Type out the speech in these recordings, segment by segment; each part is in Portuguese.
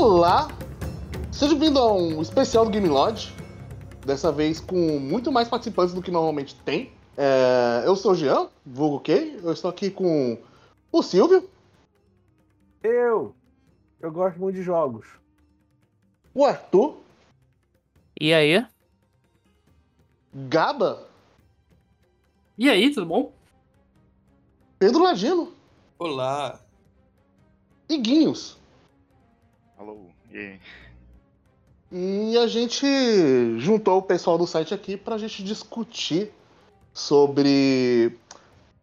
Olá! Seja bem-vindo a um especial do Game Lodge. Dessa vez com muito mais participantes do que normalmente tem. É, eu sou o Jean, vulgo Kay. Eu estou aqui com o Silvio, Eu! Eu gosto muito de jogos. o Arthur, E aí? Gaba, E aí, tudo bom? Pedro Ladino Olá. e Guinhos. Alô, e aí? E a gente juntou o pessoal do site aqui para a gente discutir sobre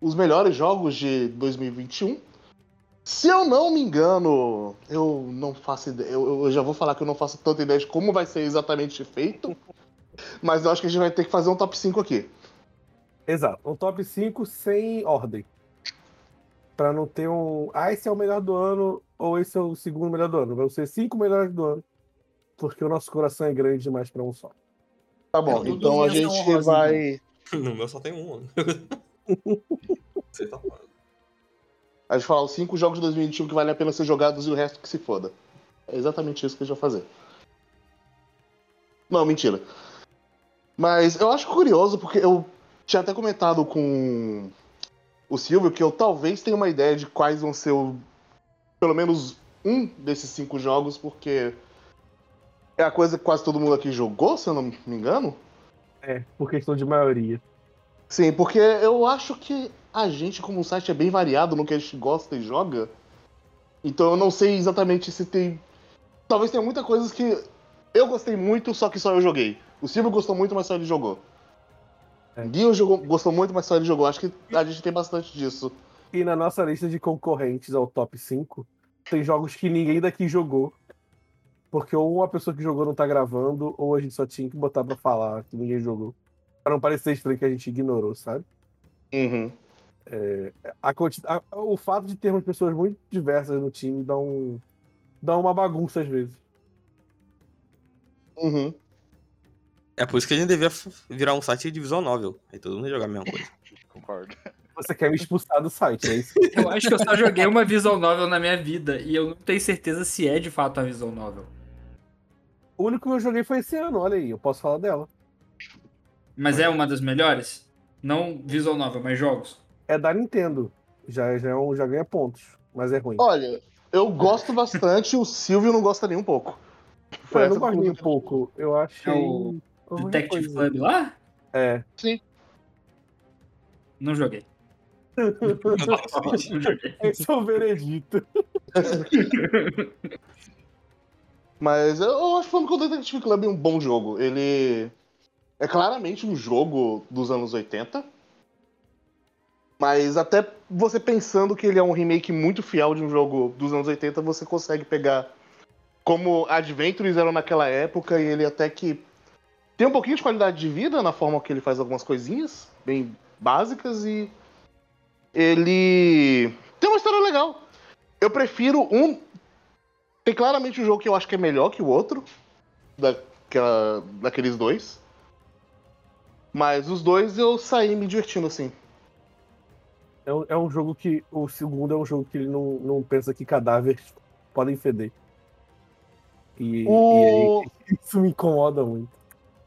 os melhores jogos de 2021. Se eu não me engano, eu não faço ideia. Eu, eu já vou falar que eu não faço tanta ideia de como vai ser exatamente feito. Mas eu acho que a gente vai ter que fazer um top 5 aqui. Exato. Um top 5 sem ordem. Pra não ter um. Ah, esse é o melhor do ano ou esse é o segundo melhor do ano. Vão ser cinco melhores do ano. Porque o nosso coração é grande demais pra um só. Tá bom, É, então a gente honrosa, vai. No meu só tem um. Você tá falando. A gente falar os 5 jogos de 2021 que valem a pena ser jogados e o resto que se foda. É exatamente isso que a gente vai fazer. Não, mentira. Mas eu acho curioso, porque eu tinha até comentado com o Silvio que eu talvez tenha uma ideia de quais vão ser o, pelo menos um desses cinco jogos, porque é a coisa que quase todo mundo aqui jogou, se eu não me engano. É, por questão de maioria. Sim, porque eu acho que a gente, como site, é bem variado no que a gente gosta e joga. Então eu não sei exatamente se tem. Talvez tenha muita coisas que eu gostei muito, só que só eu joguei. O Silvio gostou muito, mas só ele jogou. É. Guinho jogou, gostou muito, mas só ele jogou. Acho que a gente tem bastante disso. E na nossa lista de concorrentes ao top 5, tem jogos que ninguém daqui jogou. Porque ou uma pessoa que jogou não tá gravando, ou a gente só tinha que botar pra falar que ninguém jogou. Pra não parecer estranho que a gente ignorou, sabe? Uhum. a quanti- a- o fato de termos pessoas muito diversas no time dá um dá uma bagunça às vezes. Uhum. É por isso que a gente devia virar um site de visual novel. Aí todo mundo ia jogar a mesma coisa. Concordo. Você quer me expulsar do site, é isso? Eu acho que eu só joguei uma visual novel na minha vida e eu não tenho certeza se é de fato uma visual novel. O único que eu joguei foi esse ano, olha aí, eu posso falar dela. Mas é uma das melhores? Não visual novel, mas jogos. É da Nintendo. Já, já, é um- já ganha pontos, mas é ruim. Olha, eu gosto bastante, o Silvio não gosta nem um pouco. Pô, eu não gosto nem um pouco. Eu achei. É Detective. Club lá? É. Não joguei. Não joguei. Esse é o veredito. Mas eu, eu acho que o Detective Club é um bom jogo. Ele é claramente um jogo dos anos 80. Mas até você pensando que ele é um remake muito fiel de um jogo dos anos 80, você consegue pegar como Adventures eram naquela época e ele até que tem um pouquinho de qualidade de vida na forma que ele faz algumas coisinhas bem básicas e ele tem uma história legal. Eu prefiro um tem claramente um jogo que eu acho que é melhor que o outro. Daquela, daqueles dois. Mas os dois eu saí me divertindo, assim. É um, é um jogo que. O segundo é um jogo que ele não, não pensa que cadáveres podem feder. E, O- e aí, isso me incomoda muito.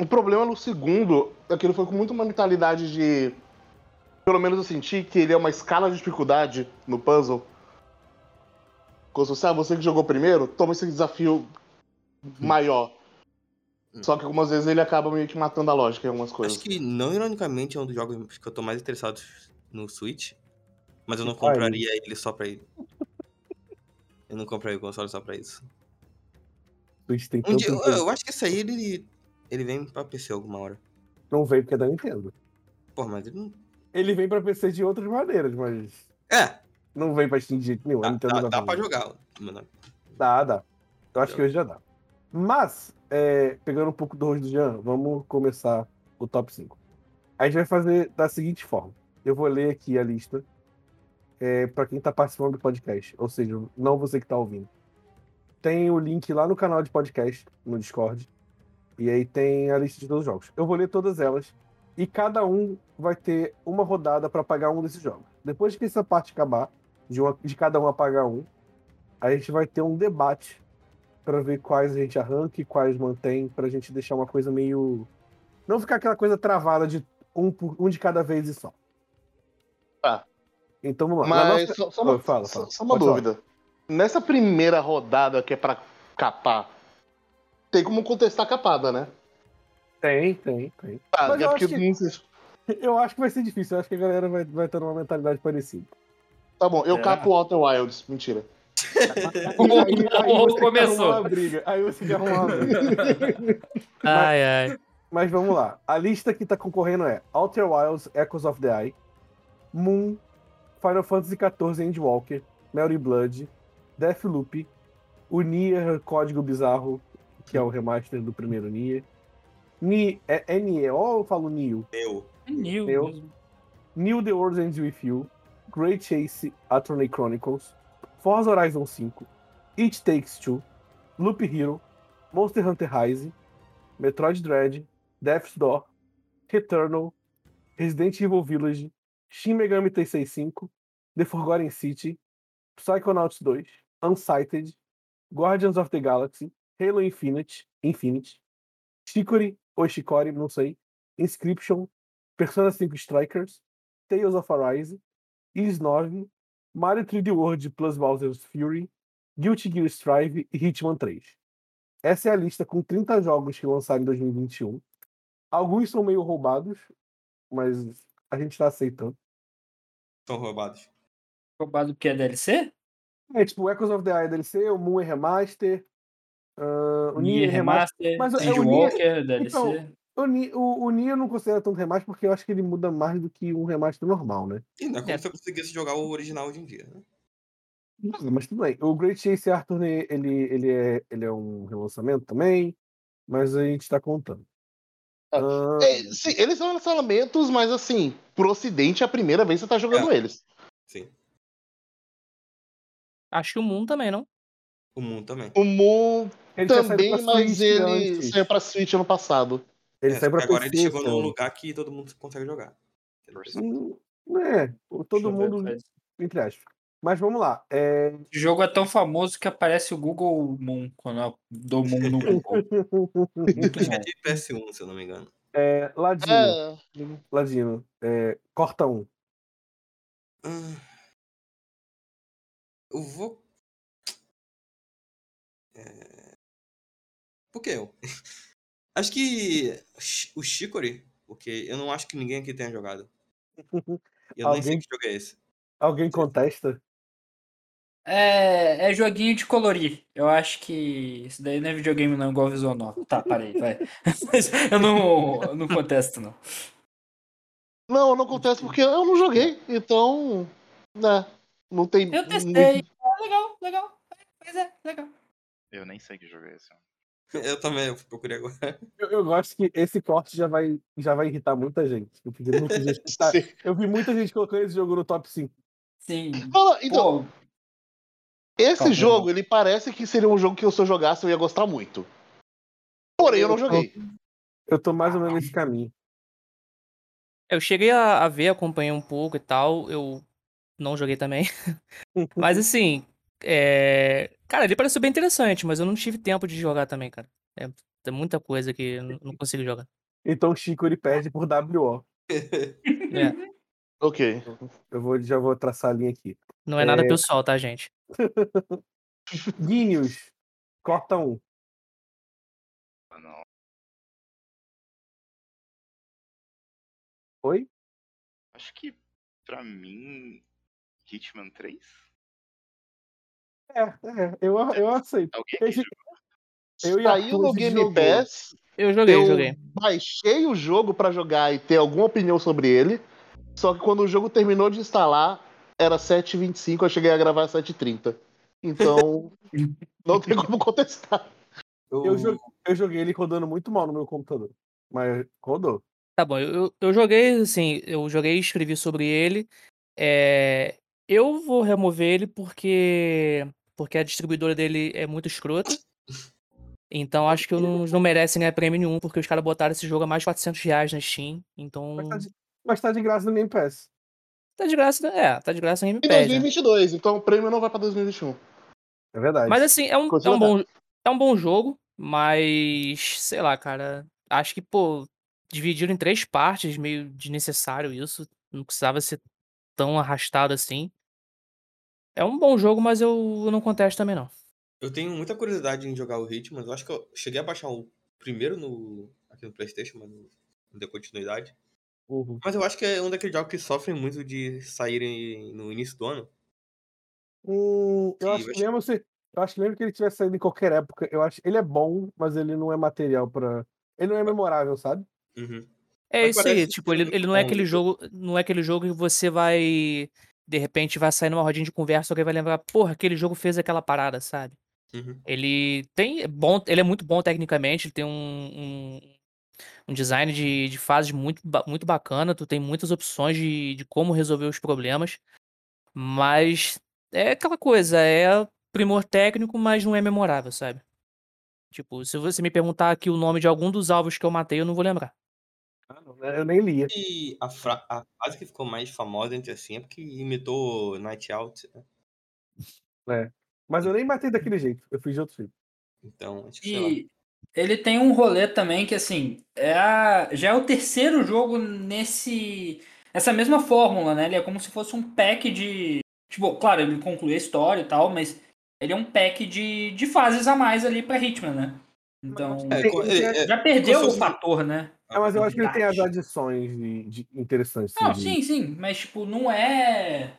O problema no segundo é que ele foi com muito uma mentalidade de. Pelo menos eu senti que ele é uma escala de dificuldade no puzzle. Como se você, ah, você que jogou primeiro, toma esse desafio maior. Hum. Só que algumas vezes ele acaba meio que matando a lógica em algumas coisas. Acho que, não ironicamente, é um dos jogos que eu tô mais interessado no Switch. Mas eu não Ai. compraria ele só pra ele. Eu não compraria o console só pra isso. Switch tem Um dia, eu, eu acho que esse aí, ele, ele vem pra PC alguma hora. Não vem porque é da Nintendo. Pô, mas ele não... Ele vem pra PC de outras maneiras, mas É, não vem pra Steam de jeito nenhum. Dá, dá, dá pra jogar. mano. Dá, dá. Eu acho que hoje já dá. Mas, é, pegando um pouco do rosto do Jean, vamos começar o top 5. A gente vai fazer da seguinte forma. Eu vou ler aqui a lista é, para quem tá participando do podcast. Ou seja, não você que tá ouvindo. Tem o link lá no canal de podcast, no Discord. E aí tem a lista de todos os jogos. Eu vou ler todas elas. E cada um vai ter uma rodada para pagar um desses jogos. Depois que essa parte acabar, de, uma- de cada um apagar um, a gente vai ter um debate pra ver quais a gente arranca e quais mantém, pra gente deixar uma coisa meio. Não ficar aquela coisa travada de um, por- um de cada vez e só. Tá. Então vamos lá. Mas nossa- só, só uma, Oi, fala, só- fala. só uma Pode falar. dúvida. Nessa primeira rodada que é pra capar, tem como contestar a capada, né? Tem, tem, tem. Tá, Mas eu acho que- não Eu acho que vai ser difícil. Eu acho que a galera vai, vai ter uma mentalidade parecida. Tá bom, eu É. capo o Outer Wilds. Mentira. Começou. você quer arrumar uma briga. Aí você quer arrumar uma briga. Ai, ai. Mas vamos lá. A lista que tá concorrendo é Outer Wilds, Echoes of the Eye, Moon, Final Fantasy XIV Endwalker, Mary Blood, Deathloop, o Nier Código Bizarro, que é o remaster do primeiro Nier. Ni, é, é Nier, ou eu falo Neo? Eu. É New Eu- mesmo. New The World Ends With You, Great Chase Attorney Chronicles, Forza Horizon 5, It Takes Two, Loop Hero, Monster Hunter Rise, Metroid Dread, Death's Door, Returnal, Resident Evil Village, Shin Megami Tensei 5, The Forgotten City, Psychonauts 2, Unsighted, Guardians of the Galaxy, Halo Infinite, Infinite, Shikori ou Shikori, não sei, Inscription, Persona 5 Strikers, Tales of Arise, Is 9, Mario 3D World plus Bowser's Fury, Guilty Gear Strive e Hitman 3. Essa é a lista com 30 jogos que lançaram em 2021. Alguns são meio roubados, mas a gente tá aceitando. São roubados. Roubado que é DLC? É tipo, Echoes of the Eye DLC, o Moon é Remaster, ah, o Nier Nier é Remaster. Mas é o Endwalker, DLC. Então, O, o, o Nier eu não considero tanto remaster porque eu acho que ele muda mais do que um remaster normal, né? E não é como É. se eu conseguisse jogar o original hoje em dia, né? Mas tudo bem. O Great Chase Arthur, ele, ele, é, ele é um relançamento também, mas a gente tá contando. Ah, Ah, É, sim, eles são lançamentos, mas assim, pro ocidente é a primeira vez que você tá jogando eles. Sim. Acho que o Moon também, não? O mundo também. O Moon ele também, mas Switch ele antes. saiu pra Switch ano passado. Ele É, saiu pra agora PC. ele chegou num então. lugar que todo mundo consegue jogar. Hum, É, todo Deixa ver, mundo, entre aspas. Mas vamos lá. É... O jogo é tão famoso que aparece o Google Moon quando eu dou Moon no Google. Muito Acho que é bom. de PS1, se eu não me engano. é, Ladino, É, Ladino, é, corta um. Ah, Eu vou. É... Por que eu? acho que o Chicory, porque eu não acho que ninguém aqui tenha jogado. Eu nem sei Alguém- que jogo é esse. Alguém contesta? É, é joguinho de colorir. Eu acho que isso daí não é videogame não, igual Visual Novel. Tá, parei, vai. Eu não, eu não contesto, não. Não, não acontece porque eu não joguei, então. Né, não tem. Eu testei. Ah, legal, legal. Pois é, legal. Eu nem sei que jogo é esse. Eu também, eu procurei agora. Eu, eu gosto que esse corte já vai, já vai irritar muita gente. Porque muita gente tá- eu vi muita gente colocando esse jogo no top 5. Sim. Fala, Então, Pô, esse Calma, jogo, ele parece que seria um jogo que se eu jogasse eu ia gostar muito. Porém, eu não joguei. Eu tô mais ou menos nesse caminho. Eu cheguei a, a ver, acompanhei um pouco e tal. Eu não joguei também. Mas assim, é... cara, ele pareceu bem interessante, mas eu não tive tempo de jogar também, cara. É, tem muita coisa que eu não consigo jogar. Então o Chico ele perde por WO. É, Ok. Eu vou, já vou traçar a linha aqui. não é nada É. pessoal, tá, gente? Guinhos, corta um. Ah, Não. Oi? Acho que pra mim. Hitman 3? É, é, eu, eu aceito. Alguém? Eu e a Saiu no Game jogou. Pass. Eu joguei, eu joguei. baixei o jogo pra jogar e ter alguma opinião sobre ele. Só que quando o jogo terminou de instalar, era 7h25, eu cheguei a gravar às 7h30. Então, não tem como contestar. Eu, joguei, eu joguei ele rodando muito mal no meu computador. Mas rodou. Tá bom, eu, eu- eu joguei, assim, eu joguei e escrevi sobre ele. É, eu vou remover ele porque porque a distribuidora dele é muito escrota. Então acho que não, não merece ganhar prêmio nenhum, porque os caras botaram esse jogo a mais de 400 reais na Steam. Então Mas tá de, mas tá de graça no Game Pass. tá de graça, né? é, tá de graça no Game Em Pass, né? 2022, então o prêmio não vai pra 2021. É verdade. Mas assim, é um, é um bom, É um bom jogo, mas sei lá, cara. Acho que, pô, dividiram em três partes, meio desnecessário isso. Não precisava ser tão arrastado assim. É um bom jogo, mas eu não contesto também não. Eu tenho muita curiosidade em jogar o Hitman. Eu acho que eu cheguei a baixar o primeiro no, aqui no PlayStation, mas não, deu continuidade. Uhum. Mas eu acho que é um daqueles jogos que sofrem muito de saírem no início do ano. Hum, eu acho que mesmo se, eu acho que mesmo que ele tivesse saído em qualquer época, eu acho ele é bom, mas ele não é material pra. Ele não é memorável, sabe? Uhum. É Mas isso aí, tipo, ele, ele não é aquele jogo, não é aquele jogo que você vai, de repente, vai sair numa rodinha de conversa, alguém vai lembrar, porra, aquele jogo fez aquela parada, sabe? Uhum. Ele tem é bom, ele é muito bom tecnicamente, ele tem um, um, um design de, de fases muito, muito bacana, tu tem muitas opções de, de como resolver os problemas, mas é aquela coisa, é primor técnico, mas não é memorável, sabe? Tipo, se você me perguntar aqui o nome de algum dos alvos que eu matei, eu não vou lembrar. Né? Eu nem lia. E a, fra- a frase que ficou mais famosa entre assim é porque imitou Night Out. né? É. Mas eu nem matei daquele jeito. Eu fiz de outro jeito. Então, acho que. E ele tem um rolê também que, assim, é a- já é o terceiro jogo nesse essa mesma fórmula, né? Ele é como se fosse um pack de. Tipo, claro, ele conclui a história e tal, mas ele é um pack de, de fases a mais ali pra Hitman, né? Então. É, é- é- Já perdeu o fator, né? É, mas eu acho que ele tem as adições de, de interessantes. Não, de- sim, sim, mas tipo, não é.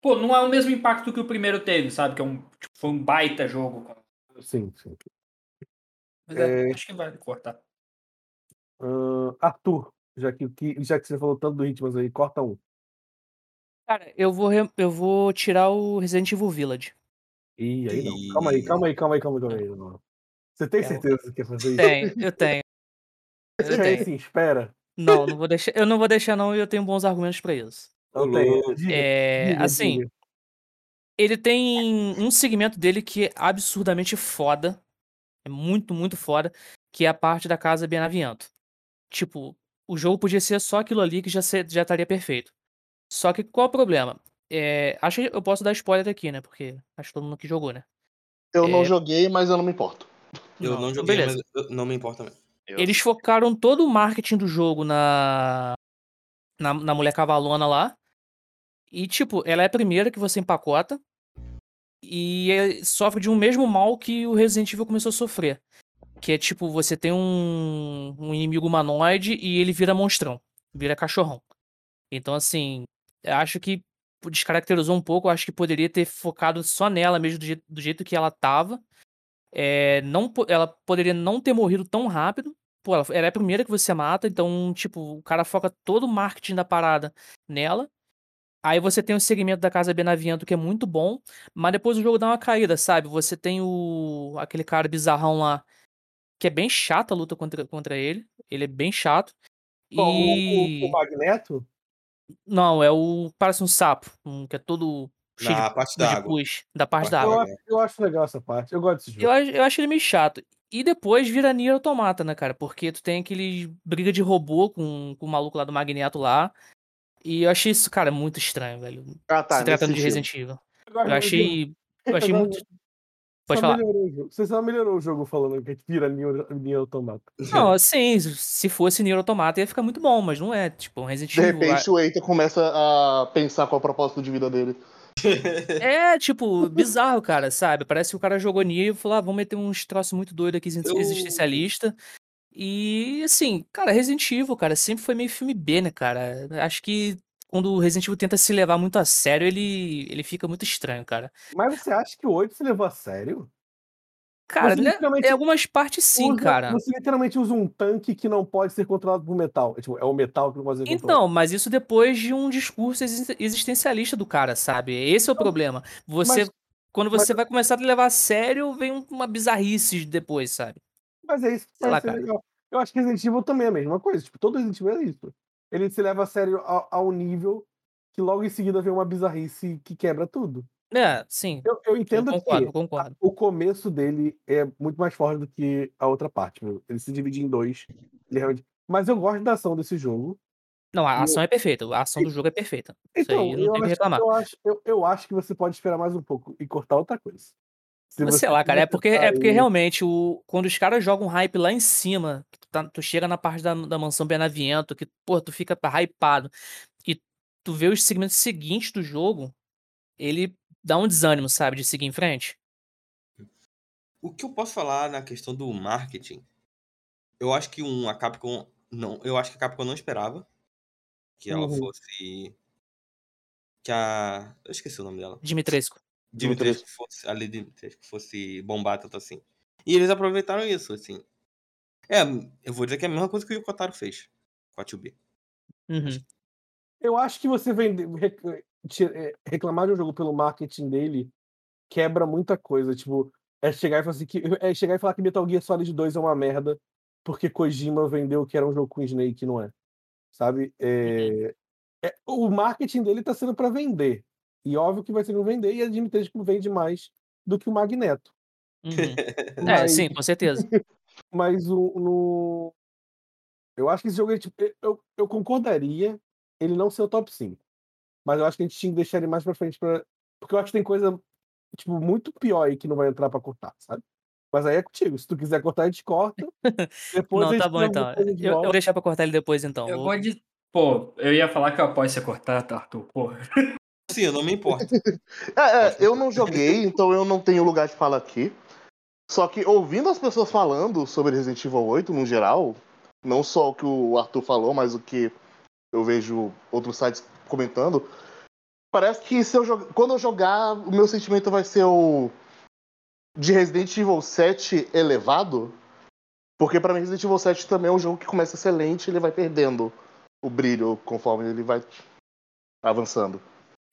Pô, não é o mesmo impacto que o primeiro teve, sabe? Que é um, tipo, foi um baita jogo. Sim, sim. Mas é, É. acho que vai cortar. Ahn, Arthur, já que, que- já que você falou tanto do Hitman aí, corta um. Cara, eu vou, re- eu vou tirar o Resident Evil Village. Ih, aí não. Calma aí, calma aí, calma aí, calma aí. Calma aí não. Você tem É, certeza que quer fazer isso? Tenho, eu tenho. Eu tenho. assim, espera. Não, não vou deixar, eu não vou deixar não e eu tenho bons argumentos pra isso. Não louco. Diga, É, diga, assim, diga. ele tem um segmento dele que é absurdamente foda. É muito, muito foda. Que é a parte da casa Benaviento. Tipo, o jogo podia ser só aquilo ali que já, ser- já estaria perfeito. Só que qual é o problema? É, acho que eu posso dar spoiler aqui, né? Porque acho que todo mundo que jogou, né? Eu não É. joguei, mas eu não me importo. Eu não então joguei, beleza. mas eu- não me importa mesmo. Eu- Eles focaram todo o marketing do jogo na, na, na mulher cavalona lá. E, tipo, ela é a primeira que você empacota. E é- sofre de um mesmo mal que o Resident Evil começou a sofrer. Que é tipo, você tem um, um inimigo humanoide e ele vira monstrão. Vira cachorrão. Então, assim, eu acho que descaracterizou um pouco. Eu acho que poderia ter focado só nela mesmo, do jeito, do jeito que ela tava. É, não, ela poderia não ter morrido tão rápido. Pô, ela, ela é a primeira que você mata, então, tipo, o cara foca todo o marketing da parada nela. Aí você tem o segmento da Casa Benaviento, que é muito bom, mas depois o jogo dá uma caída, sabe? Você tem o aquele cara bizarrão lá, que é bem chato a luta contra, contra ele. Ele é bem chato. O- E. o, o Magneto? Não, é o. Parece um sapo, um, que é todo cheio Na de, parte da de água. pus, da parte da da água. Eu, acho- eu acho legal essa parte. Eu gosto desse jogo. Eu, acho- eu acho ele meio chato. E depois vira Nier Automata, né, cara? Porque tu tem aquele briga de robô com, com o maluco lá do Magneto lá. E eu achei isso, cara, muito estranho, velho. Ah, tá. se tratando de. Resident Evil. Eu achei. Eu achei muito. Pode só falar. melhorou o jogo. Você só melhorou o jogo falando que vira Nier Nier Automata. Não, assim, se fosse Nier Automata ia ficar muito bom, mas não é. Tipo, um Resident De Evil. repente o Eita começa a pensar qual é o propósito de vida dele. É, tipo, bizarro, cara, sabe? Parece que o cara jogou Nier e falou, ah, vamos meter uns troços muito doidos aqui, Eu- existencialista. E, assim, cara, Resident Evil, cara, sempre foi meio filme B, né, cara? Acho que quando o Resident Evil tenta se levar muito a sério, ele, ele fica muito estranho, cara. Mas você acha que o 8 se levou a sério? Cara, né, em algumas partes sim, Usa- cara. Você literalmente usa um tanque que não pode ser controlado por metal. É, tipo, é o metal que não pode ser controlado. Então, mas isso depois de um discurso existen- existencialista do cara, sabe? Esse é o problema. Você, mas- quando mas- você vai começar a levar a sério, vem um- uma bizarrice depois, sabe? Mas é isso que lá, cara. legal. Eu acho que Resident Evil também é a mesma coisa. Tipo, todo Resident Evil é isso. Ele se leva a sério ao, ao nível que logo em seguida vem uma bizarrice que quebra tudo. É, sim. Eu, eu Eu entendo concordo, eu que concordo. o começo dele é muito mais forte do que a outra parte. meu. Ele se divide em dois. Realmente... Mas eu gosto da ação desse jogo. Não, a Eu- ação é perfeita. A ação do jogo é perfeita. Isso Então, aí não eu tem que reclamar. eu, acho, eu, eu acho que você pode esperar mais um pouco e cortar outra coisa. Se sei lá, cara, é porque, é porque realmente, o, quando os caras jogam hype lá em cima, tu, tá- tu chega na parte da, da mansão Benaviento, que, pô, tu fica hypado, e tu vê os segmentos seguintes do jogo, ele dá um desânimo, sabe, de seguir em frente. O que eu posso falar na questão do marketing? Eu acho que um, a Capcom não, eu acho que a Capcom não esperava que ela Uhum. fosse que a, eu esqueci o nome dela. Dimitrescu. Dimitrescu fosse a Lady Dimitrescu fosse bombar tanto assim. E eles aproveitaram isso, assim. É, eu vou dizer que é a mesma coisa que o Yokotaro fez com a 2B. Uhum. Eu acho que você vender, é, reclamar de um jogo pelo marketing dele quebra muita coisa. Tipo, é chegar e falar assim que, é chegar e falar que Metal Gear Solid 2 é uma merda porque Kojima vendeu que era um jogo com Snake, não é? Sabe? É, é- o marketing dele tá sendo para vender. E óbvio que vai ser pra vender, e a Dimitrescu vende mais do que o Magneto. Uhum. É, Mas- sim, com certeza. Mas o, no... eu acho que esse jogo, é, tipo, eu, eu concordaria ele não ser o top 5. Mas eu acho que a gente tinha que deixar ele mais pra frente. Pra... Porque eu acho que tem coisa tipo, muito pior aí que não vai entrar pra cortar, sabe? Mas aí é contigo. Se tu quiser cortar, a gente corta. Depois Não, tá bom então. coisa de Eu, eu vou deixar pra cortar ele depois então. Eu Vou- vou de. Pô, eu ia falar que eu apoio você cortar, tá, Arthur? Porra. Sim, eu não me importo. É, é, eu não joguei, então eu não tenho lugar de fala aqui. Só que ouvindo as pessoas falando sobre Resident Evil 8 no geral, não só o que o Arthur falou, mas o que eu vejo outros sites comentando, parece que se eu jog... quando eu jogar, o meu sentimento vai ser o de Resident Evil 7 elevado. Porque pra mim Resident Evil 7 também é um jogo que começa excelente e ele vai perdendo o brilho conforme ele vai avançando.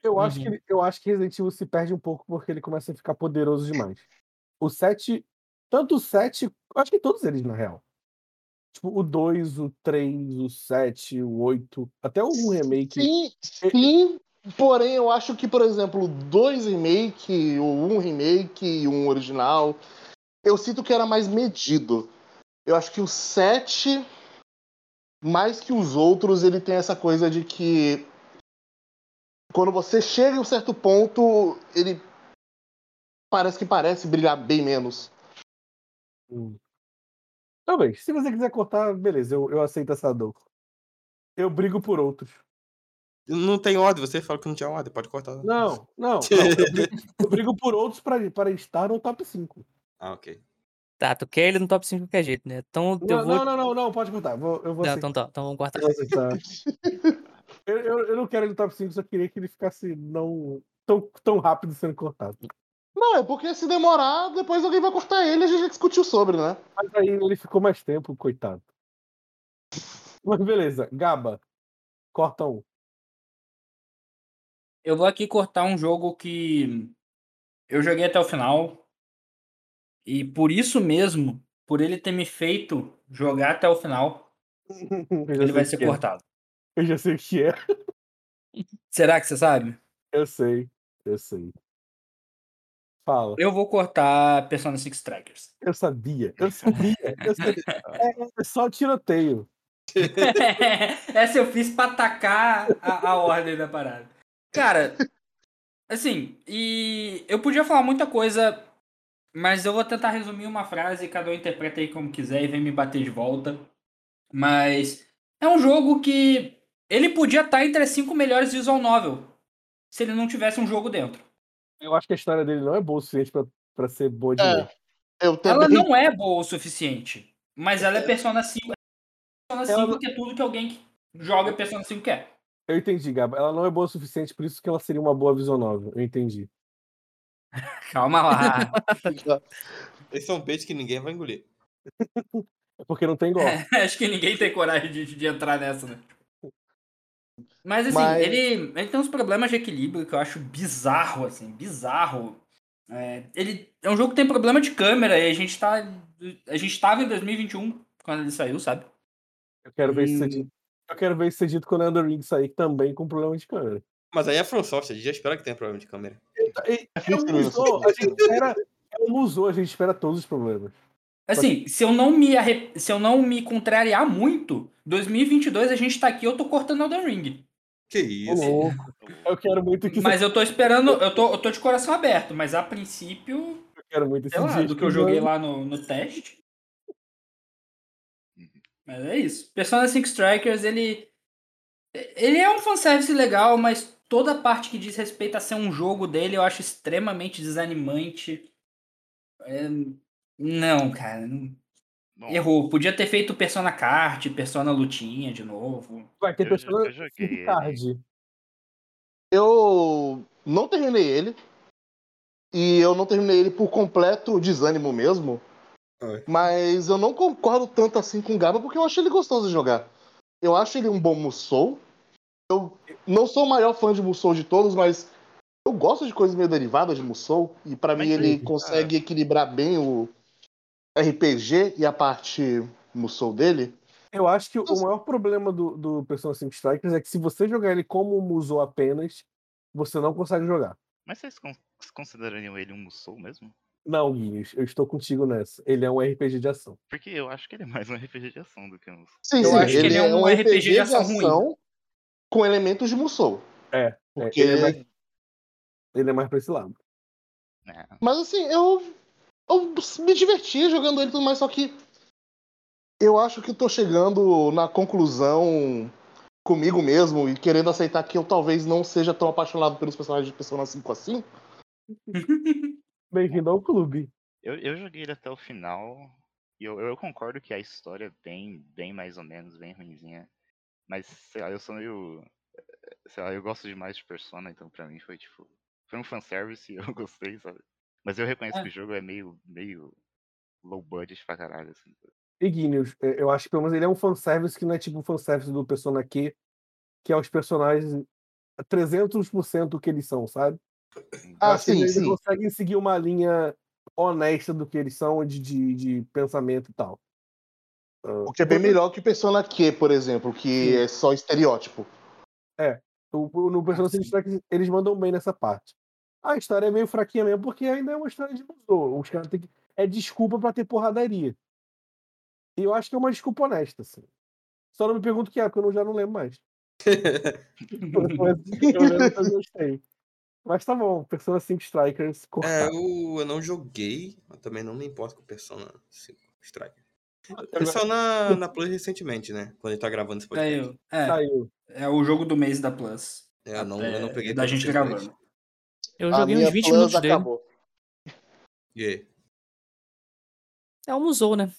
Eu, acho Uhum. que, eu acho que Resident Evil se perde um pouco porque ele começa a ficar poderoso demais. O 7. Tanto o 7. Eu acho que todos eles, na real. Tipo, o 2, o 3, o 7, o 8. Até o 1 remake. Sim, sim. Porém, eu acho que, por exemplo, 2 remake, o 1 remake e 1 original, eu sinto que era mais medido. Eu acho que o 7, mais que os outros, ele tem essa coisa de que quando você chega em um certo ponto, ele parece que parece brilhar bem menos. Hum. Talvez. Se você quiser cortar, beleza, eu, eu aceito essa dor. Eu brigo por outros. Não tem ordem, você falou que não tinha ordem, pode cortar. Não, não. não eu, brigo, eu brigo por outros para, para estar no top 5. Ah, ok. Tá, tu quer ele no top 5 de qualquer jeito, né? Então eu Não, vou. não, não, não, não, pode cortar. Vou, eu vou Não, então tá, então vamos cortar. Eu eu, eu, eu não quero ele no top 5, só queria que ele ficasse não tão, tão rápido sendo cortado. Não, é porque se demorar, depois alguém vai cortar ele e a gente discutiu sobre, né? Mas aí ele ficou mais tempo, coitado. Mas beleza, Gaba, corta um. Eu vou aqui cortar um jogo que eu joguei até o final. E por isso mesmo, por ele ter me feito jogar até o final, já ele vai ser é. cortado. Eu já sei o que é. Será que você sabe? Eu sei, eu sei. Fala. Eu vou cortar Persona 6 Strikers. Eu sabia, eu sabia. Eu sabia. É, é só tiroteio. Essa eu fiz pra atacar a, a ordem da parada. Cara, assim, e eu podia falar muita coisa, mas eu vou tentar resumir uma frase e cada um interpreta aí como quiser e vem me bater de volta. Mas é um jogo que ele podia estar entre as cinco melhores visual novel se ele não tivesse um jogo dentro. Eu acho que a história dele não é boa o suficiente pra, pra ser boa de novo. É, eu Ela também. não é boa o suficiente, mas ela é Persona 5. Persona 5 Ela- que é tudo que alguém que joga Persona 5 quer. Eu entendi, Gaba. Ela não é boa o suficiente, por isso que ela seria uma boa visual novel. Eu entendi. Calma lá. Esse é um peixe que ninguém vai engolir. É porque não tem igual. Acho que ninguém tem coragem de, de entrar nessa, né? Mas assim, Mas- Ele, ele tem uns problemas de equilíbrio que eu acho bizarro, assim, bizarro. É, ele é um jogo que tem problema de câmera e a gente tá. A gente tava em 2021 quando ele saiu, sabe? Eu quero ver isso ser dito. Eu quero ver isso ser dito quando a Elden Ring sair também com problema de câmera. Mas aí é From Software, a gente já espera que tenha problema de câmera. E- É um musou, a gente espera. É um musou, a gente espera todos os problemas. Assim, se eu não me arre... se eu não me contrariar muito, 2022 a gente tá aqui, eu tô cortando Elden Ring. Que isso? louco. Eu quero muito que Mas eu tô esperando, eu tô, eu tô de coração aberto, mas a princípio, eu quero muito esse lá, do que eu joguei lá no, no teste. Uhum. Mas é isso. Persona 5 Strikers, ele. Ele é um fanservice legal, mas toda a parte que diz respeito a ser um jogo dele eu acho extremamente desanimante. É, Não, cara. não- Bom, Errou. Podia ter feito Persona Kart, Persona Lutinha de novo. Vai ter Eu pessoa jo- eu não terminei ele. E eu não terminei ele por completo desânimo mesmo. Mas eu não concordo tanto assim com o Gaba porque eu acho ele gostoso de jogar. Eu acho ele um bom Musou. Eu não sou o maior fã de Musou de todos, mas eu gosto de coisas meio derivadas de Musou. E pra Mas mim ele sim. consegue equilibrar bem o RPG e a parte Musou dele. Eu acho que o maior problema do, do Persona 5 Strikers é que se você jogar ele como Musou apenas, você não consegue jogar. Mas vocês con- considerariam ele um Musou mesmo? Não, Guinhos, eu estou contigo nessa. Ele é um RPG de ação. Porque eu acho que ele é mais um RPG de ação do que um Musou. Sim, Eu sim, acho que ele, ele é é um RPG RPG de de ação ação, ruim. com elementos de Musou. É, Porque... ele é mais- Ele é mais pra esse lado. É. Mas assim, eu, eu me diverti jogando ele e tudo mais, só que eu acho que tô chegando na conclusão comigo mesmo e querendo aceitar que eu talvez não seja tão apaixonado pelos personagens de Persona 5 assim. Bem-vindo ao clube. Eu, eu joguei ele até o final e eu, eu concordo que a história é bem, bem mais ou menos, bem ruinzinha. Mas, sei lá, eu sou meio. Sei lá, eu gosto demais de Persona, então pra mim foi tipo. Foi um fanservice e eu gostei, sabe? Mas eu reconheço É. que o jogo é meio, meio low budget pra caralho, assim. E Guinness, é, eu acho que pelo menos ele é um fanservice que não é tipo o fanservice do Persona Q, que é os personagens 300% o que eles são, sabe? Ah, acho sim, eles sim. conseguem seguir uma linha honesta do que eles são, de, de, de pensamento e tal. Ah, O que é bem você- melhor que Persona Q, por exemplo, que Sim. é só estereótipo. o- o- no Persona 5 Strikers, eles mandam bem nessa parte. A história é meio fraquinha mesmo, porque ainda é uma história de musou. Os caras têm que. É desculpa pra ter porradaria. E eu acho que é uma desculpa honesta, assim. Só não me pergunto o que é, porque eu já não lembro mais. Mas pelo menos eu gostei. Mas tá bom, Persona 5 Strikers É, cortado. eu, eu não joguei, mas também não me importo com Persona 5 Strike. Agora Ele saiu na, na Plus recentemente, né? Quando ele tá gravando esse podcast. Saiu. É, Saiu. é o jogo do mês da Plus. É, eu, não, eu não É, peguei da gente gravando. Eu joguei uns 20 Plus minutos dele. acabou. E aí? É um musou, né?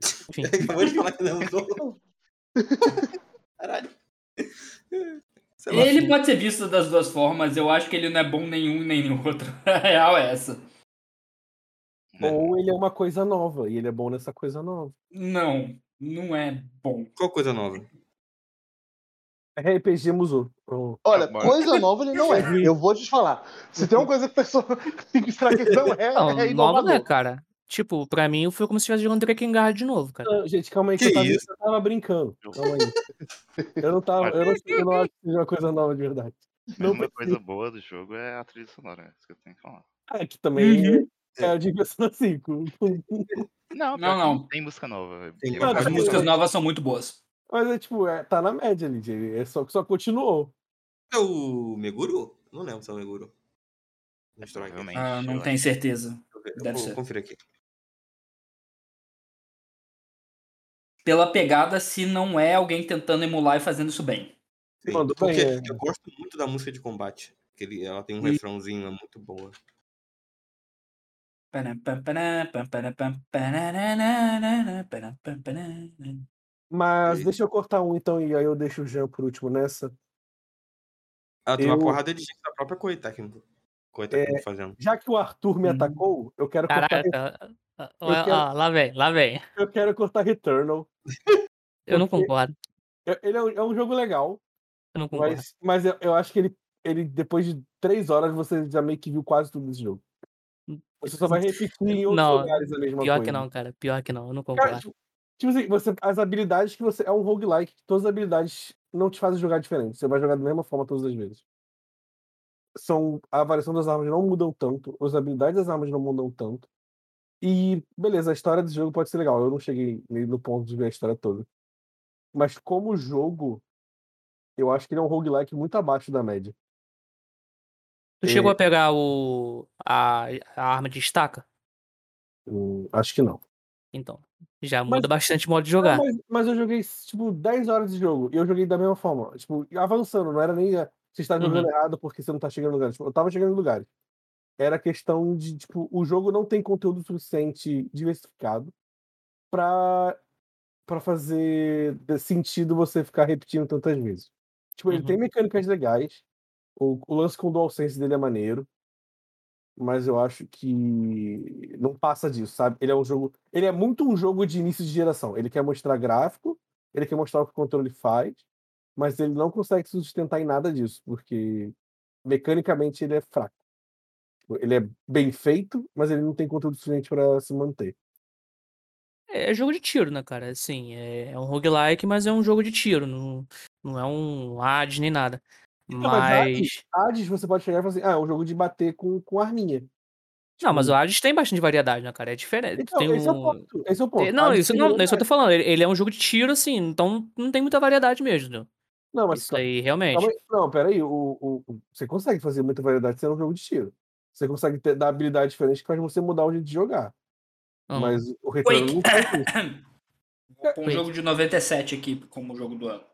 Enfim. Acabou de falar que não usou. Caralho. Lá. Ele pode ser visto das duas formas, eu acho que ele não é bom nenhum nem nenhum outro. A real é essa. né? Ou ele é uma coisa nova, e ele é bom nessa coisa nova. Não, não é bom. Qual coisa nova? RPG Musou. Oh, Olha, coisa nova ele não é. Eu vou te falar. Se tem uma coisa que Persona 5 Strikers não é, Não, é nova não é, inovador. cara. Tipo, pra mim foi como se estivesse jogando Drakengard de novo, cara. Não, gente, calma aí, que, Que eu, tava, eu tava brincando. Calma aí. Eu não tava. Eu não, eu não acho que seja uma coisa nova de verdade. Mas Não uma coisa boa do jogo é a trilha sonora, é isso que eu tenho que falar. É que também Uhum. é a diversão 5. Não, Não, que não. Tem música nova. Tem As músicas novas são muito boas. Mas é tipo, é, tá na média ali, Jay. É só que só continuou. É o Meguro? Não lembro se é o. Provavelmente. Ah, não tenho certeza. Deixa eu ver, eu Deve vou ser. conferir aqui. Pela pegada, se não é alguém tentando emular e fazendo isso bem. Sim, porque é. eu gosto muito da música de combate. Que ele, ela tem um E- refrãozinho, é muito boa. Mas E- deixa eu cortar um então, e aí eu deixo o Jean por último nessa. Ela tem uma Eu- porrada de gente da própria Koei Tecmo. Koei Tecmo fazendo. Já que o Arthur me Uhum. atacou, eu quero cortar, Caraca. ah, Eu ah, quero- ah, lá vem, lá vem. eu quero cortar Returnal. Eu não concordo. Eu- Ele é um, é um jogo legal, Eu não concordo. mas, mas eu, eu acho que ele, ele, depois de três horas, você já meio que viu quase tudo desse jogo. Você só vai repetir em outros Não, lugares a mesma Pior coisa. que não, cara. Pior que não. Eu não Cara, concordo. tipo, tipo assim, você, as habilidades que você. É um roguelike, todas as habilidades não te fazem jogar diferente. Você vai jogar da mesma forma todas as vezes. São, a variação das armas não mudam tanto, as habilidades das armas não mudam tanto. E, beleza, a história desse jogo pode ser legal. Eu não cheguei nem no ponto de ver a história toda. Mas como jogo, eu acho que ele é um roguelike muito abaixo da média. Tu chegou a pegar o a, a arma de estaca? Hum, acho que não. Então, já Mas- muda bastante o modo de Não, jogar. mas, mas eu joguei, tipo, 10 horas de jogo. E eu joguei da mesma forma. Tipo, avançando. Não era nem a- você está jogando errado porque você não tá chegando em lugares. Tipo, eu tava chegando em lugares. Era questão de, tipo, o jogo não tem conteúdo suficiente diversificado pra, pra fazer sentido você ficar repetindo tantas vezes. Tipo, ele Uhum. tem mecânicas legais. O, o lance com o DualSense dele é maneiro. Mas eu acho que não passa disso, sabe? Ele é um jogo. Ele é muito um jogo de início de geração. Ele quer mostrar gráfico, ele quer mostrar o que o controle faz, mas ele não consegue se sustentar em nada disso, porque mecanicamente ele é fraco. Ele é bem feito, mas ele não tem conteúdo suficiente para se manter. É jogo de tiro, né, cara? Assim, é, é um roguelike, mas é um jogo de tiro. Não, não é um Hades nem nada. Não, mas Hades, Mas. Hades você pode chegar e falar assim: ah, é um jogo de bater com, com arminha. Não, mas Tipo, o Hades tem bastante variedade, né, cara? É diferente. Então, tem esse é o um- ponto. Esse é o ponto. Não, Hades isso não, não é isso que eu tô falando. Ele, ele é um jogo de tiro, assim, então não tem muita variedade mesmo. Né? Não, mas Isso aí, realmente. Calma. Não, peraí. O, o, o- você consegue fazer muita variedade sendo um jogo de tiro. Você consegue ter, dar habilidade diferente que faz você mudar o jeito de jogar. Hum. Mas o retorno Quake. não faz isso. Vou pôr um jogo de 97 aqui como jogo do ano.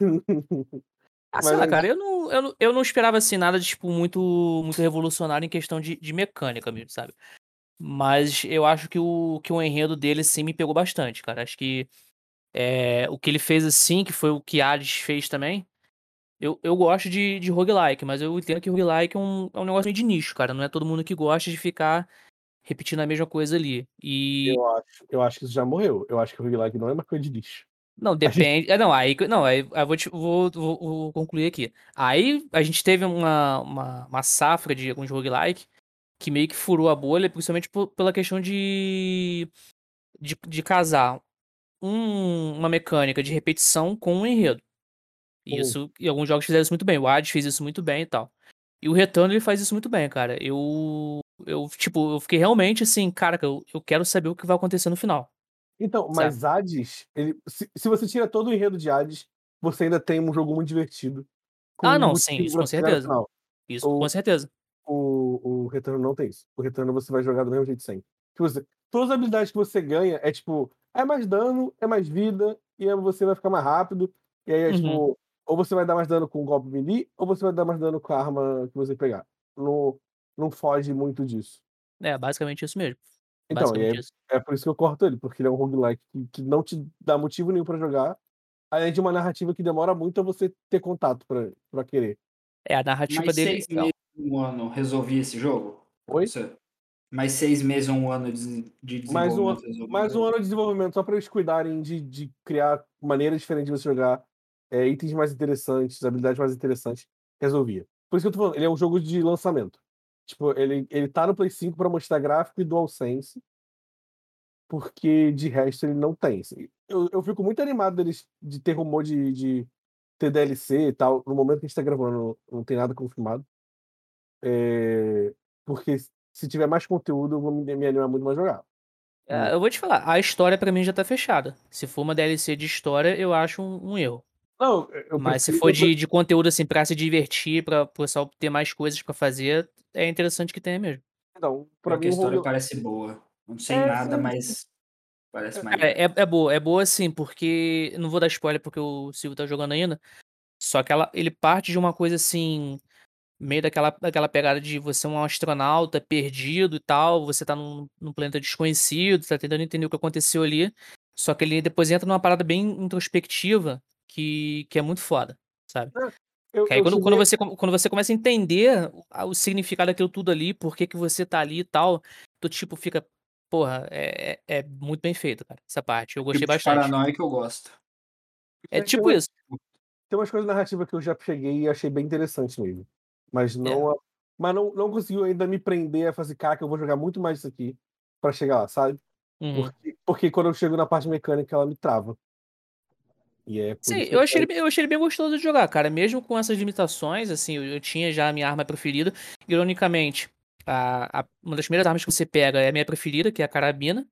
Ah, sei Mas lá, cara, eu não, eu, não, eu não esperava assim nada de, tipo, muito, muito revolucionário em questão de, de mecânica mesmo, sabe? Mas eu acho que o, que o enredo dele, sim, me pegou bastante, cara. Acho que é, o que ele fez assim, que foi o que Hades fez também. Eu, eu gosto de, de roguelike, mas eu entendo que roguelike é um, é um negócio meio de nicho, cara. Não é todo mundo que gosta de ficar repetindo a mesma coisa ali. E. Eu acho, eu acho que isso já morreu. Eu acho que o roguelike não é uma coisa de lixo. Não, depende. É, não, aí, não, aí eu vou, te- vou, vou- vou concluir aqui. Aí a gente teve uma, uma, uma safra de alguns roguelike que meio que furou a bolha, principalmente por- pela questão de, de, de casar um- uma mecânica de repetição com um enredo. E Uhum. isso, e alguns jogos fizeram isso muito bem. O Hades fez isso muito bem e tal. E o Return ele faz isso muito bem, cara. Eu, eu tipo, eu fiquei realmente assim, cara, eu, eu quero saber o que vai acontecer no final. Então, mas Hades, ele, se, se você tira todo o enredo de Hades, você ainda tem um jogo muito divertido. Ah, não, sim, isso com certeza. final. Isso, O- com certeza. O, o Retorno não tem isso. O Retorno você vai jogar do mesmo jeito sempre. Tipo, você, todas as habilidades que você ganha é tipo, é mais dano, é mais vida, e aí você vai ficar mais rápido. E aí é Uhum. tipo, ou você vai dar mais dano com o golpe melee, ou você vai dar mais dano com a arma que você pegar. Não, não foge muito disso. É, basicamente isso mesmo. Então, é, isso. é por isso que eu corto ele, porque ele é um roguelike que, que não te dá motivo nenhum pra jogar, além de uma narrativa que demora muito a você ter contato pra, pra querer. É, a narrativa Mais dele. seis meses, um ano, resolvi esse jogo? Oi? você? Mais seis meses ou um ano de, de Mais um, desenvolvimento? resolvi mais um ano de desenvolvimento, só para eles cuidarem de, de criar maneiras diferentes de você jogar, é, itens mais interessantes, habilidades mais interessantes, resolvia. Por isso que eu tô falando, ele é um jogo de lançamento. Tipo, ele, ele tá no Play 5 para mostrar gráfico e DualSense, porque de resto ele não tem. assim. Eu, eu fico muito animado deles de ter rumor de, de ter DLC e tal. No momento que a gente tá gravando, não tem nada confirmado. É, porque se tiver mais conteúdo, eu vou me, me animar muito mais a jogar. É, eu vou te falar, a história pra mim já tá fechada. Se for uma DLC de história, eu acho um, um erro. Não, eu Mas se prefiro- for eu pre- de, de conteúdo assim pra se divertir, pra o pessoal ter mais coisas pra fazer, é interessante que tenha mesmo. Não, pra Porque a mim, o história parece boa. Não sei É, nada, sim. mas parece Cara, maneiro. é, é boa, é boa sim, porque. Não vou dar spoiler porque o Silvio tá jogando ainda. Só que ela, ele parte de uma coisa assim. Meio daquela, daquela pegada de você é um astronauta perdido e tal. Você tá num, num planeta desconhecido, tá tentando entender o que aconteceu ali. Só que ele depois entra numa parada bem introspectiva que, que é muito foda, sabe? eu, Que aí eu quando, quando, você, quando você começa a entender o, significado daquilo tudo ali, por que, que você tá ali e tal, tu tipo fica. Porra, é, é, é muito bem feito, cara, essa parte. Eu gostei tipo bastante. paranoia que eu gosto. É tem tipo uma- isso. Tem umas coisas narrativas que eu já cheguei e achei bem interessante mesmo. Mas É. não, mas não, não conseguiu ainda me prender a fazer, cara, que eu vou jogar muito mais isso aqui pra chegar lá, sabe? Uhum. Porque, porque quando eu chego na parte mecânica, ela me trava. E é Sim, eu achei, ele, bem- eu achei ele bem gostoso de jogar, cara. Mesmo com essas limitações, assim, eu, eu tinha já a minha arma preferida. Ironicamente, a, a- uma das primeiras armas que você pega é a minha preferida, que é a carabina.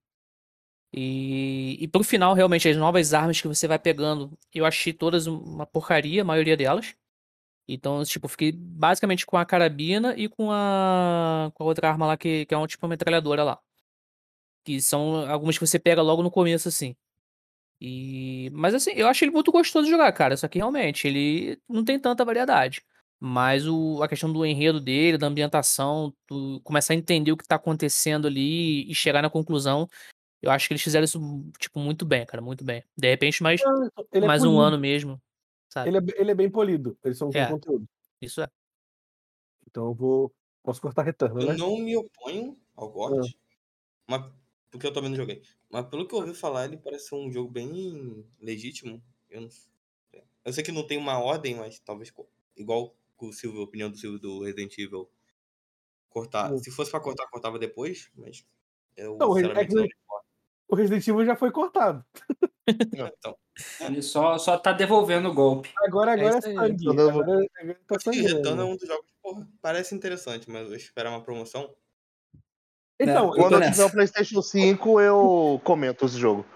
E, e pro final, realmente, as novas armas que você vai pegando, eu achei todas um- uma porcaria, a maioria delas. Então, tipo, eu fiquei basicamente com a carabina e com a, com a outra arma lá, que, que é um tipo uma metralhadora lá. Que são algumas que você pega logo no começo, assim. E... Mas assim, eu acho ele muito gostoso de jogar, cara. Só que realmente, ele não tem tanta variedade. Mas o, a questão do enredo dele, da ambientação, tu começar a entender o que tá acontecendo ali e chegar na conclusão, eu acho que eles fizeram isso, tipo, muito bem, cara, muito bem. De repente, mais, Ele é mais um ano mesmo, sabe? Ele é, ele é bem polido. Eles são É. conteúdo. Isso é. Então eu vou. Posso cortar retorno, Eu né? não me oponho ao Ah. GOT, mas porque eu também não joguei. Mas pelo que eu ouvi falar, ele parece ser um jogo bem legítimo. Eu não sei. Eu sei que não tem uma ordem, mas talvez igual com o Silvio, a opinião do Silvio do Resident Evil. Cortar. Se fosse pra cortar, cortava depois, mas eu Não, sinceramente é não O Resident Evil já foi cortado. Então, Ele só, só tá devolvendo o golpe. Agora, agora é, isso aí. sangue. Agora, agora tá Retorno é um dos jogos, porra, parece interessante, mas eu vou esperar uma promoção. Então, Eu Quando tô eu tiver o PlayStation 5, eu comento esse jogo.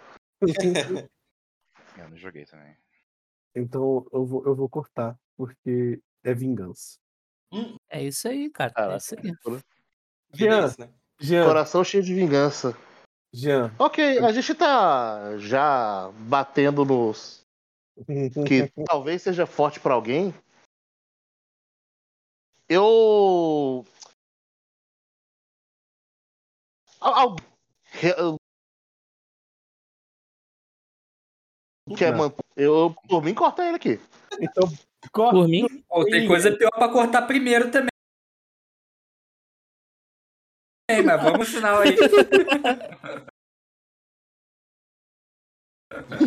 Eu não joguei também. então eu vou, eu vou cortar, porque é vingança. É isso aí, cara. É Caraca. isso aí. Jean. é isso, né? Jean, Coração cheio de vingança. Jean. Ok, a gente tá já batendo nos. que talvez seja forte pra alguém. Eu. Re- eu- Quer Não. man- Eu, por mim, corta ele aqui. Então, corta. Por mim, Pô, tem coisa pior pra cortar primeiro também. É, mas vamos no final aí.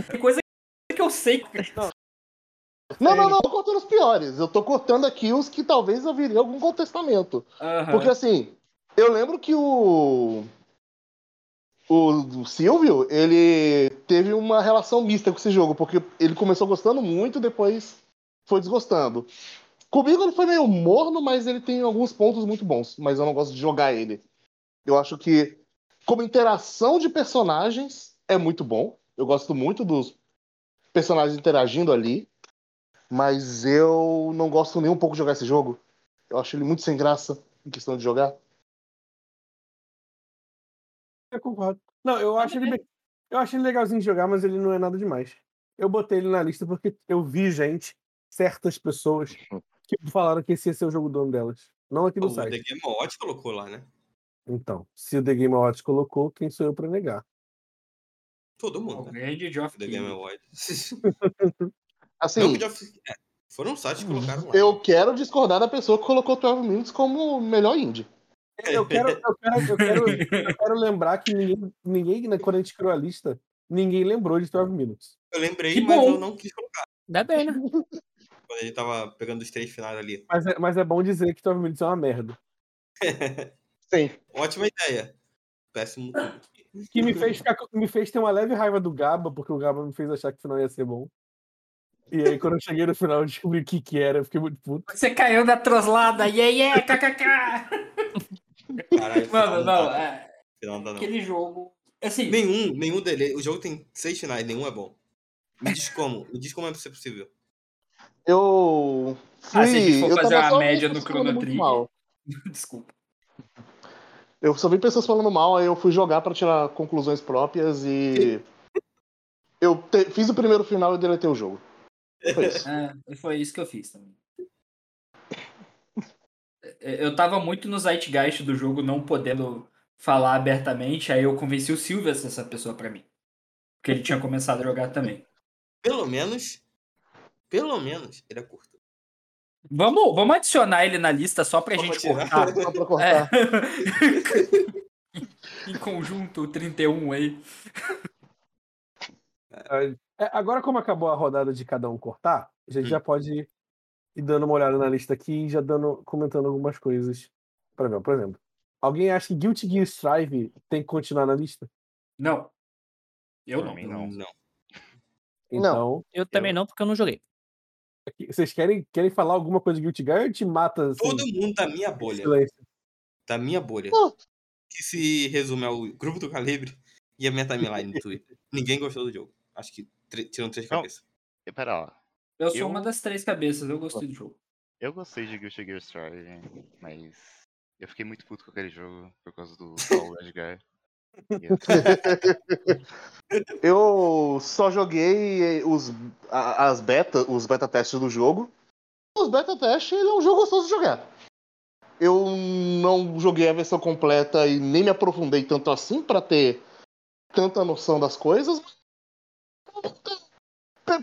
Tem coisa que eu sei. Não, não, não, eu tô cortando os piores. Eu tô cortando aqui os que talvez haveria algum contestamento. Aham. Porque assim, eu lembro que o. O Silvio, ele teve uma relação mista com esse jogo, porque ele começou gostando muito, depois foi desgostando. Comigo ele foi meio morno, mas ele tem alguns pontos muito bons, mas eu não gosto de jogar ele. Eu acho que, como interação de personagens, é muito bom. Eu gosto muito dos personagens interagindo ali, mas eu não gosto nem um pouco de jogar esse jogo. Eu acho ele muito sem graça em questão de jogar. Eu concordo. Não, eu acho ele bem- eu acho ele legalzinho de jogar, mas ele não é nada demais. Eu botei ele na lista porque eu vi gente, certas pessoas, que falaram que esse ia ser o jogo do ano delas. Não aqui no O The site. Game Watch colocou lá, né? Então, se o The Game Awards colocou, quem sou eu pra negar? Todo O mundo, né? grande Geoff The Game. Awards. Assim, Não que já f- é, foram sites que colocaram lá. eu né? quero discordar da pessoa que colocou 12 Minutes como o melhor indie. Eu quero, eu quero, eu quero, eu quero lembrar que ninguém, ninguém, né, quando a gente criou a lista, ninguém lembrou de 12 Minutes. Eu lembrei, Que mas bom. eu não quis colocar. dá bem, né? Quando a gente tava pegando os três finais ali. Mas é, mas é bom dizer que 12 Minutes é uma merda. Sim. Ótima ideia. Péssimo. Que me fez, ficar, me fez ter uma leve raiva do Gaba, porque o Gaba me fez achar que o final ia ser bom. E aí, quando eu cheguei no final, eu descobri o que que era, eu fiquei muito puto. Você caiu da troslada. Yeah, yeah, kkk. Caralho, Mano, não, cara. é, Final não dá, não. aquele jogo. Assim, Nenhum, nenhum dele. O jogo tem seis finais, nenhum é bom. Me diz como. Me diz como é ser possível. Eu fui. Ah, se a gente for eu fazer a média do Chrono Trigger. desculpa. Eu só vi pessoas falando mal, aí eu fui jogar pra tirar conclusões próprias e. Eu te- fiz o primeiro final e deletei o jogo. Foi isso. É, foi isso que eu fiz também. É, Eu tava muito no zeitgeist do jogo, não podendo falar abertamente, aí eu convenci o Silvio a ser essa pessoa pra mim. Porque ele tinha começado a jogar também. Pelo menos. Pelo menos, ele é curto. Vamos, vamos adicionar ele na lista só pra Vamos gente tirar. cortar. Só pra É. cortar. em conjunto, o 31 aí. É, agora, como acabou a rodada de cada um cortar, a gente Hum. já pode ir dando uma olhada na lista aqui e já dando, comentando algumas coisas. Por exemplo, por exemplo, alguém acha que Guilty Gear Strive tem que continuar na lista? Não. Eu não. não. Não. Então, Eu também não, porque eu não joguei. aqui- vocês querem, querem falar alguma coisa de Guilty Gear ou te mata assim, Todo mundo da minha em bolha. silêncio? Da minha bolha. Oh. Que se resume ao grupo do Calibre e a minha timeline no Twitter. Ninguém gostou do jogo. Acho que tiram três Não. cabeças. E pera lá. Eu sou Eu- uma das três cabeças, eu gostei do jogo. Eu gostei de Guilty Gear Strive, mas eu fiquei muito puto com aquele jogo por causa do Paul Edgar. Eu só joguei os, a- as beta, os beta testes do jogo. Os beta testes, ele é um jogo gostoso de jogar. Eu não joguei a versão completa e nem me aprofundei tanto assim pra ter tanta noção das coisas. P-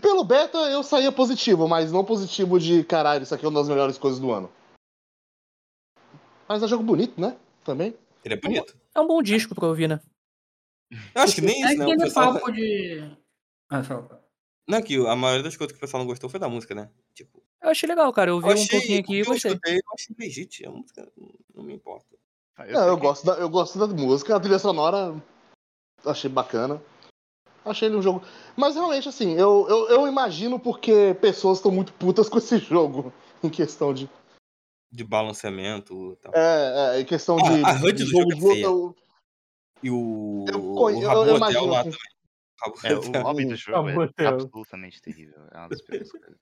Pelo beta eu saía positivo, mas não positivo de caralho, isso aqui é uma das melhores coisas do ano. Mas é jogo bonito, né? Também. Ele é bonito. É um bom disco pra ouvir, né? Eu acho que nem É isso, né? O pessoal... papo de. Ah, fala. Não, que a maioria das coisas que o pessoal não gostou foi da música, né? Tipo, Eu achei legal, cara. Eu vi eu um achei, pouquinho aqui e que eu gostei. escutei, eu achei legítimo. A música não- não me importa. Ah, Não, sei eu que- gosto, da, eu gosto da música, a trilha sonora achei bacana. Achei ele um jogo. Mas realmente, assim, eu, eu, eu imagino porque pessoas estão muito putas com esse jogo. Em questão de. De balanceamento e tal. É, é em questão Ah, de. a HUD de do jogo jogo é eu- E o, Eu o eu- eu Hotel imagino lá que- É, o Hotel. lobby do jogo é Hotel. absolutamente terrível. É uma das piores coisas.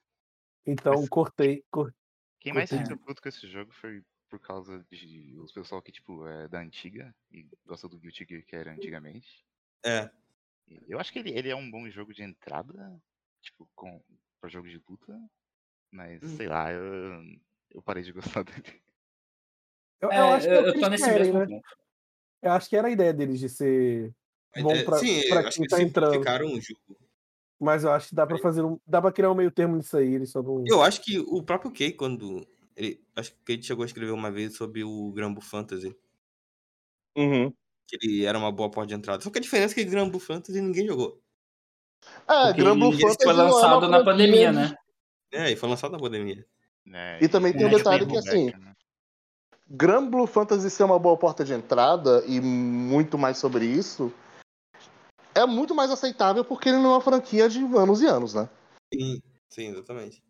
Então, cortei. cor- Quem mais Curti. fica puto com esse jogo foi por causa de os pessoal que, tipo, é da antiga e gosta do Guilty Gear que era antigamente. É. Eu acho que ele, ele é um bom jogo de entrada, tipo, com, pra jogo de luta, mas Hum. sei lá, eu, eu parei de gostar dele. Eu, É, eu acho que é eu, que tô nesse querem, mesmo né? ponto. Eu acho que era a ideia deles de ser bom É, pra, Sim, pra eu acho quem que tá entrando. o jogo. Mas eu acho que dá pra fazer um. Dá pra criar um meio termo nisso aí. Eles só não. Eu acho que o próprio Kay, quando. Ele, acho que o Kay chegou a escrever uma vez sobre o Grambo Fantasy. Uhum. Que ele era uma boa porta de entrada. Só que a diferença é que Grambo Fantasy ninguém jogou. É, Porque Gran Blue ele Fantasy foi é uma lançado na pandemia, de- né? É, e foi lançado na pandemia. né? E também tem um é detalhe que, assim, né? Gran Blue Fantasy ser uma boa porta de entrada e muito mais sobre isso é muito mais aceitável porque ele não é uma franquia de anos e anos, né? Sim, sim, exatamente.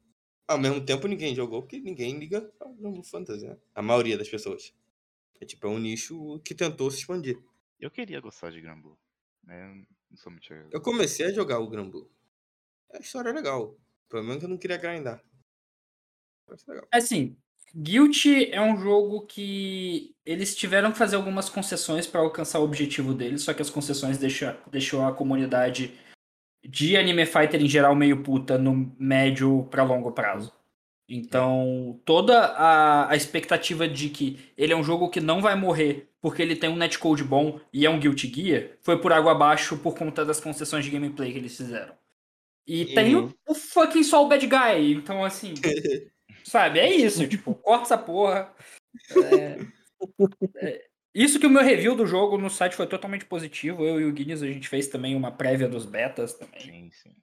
Ao mesmo tempo, ninguém jogou porque ninguém liga pra Grambo Fantasy, né? A maioria das pessoas. É tipo, é um nicho que tentou se expandir. Eu queria gostar de Grambu. Né? eu Não sou muito. Eu comecei a jogar o Grambo. A história é legal. O problema é que eu não queria grindar. Parece legal. Assim, Guilty é um jogo que eles tiveram que fazer algumas concessões para alcançar o objetivo deles, só que as concessões deixa, deixou a comunidade de Anime Fighter em geral meio puta no médio para longo prazo. Então, toda a, a expectativa de que ele é um jogo que não vai morrer porque ele tem um netcode bom e é um Guilty Gear foi por água abaixo por conta das concessões de gameplay que eles fizeram. E tem o, o fucking Soul Bad Guy, então assim, sabe, é isso, tipo, corta essa porra. É, é, isso que o meu review do jogo no site foi totalmente positivo, eu e o Guinness a gente fez também uma prévia dos betas também. Sim, sim.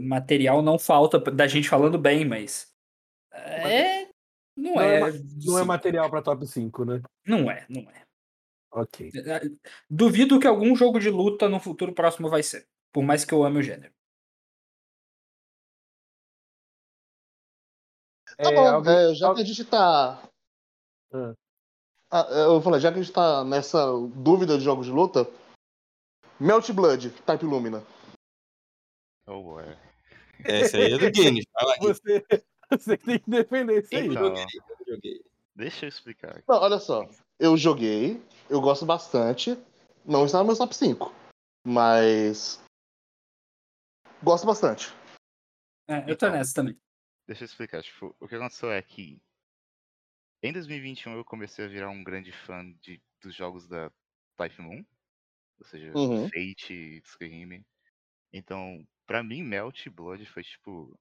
Material não falta da gente falando bem, mas é não, Não é é, Não é material pra top 5, né? não é, não é. Ok. Duvido que algum jogo de luta no futuro próximo vai ser, por mais que eu ame o gênero. Tá É, bom, alguém- é, já que a gente tá. Ah. Ah, eu falei, já que a gente tá nessa dúvida de jogos de luta, Melt Blood, Type Lumina. Oh, boy. Essa aí é do Guinness. Você, você tem que defender isso aí. Então, Eu joguei. deixa eu explicar. Não, olha só. Eu joguei, eu gosto bastante. Não está no meu top 5. Mas. Gosto bastante. É, eu tô Então. nessa também. Deixa eu explicar. Tipo, o que aconteceu é que em 2021 eu comecei a virar um grande fã de, dos jogos da Type Moon. Ou seja, Uhum. Fate, Skyrim. Então, pra mim, Melt Blood foi tipo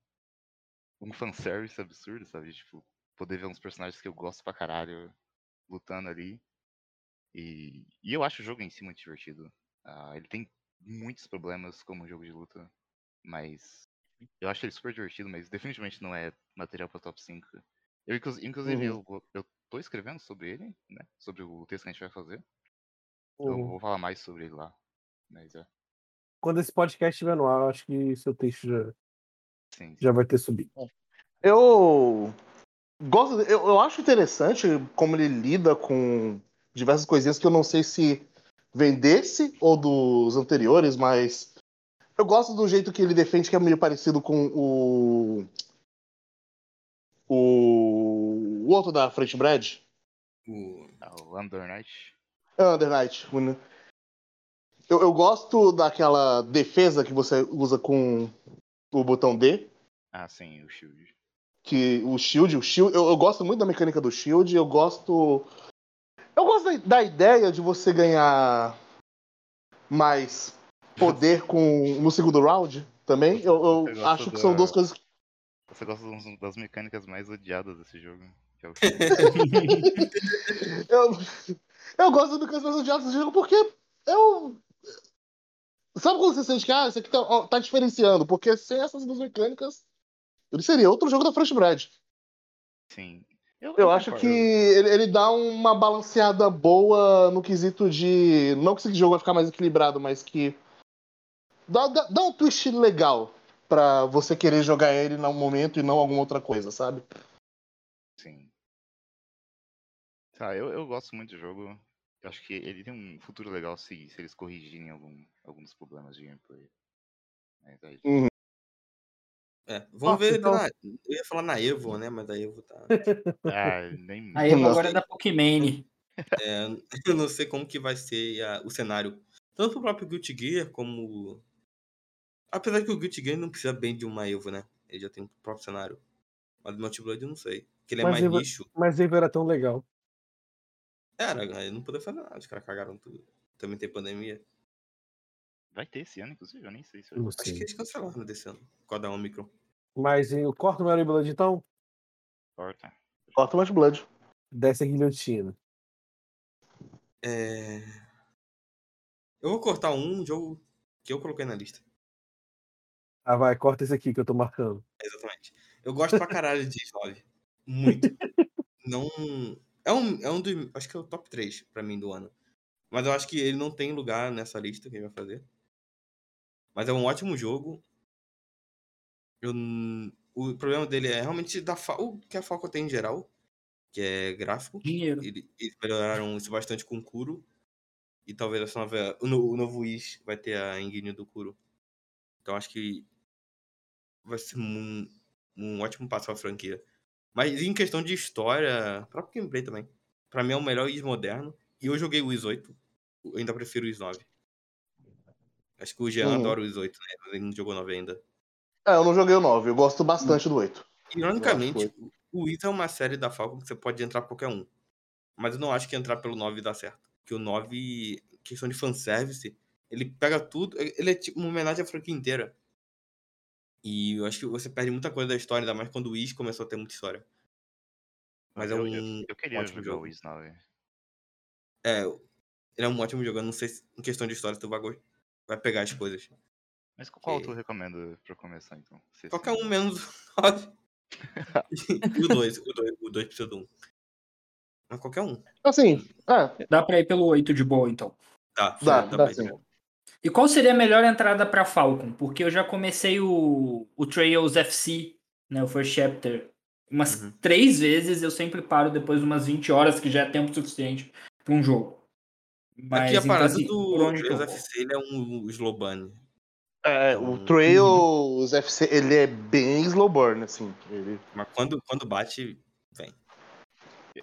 um fanservice absurdo, sabe? Tipo, poder ver uns personagens que eu gosto pra caralho lutando ali. E, e eu acho o jogo em si muito divertido. Ah, ele tem muitos problemas como jogo de luta, mas eu acho ele super divertido, mas definitivamente não é material pra top 5. Eu, inclus- inclusive, Uhum. eu, eu tô escrevendo sobre ele, né? Sobre o texto que a gente vai fazer. Eu Uhum. vou falar mais sobre ele lá. Mas é. Quando esse podcast estiver no ar, eu acho que seu texto já, Sim, já vai ter subido. Eu gosto, eu, eu acho interessante como ele lida com diversas coisinhas que eu não sei se vem desse ou dos anteriores, mas eu gosto do jeito que ele defende, que é meio parecido com o. O, o outro da Frente Brad, O- Ah, o Under Night. Under Night. o- eu, eu gosto daquela defesa que você usa com o botão D. Ah, sim, o Shield. Que o shield, o shield eu, eu gosto muito da mecânica do shield, eu gosto. Eu gosto da, da ideia de você ganhar mais poder com no segundo round também. Eu, eu acho que são da- duas coisas. Você gosta das- das mecânicas mais odiadas desse jogo. É Eu, eu gosto do Canção de Atos do jogo porque eu. Sabe quando você sente que ah, isso aqui tá, ó, tá diferenciando? Porque sem essas duas mecânicas, ele seria outro jogo da Fresh Bread. Sim. Eu acho concordo. que ele, ele dá uma balanceada boa no quesito de. Não que esse jogo vai ficar mais equilibrado, mas que. Dá, dá, dá um twist legal pra você querer jogar ele num momento e não alguma outra coisa, sabe? Sim. Tá, eu, eu gosto muito do jogo. Eu acho que ele tem um futuro legal se, se eles corrigirem algum, alguns problemas de gameplay. Mas aí- É, vamos Ah, ver. então- na- eu ia falar na Evo, né? Mas a Evo tá. Ah, nem. A Evo agora é da Pokémon. É, eu não sei como que vai ser a- o cenário. Tanto pro próprio Guilty Gear como. Apesar que o Guilty Gear não precisa bem de uma Evo, né? Ele já tem o próprio cenário. Mas o Naughty Blood eu não sei. Que ele é Mas mais Evo- nicho. Mas Evo era tão legal. Era, aí não poder fazer nada. Os caras cagaram tudo. Também tem pandemia. Vai ter esse ano, inclusive, eu nem sei se vai Não ter. Acho que eles cancelaram desse ano. Por causa da Omicron. Mas o corto no Era Blood, então, Corta. Corta mais Blood. desce a guilhotina. É... Eu vou cortar um jogo que eu coloquei na lista. Ah, vai, corta esse aqui que eu tô marcando. Exatamente. Eu gosto pra caralho de Slove. Muito. Não. É um, é um dos. Acho que é o top 3 pra mim do ano. Mas eu acho que ele não tem lugar nessa lista que a gente vai fazer. Mas é um ótimo jogo. Eu o problema dele é realmente da fa... o que a Falcon tem em geral, que é gráfico. Dinheiro. Ele- Eles melhoraram isso bastante com o Kuro. E talvez essa nova. O, no- o novo Wish vai ter a engine do Kuro. Então acho que vai ser um, um ótimo passo pra franquia. Mas em questão de história, próprio gameplay também. Pra mim é o melhor Wiz moderno. E eu joguei o Wiz 8. Eu ainda prefiro o Wiz 9. Acho que o Jean Uhum. adora o Wiz 8, né? Ele não jogou 9 ainda. É, eu não joguei o 9, eu gosto bastante do 8. Ironicamente, o Wiz é uma série da Falcon que você pode entrar qualquer um. Mas eu não acho que entrar pelo 9 dá certo. Porque o 9, questão de fanservice, ele pega tudo. Ele é tipo uma homenagem à franquia inteira. E eu acho que você perde muita coisa da história, ainda mais quando o Wiz começou a ter muita história. Mas é eu, um eu, eu queria ótimo jogar jogo. o Wiz 9. É, ele é um ótimo jogo. Eu não sei se em questão de história tu vai, go- vai pegar as coisas. Mas qual Ok. tu recomenda pra começar, então? Se Qualquer sim. um menos o 9. e o 2. O 2, o 2 precisa do 1. Mas qualquer um. Assim, é, Dá pra ir pelo 8 de boa, então. Dá, dá, dá dá pra ir sim. E qual seria a melhor entrada pra Falcon? Porque eu já comecei o, o Trails FC, né, o First Chapter, umas Uhum. três vezes. Eu sempre paro depois de umas 20 horas, que já é tempo suficiente pra um jogo. Mas, Aqui a então, parada assim, do onde Trails? FC ele é um Slowbane. É, Então, o Trails FC, ele é bem slow burn, assim. Ele... Mas quando, quando bate, vem.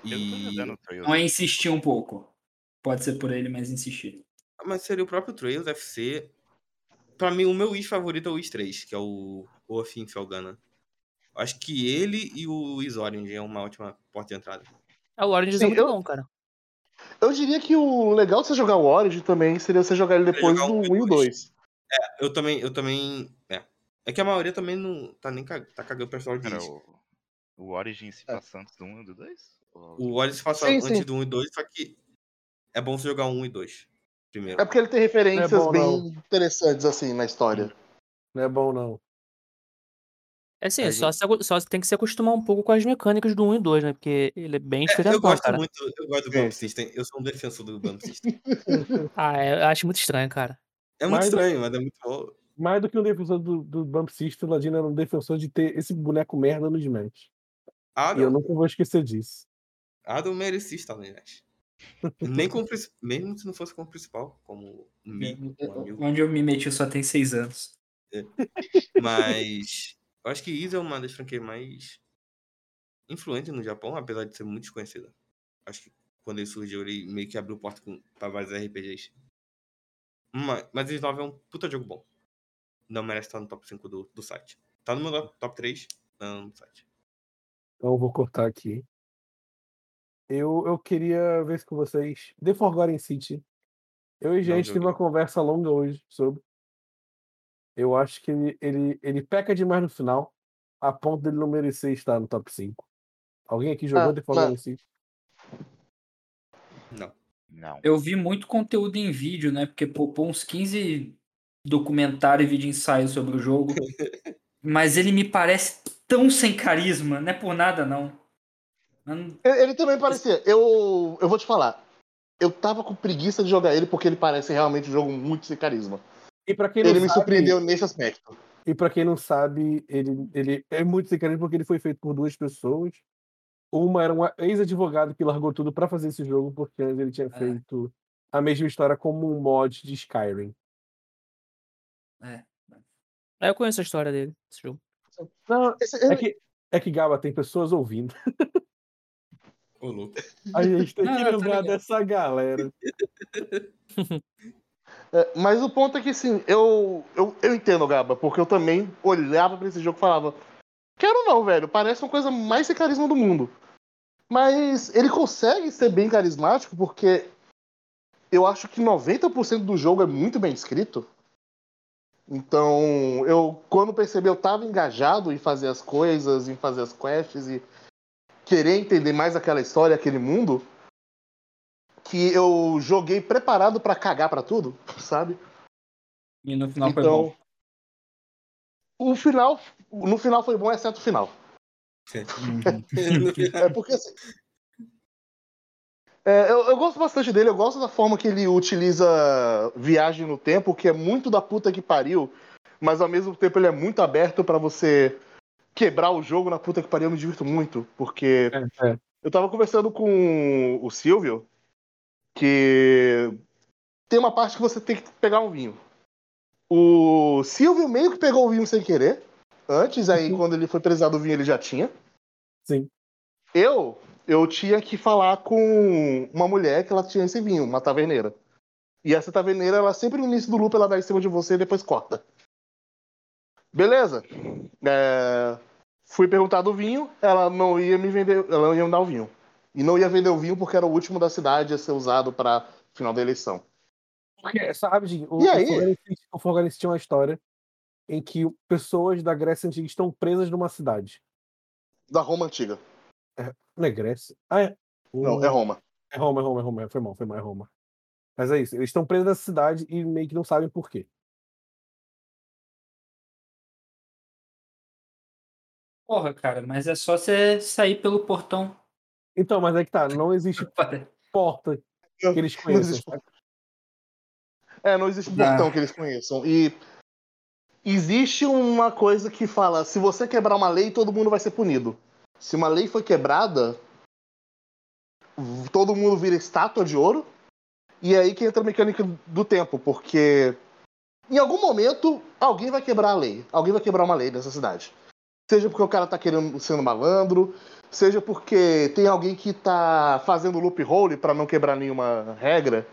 E-. Não é insistir um pouco. Pode ser por ele, mas insistir. Mas seria o próprio Trails FC. Pra mim, o meu Wish favorito é o Wish 3, que é o Orphan Felgana. Acho que ele e o Wish Orange é uma ótima porta de entrada. Ah, o Orange Sim, é muito eu- bom, cara. Eu diria que o legal de você jogar o Origin também seria você jogar ele depois jogar do um 1 e o 2. 2. Eu também, eu também. É. É que a maioria também não tá nem cag... tá cagando pra história de Cara, Wish. o, o Origin se É. passa antes do 1 e do 2? Ou- O Origin se passa Sim, antes sim. do 1 e 2, só que é bom você jogar o 1 e 2 primeiro. É porque ele tem referências é bom, bem não. interessantes, assim, na história. Não é bom, não. É assim, A só, se, acu- só tem que se acostumar um pouco com as mecânicas do 1 e 2, né? Porque ele é bem É, eu gosto cara. muito, eu gosto do Sim, Bump sim. System. Eu sou um defensor do Bump System. Ah, é- eu acho muito estranho, cara. É muito Mas- estranho, mas é muito bom. Mais do que um defensor do, do Bump System, o Ladino era um defensor de ter esse boneco merda no Smash. E eu nunca vou esquecer disso. Adam merecia estar no Smash. Nem como, mesmo se não fosse como principal, como um Mi, um amigo. Onde eu me meti só tem seis anos. Mas eu acho que Isa é uma das franquias mais influentes no Japão, apesar de ser muito desconhecida. Acho que quando ele surgiu, ele meio que abriu porta com, pra vários RPGs. Mas, mas Slove é um puta jogo bom. Não merece estar no top 5 do, do site. Tá no meu top- top 3 não, no site. Então eu vou cortar aqui. Eu, eu queria ver com vocês. The Forgotten City. Eu e a gente teve uma conversa longa hoje sobre. Eu acho que ele, ele, ele peca demais no final, a ponto dele não merecer estar no top 5. Alguém aqui jogou Ah, The mas- City? Não. Não. Eu vi muito conteúdo em vídeo, né? Porque popou uns 15 documentário e vídeo ensaio sobre o jogo. Mas ele me parece tão sem carisma, não é por nada, não. Não- Ele, ele também parecia. Eu, eu vou te falar. Eu tava com preguiça de jogar ele porque ele parece realmente um jogo muito sem carisma. E pra quem não Ele me sabe, surpreendeu nesse aspecto. E pra quem não sabe, ele, ele é muito carisma porque ele foi feito por duas pessoas. Uma era um ex-advogado que largou tudo pra fazer esse jogo porque antes ele tinha É. feito a mesma história como um mod de Skyrim. É, eu conheço a história dele, esse jogo. Não, Esse- é ele- que, é que Gaba tem pessoas ouvindo. Ô, louco. A gente tem Não, que tá lembrar dessa galera. é, mas o ponto é que, assim, eu, eu, eu entendo, Gaba, porque eu também olhava pra esse jogo e falava: Quero não, velho, parece uma coisa mais sem carisma do mundo. Mas ele consegue ser bem carismático porque eu acho que 90% do jogo é muito bem escrito. Então, eu, quando percebi, eu tava engajado em fazer as coisas, em fazer as quests e querer entender mais aquela história, aquele mundo, que eu joguei preparado pra cagar pra tudo, sabe? E no final foi então, bom. o final, no final foi bom, exceto o final. É porque assim. é, eu, eu gosto bastante dele, eu gosto da forma que ele utiliza viagem no tempo, que é muito da puta que pariu, mas ao mesmo tempo ele é muito aberto pra você quebrar o jogo na puta que pariu, eu me divirto muito, porque É, é. eu tava conversando com o Silvio, que tem uma parte que você tem que pegar um vinho. O Silvio meio que pegou o vinho sem querer, antes, aí Uhum. quando ele foi precisar do vinho ele já tinha. Sim. Eu, eu tinha que falar com uma mulher que ela tinha esse vinho, uma taverneira. E essa taverneira, ela sempre no início do loop, ela dá em cima de você e depois corta. Beleza. É, Fui perguntar do vinho, ela não ia me vender, ela não ia me dar o vinho. E não ia vender o vinho porque era o último da cidade a ser usado para final da eleição. Porque, sabe, o, E aí? O City tinha uma história em que pessoas da Grécia Antiga estão presas numa cidade. Da Roma antiga. Não é Grécia? Ah, é. Não, é Roma. É Roma, é Roma, é Roma. Foi mal, foi mal, é Roma. Mas é isso. Eles estão presos nessa cidade e meio que não sabem por quê. Porra, cara, mas é só você sair pelo portão. Então, mas é que tá, não existe porta que eles Não conheçam. existe-? É, não existe Ah. portão que eles conheçam. E existe uma coisa que fala: se você quebrar uma lei, todo mundo vai ser punido. Se uma lei foi quebrada, todo mundo vira estátua de ouro. E é aí que entra a mecânica do tempo, porque em algum momento alguém vai quebrar a lei. Alguém vai quebrar uma lei nessa cidade. Seja porque o cara tá querendo sendo malandro, seja porque tem alguém que tá fazendo loophole pra não quebrar nenhuma regra.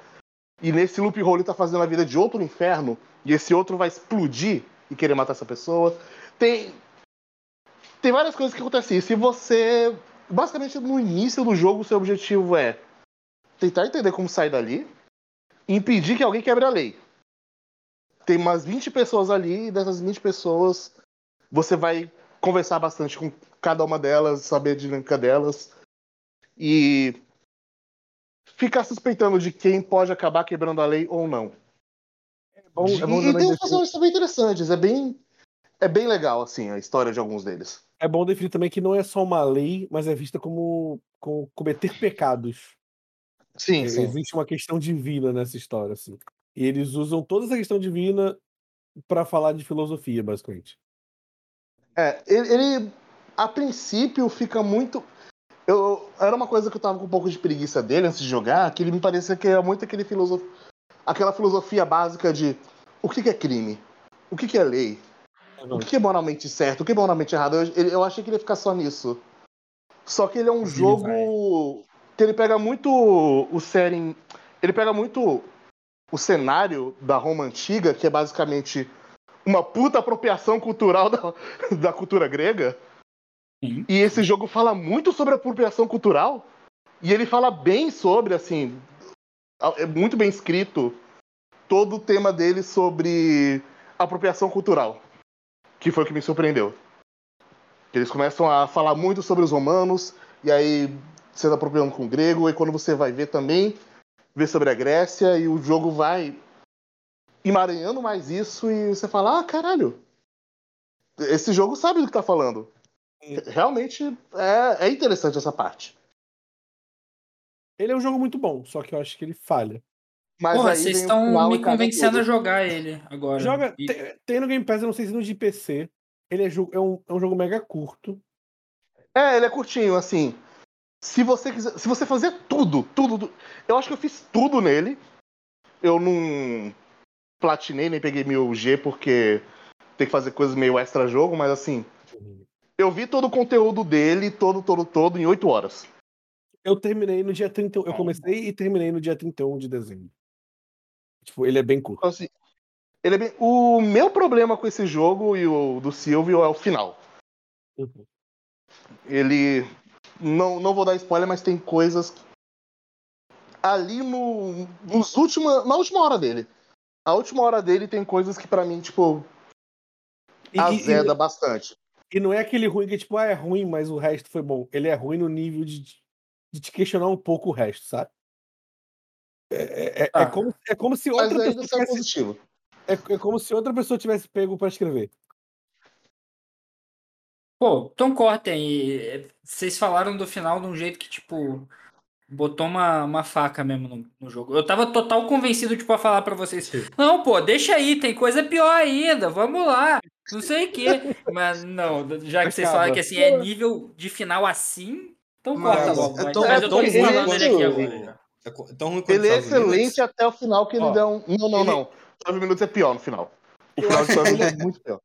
E nesse loophole tá fazendo a vida de outro inferno, e esse outro vai explodir e querer matar essa pessoa. Tem. Tem várias coisas que acontecem. Se você. Basicamente, no início do jogo, o seu objetivo é tentar entender como sair dali impedir que alguém quebre a lei. Tem umas 20 pessoas ali, e dessas 20 pessoas, você vai conversar bastante com cada uma delas, saber a dinâmica delas. E ficar suspeitando de quem pode acabar quebrando a lei ou não. É bom, e é bom e tem uns definir, personagens também interessantes, é bem, é bem legal, assim, a história de alguns deles. é bom definir também que não é só uma lei, mas é vista como, como cometer pecados. Sim, É, sim. Existe uma questão divina nessa história, assim. E eles usam toda essa questão divina pra falar de filosofia, basicamente. É, ele, ele, a princípio fica muito. Eu, era uma coisa que eu tava com um pouco de preguiça dele antes de jogar, que ele me parecia que era muito aquele filosof... aquela filosofia básica de o que, que é crime, o que, que é lei, o que, que é moralmente certo, o que é moralmente errado. Eu, eu achei que ele ia ficar só nisso. Só que ele é um jogo que ele pega muito o setting. Ele pega muito o cenário da Roma antiga, que é basicamente uma puta apropriação cultural da, da cultura grega. Sim. E esse jogo fala muito sobre apropriação cultural. E ele fala bem sobre, assim. É muito bem escrito todo o tema dele sobre apropriação cultural. Que foi o que me surpreendeu. Eles começam a falar muito sobre os romanos, e aí sendo apropriando com o grego, e quando você vai ver também, ver sobre a Grécia, e o jogo vai emaranhando mais isso, e você fala, ah, caralho, esse jogo sabe do que tá falando. Realmente é, é interessante essa parte. Ele é um jogo muito bom, só que eu acho que ele falha. Mas Porra, aí vocês estão me convencendo a jogar ele agora. Joga, E- tem, tem no Game Pass, eu não sei se no de PC. Ele é, é, um, é um jogo mega curto. É, ele é curtinho, assim. Se você quiser. Se você fazer tudo, tudo. tu- Eu acho que eu fiz tudo nele. Eu não platinei, nem peguei mil G porque tem que fazer coisas meio extra jogo, mas assim. Eu vi todo o conteúdo dele, todo, todo, todo, em 8 horas. Eu terminei no dia 31. Eu comecei e terminei no dia 31 de dezembro. Tipo, ele é bem curto. Então, assim, ele é bem... O meu problema com esse jogo e o do Silvio é o final. Uhum. Ele. Não, não vou dar spoiler, mas tem coisas. Ali no. Nos última, na última hora dele. A última hora dele tem coisas que pra mim, tipo, E, e- azeda bastante. e não é aquele ruim que, tipo, ah, é ruim, mas o resto foi bom. Ele é ruim no nível de, de te questionar um pouco o resto, sabe? É, é- é- Ah. é como, é como se Mas outra ainda pessoa sai tivesse, positivo. é, é como se outra pessoa tivesse pego pra escrever. Pô, Tom Corten, e vocês falaram do final de um jeito que, tipo, botou uma, uma faca mesmo no, no jogo. Eu tava total convencido, tipo, a falar pra vocês, não, pô, deixa aí, tem coisa pior ainda, vamos lá, não sei o quê. Mas não, já que vocês Acaba. falaram que, assim, é nível de final assim, então corta logo. é Mas, tão- mas é eu tô falando ele aqui agora. É co- tão ruim Ele é 12 Minutes. excelente até o final que ele Ó, dá um. Não, não, não. Não, 9 minutos é pior no final. O final de 9 minutos é muito pior.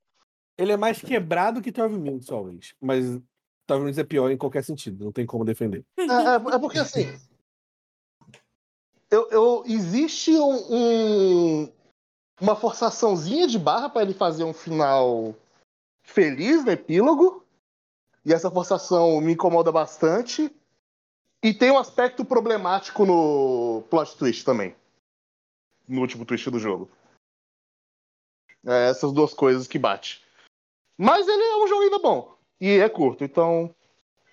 Ele é mais quebrado que 12 Minutes, talvez. Mas 12 Minutes é pior em qualquer sentido. Não tem como defender. É, é- é porque assim. Eu, eu- existe um, um- uma forçaçãozinha de barra para ele fazer um final feliz no epílogo. E essa forçação me incomoda bastante. E tem um aspecto problemático no plot twist também. No último twist do jogo. É essas duas coisas que bate. Mas ele é um jogo ainda bom. E é curto, então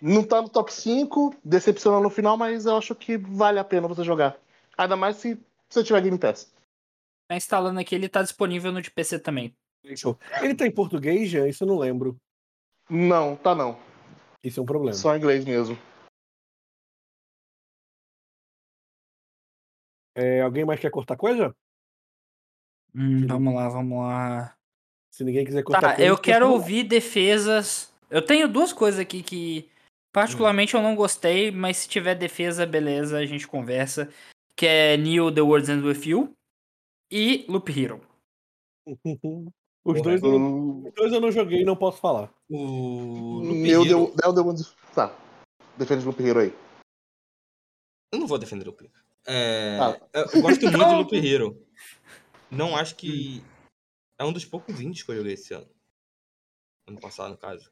não tá no top 5, decepciona no final, mas eu acho que vale a pena você jogar. Ainda mais se você tiver Game Pass. Tá instalando aqui, ele tá disponível no de PC também. Ele tá em português, já? Isso eu não lembro. Não, tá não. Isso é um problema. Só em inglês mesmo. É, alguém mais quer cortar coisa? Hum, vamos lá, vamos lá. Se ninguém quiser cortar Tá, coisa. eu quero ouvir defesas. Eu tenho duas coisas aqui que particularmente eu não gostei, mas se tiver defesa, beleza, a gente conversa. Que é Neo The Words End With You e Loop Hero. Os dois, eu não, Hum, os dois eu não joguei e não posso falar. O Loop Meu Hero- Deus, Del Deus. Tá. Defende o Loop Hero aí. Eu não vou defender o Loop Hero. É, Ah. Eu gosto muito do Loop Hero. Não acho que. É um dos poucos indies que eu joguei esse ano. Ano passado, no caso.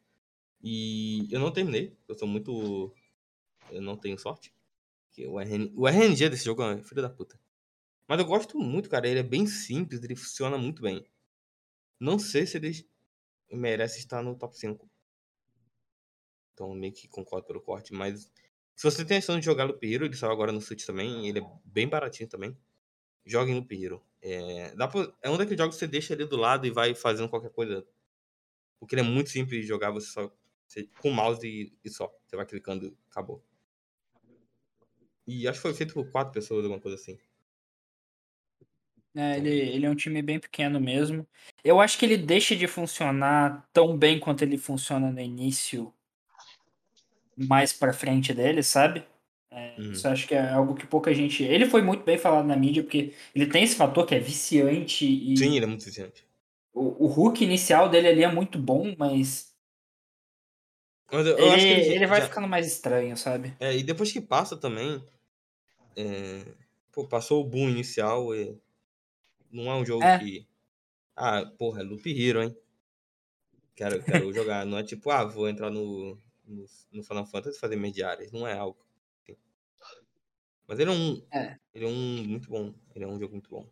E eu não terminei. Eu sou muito. Eu não tenho sorte. O, RN... o RNG desse jogo é filho da puta. Mas eu gosto muito, cara. Ele é bem simples, ele funciona muito bem. Não sei se ele merece estar no top 5. Então meio que concordo pelo corte, mas se você tem a intenção de jogar Loop Hero, ele saiu agora no Switch também, ele é bem baratinho também. Jogue em Loop Hero. É, dá pra- é um daqueles jogos que você deixa ali do lado e vai fazendo qualquer coisa. Porque ele é muito simples de jogar, você só. Você- com o mouse e, e só. Você vai clicando acabou. E acho que foi feito por quatro pessoas, alguma coisa assim. É, ele, ele é um time bem pequeno mesmo. Eu acho que ele deixa de funcionar tão bem quanto ele funciona no início, mais pra frente dele, sabe? É, Uhum. Isso eu acho que é algo que pouca gente. Ele foi muito bem falado na mídia, porque ele tem esse fator que é viciante e Sim, ele é muito viciante. o, o hook inicial dele ali é muito bom, Mas eu, eu ele, ele, já- ele vai já- ficando mais estranho, sabe? É, e depois que passa também. é, pô, passou o boom inicial e Não é um jogo É. que. Ah, porra, é Loop Hero, hein? Quero, quero jogar. Não é tipo, ah, vou entrar no, no, no Final Fantasy e fazer minhas diárias. Não é algo. assim. Mas ele é um. É. Ele é um muito bom. Ele é um jogo muito bom.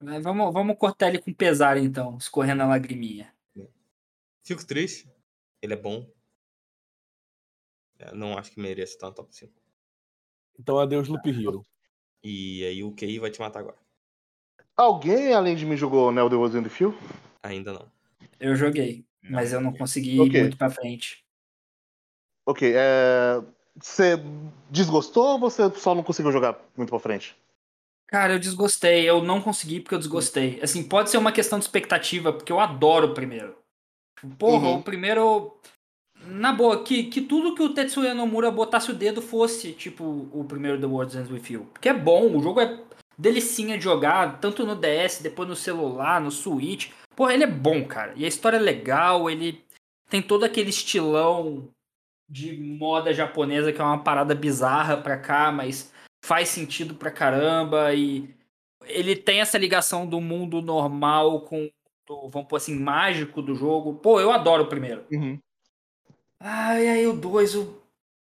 Mas vamos, vamos cortar ele com pesar, então, escorrendo a lagriminha. Fico triste. Ele é bom. É, não acho que mereça estar no top 5. Então adeus Loop Hero. E aí o QI vai te matar agora. Alguém, além de mim, jogou Neo The Woods and the Few? Ainda não. Eu joguei, Não, mas eu não consegui ir Ok. muito pra frente. Ok, é... Você desgostou ou você só não conseguiu jogar muito pra frente? Cara, eu desgostei. Eu não consegui porque eu desgostei. Assim, pode ser uma questão de expectativa, porque eu adoro o primeiro. Porra, Uhum. o primeiro. Na boa, que, que tudo que o Tetsuya Nomura botasse o dedo fosse, tipo, o primeiro The World Ends With You. Porque é bom, o jogo é delicinha de jogar, tanto no DS, depois no celular, no Switch. Porra, ele é bom, cara. E a história é legal, ele tem todo aquele estilão de moda japonesa que é uma parada bizarra pra cá, mas faz sentido pra caramba e ele tem essa ligação do mundo normal com vamos pôr assim, mágico do jogo. Pô, eu adoro o primeiro. Uhum. Ai, aí o 2, o.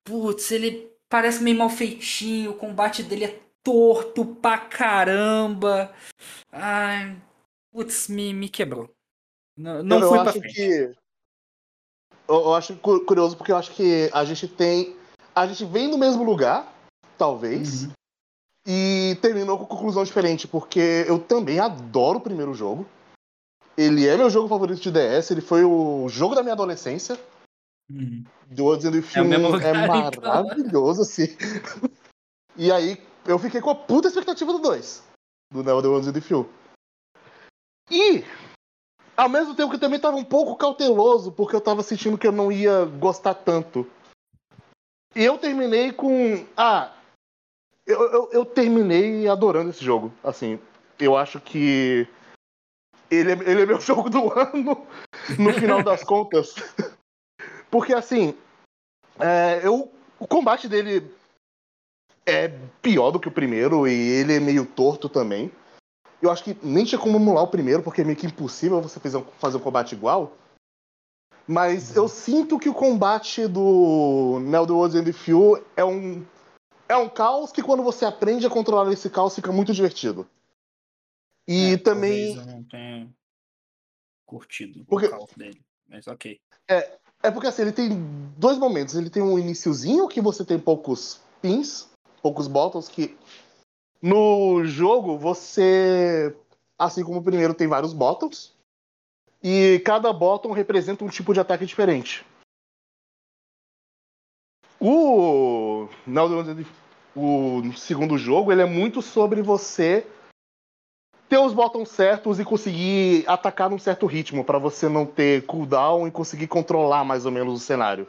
Putz, ele parece meio mal feitinho, o combate dele é torto pra caramba. Ai. Putz, me, me quebrou. Não, não eu, eu fui pra acho frente. que. Eu, eu acho cu- curioso porque eu acho que a gente tem. A gente vem do mesmo lugar, talvez, Uhum. e terminou com conclusão diferente, porque eu também adoro o primeiro jogo. Ele é meu jogo favorito de DS, ele foi o jogo da minha adolescência. The Words and the É mesmo é, lugar, então. maravilhoso, assim. e aí, eu fiquei com a puta expectativa do 2. Do Neo The the Film. E, ao mesmo tempo que eu também tava um pouco cauteloso, porque eu tava sentindo que eu não ia gostar tanto. E eu terminei com. Ah, eu, eu, eu terminei adorando esse jogo. Assim, eu acho que. Ele é, ele é meu jogo do ano, no final das contas. Porque, assim, é, eu, o combate dele é pior do que o primeiro e ele é meio torto também. Eu acho que nem tinha como emular o primeiro, porque é meio que impossível você fazer um, fazer um combate igual. Mas eu sinto que o combate do Neo The Worlds and the Few é um, é um caos que quando você aprende a controlar esse caos fica muito divertido. E É, também. Eu não tenha curtido Porque- o caos dele. Mas ok. É porque assim, ele tem dois momentos. Ele tem um iniciozinho que você tem poucos pins, poucos bottles, que no jogo você, assim como o primeiro, tem vários bottles. E cada bottom representa um tipo de ataque diferente. O, na- o segundo jogo, ele é muito sobre você ter os botões certos e conseguir atacar num certo ritmo, pra você não ter cooldown e conseguir controlar mais ou menos o cenário.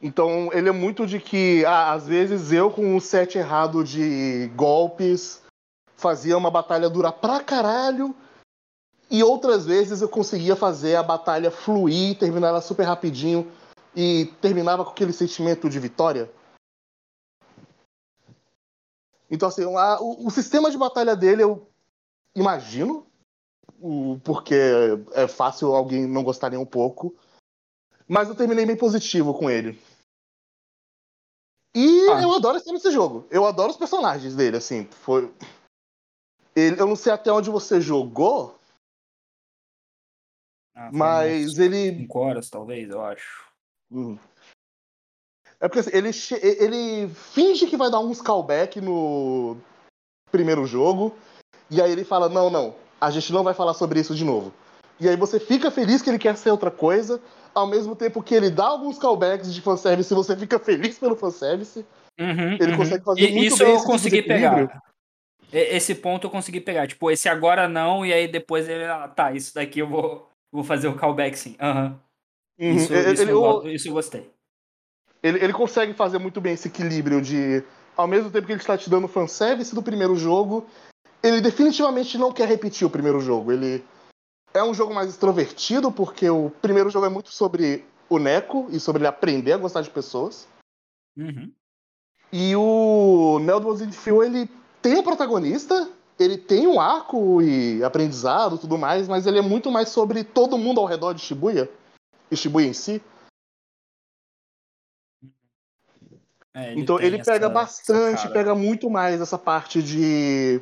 Então, ele é muito de que, ah, às vezes eu com o set errado de golpes fazia uma batalha durar pra caralho, e outras vezes eu conseguia fazer a batalha fluir, terminar ela super rapidinho e terminava com aquele sentimento de vitória. Então, assim, a- o, o sistema de batalha dele eu imagino, porque é fácil alguém não gostar nem um pouco. Mas eu terminei bem positivo com ele. E Ah. eu adoro esse, jogo. Eu adoro os personagens dele, assim. Foi. Ele, eu não sei até onde você jogou, Ah, mas ele. cinco horas, talvez, eu acho. Hum. É porque assim, ele, ele finge que vai dar uns callback no primeiro jogo, e aí ele fala: não, não, a gente não vai falar sobre isso de novo. E aí você fica feliz que ele quer ser outra coisa, ao mesmo tempo que ele dá alguns callbacks de fanservice e você fica feliz pelo fanservice. Uhum, Ele uhum. consegue fazer E- muito Isso bem eu esse tipo consegui pegar. Esse ponto eu consegui pegar. Tipo, esse agora não, e aí depois ele. Ah, tá, isso daqui eu vou, vou fazer o callback sim. Aham. Uhum. Isso, Ele- isso, ele- eu, isso eu gostei. Ele, ele consegue fazer muito bem esse equilíbrio de. Ao mesmo tempo que ele está te dando fanservice do primeiro jogo, ele definitivamente não quer repetir o primeiro jogo. Ele é um jogo mais extrovertido, porque o primeiro jogo é muito sobre o Neko e sobre ele aprender a gostar de pessoas. Uhum. E o do Phil, ele tem um protagonista, ele tem um arco e aprendizado e tudo mais, mas ele é muito mais sobre todo mundo ao redor de Shibuya. E Shibuya em si. É, então tem ele pega bastante, cara. pega muito mais essa parte de.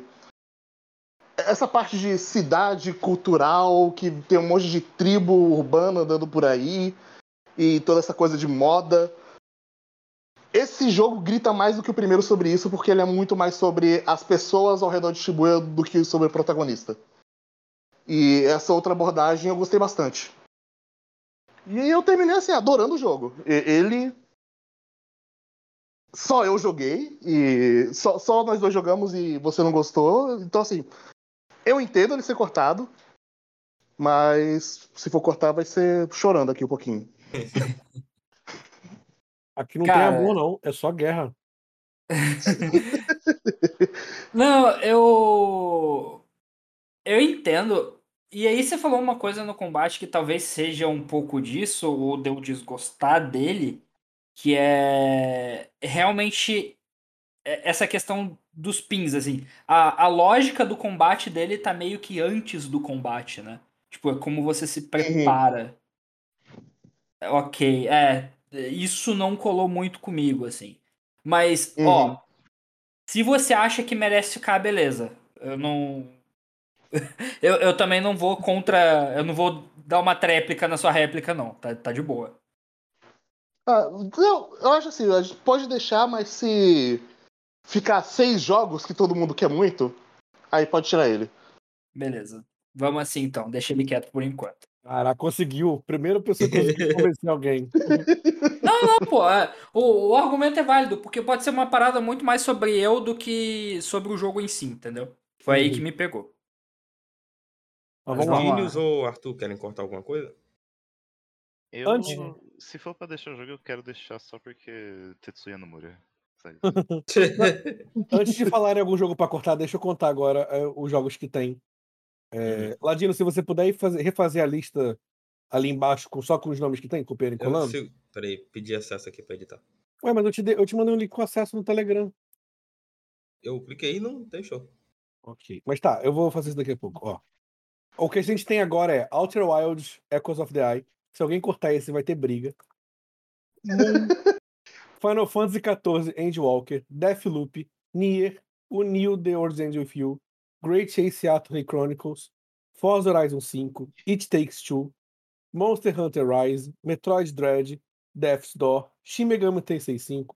Essa parte de cidade cultural, que tem um monte de tribo urbana andando por aí, e toda essa coisa de moda. Esse jogo grita mais do que o primeiro sobre isso, porque ele é muito mais sobre as pessoas ao redor de Shibuya do que sobre o protagonista. E essa outra abordagem eu gostei bastante. E eu terminei assim, adorando o jogo. Ele. Só eu joguei, e só, só nós dois jogamos e você não gostou. Então, assim, eu entendo ele ser cortado, mas se for cortar, vai ser chorando aqui um pouquinho. Aqui não Cara- tem amor, não. É só guerra. Não, eu. Eu entendo. E aí você falou uma coisa no combate que talvez seja um pouco disso, ou de eu desgostar dele, que é realmente é- essa questão dos pins, assim. A, a lógica do combate dele tá meio que antes do combate, né? Tipo, é como você se prepara. Ok, é. Isso não colou muito comigo, assim. Mas, ó, Uhum. se você acha que merece ficar, beleza. Eu não. eu, eu também não vou contra. Eu não vou dar uma tréplica na sua réplica, não. Tá, tá de boa. Ah, não, eu acho assim, a gente pode deixar, mas se ficar seis jogos que todo mundo quer muito, aí pode tirar ele. Beleza. Vamos assim então, deixa ele quieto por enquanto. Caraca, conseguiu. Primeira pessoa que conseguiu convencer alguém. Não, não, pô. é, o, o argumento é válido, porque pode ser uma parada muito mais sobre eu do que sobre o jogo em si, entendeu? Foi aí Uhum. que me pegou. Mas vamos ou Arthur querem cortar alguma coisa? Eu, Antes- se for pra deixar o jogo, eu quero deixar só porque Tetsuya. Só isso. Antes de falar em algum jogo pra cortar, deixa eu contar agora é, os jogos que tem. Uhum. É, Ladino, se você puder fazer- refazer a lista ali embaixo, com, só com os nomes que tem, copiando e colando. consigo. Peraí, pedir acesso aqui pra editar. Ué, mas eu te, dei- eu te mandei um link com acesso no Telegram. Eu cliquei e não deixou. Ok. Mas tá, eu vou fazer isso daqui a pouco, ó. O que a gente tem agora é Outer Wilds, Echoes of the Eye. Se alguém cortar esse, vai ter briga. Final Fantasy XIV, Endwalker, Deathloop, Nier, o Neo The End With You, Great Chase Attorney Chronicles, Forza Horizon 5, It Takes Two, Monster Hunter Rise, Metroid Dread, Death's Door, Shin Megami Tensei 5,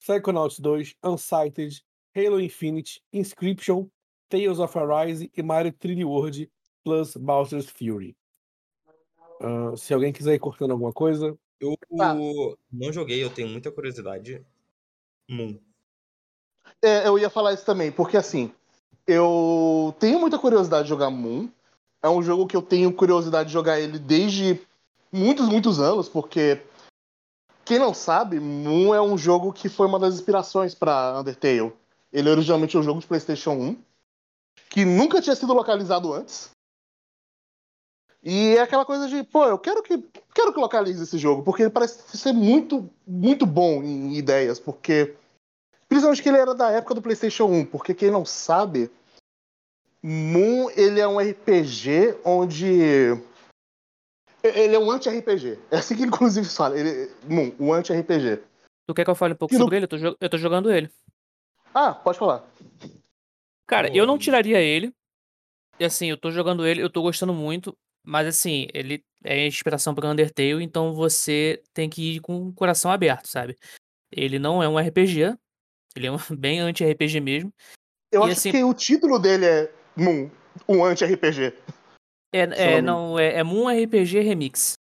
Psychonauts 2, Unsighted, Halo Infinite, Inscription, Tales of Arise e Mario 3D World plus Bowser's Fury. Ah, se alguém quiser ir cortando alguma coisa, Eu Tá. não joguei, eu tenho muita curiosidade. Moon. É, eu ia falar isso também, porque assim, eu tenho muita curiosidade de jogar Moon. É um jogo que eu tenho curiosidade de jogar ele desde muitos, muitos anos, porque quem não sabe, Moon é um jogo que foi uma das inspirações para Undertale. Ele é originalmente um jogo de PlayStation 1, que nunca tinha sido localizado antes. E é aquela coisa de, pô, eu quero que quero que localize esse jogo, porque ele parece ser muito, muito bom em ideias, porque Principalmente que ele era da época do PlayStation 1, porque quem não sabe, Moon ele é um RPG onde ele é um anti-RPG. É assim que ele inclusive fala, ele Moon, um anti-RPG. Tu quer que eu fale um pouco E no- sobre ele? Eu tô, jo- eu tô jogando ele. Ah, pode falar. Cara, eu não tiraria ele. E assim, eu tô jogando ele, eu tô gostando muito. Mas assim, ele é inspiração pra Undertale, então você tem que ir com o coração aberto, sabe? Ele não é um RPG. Ele é um bem anti-RPG mesmo. Eu E acho assim- que o título dele é Moon, um anti-RPG. É, é não é, é Moon RPG Remix.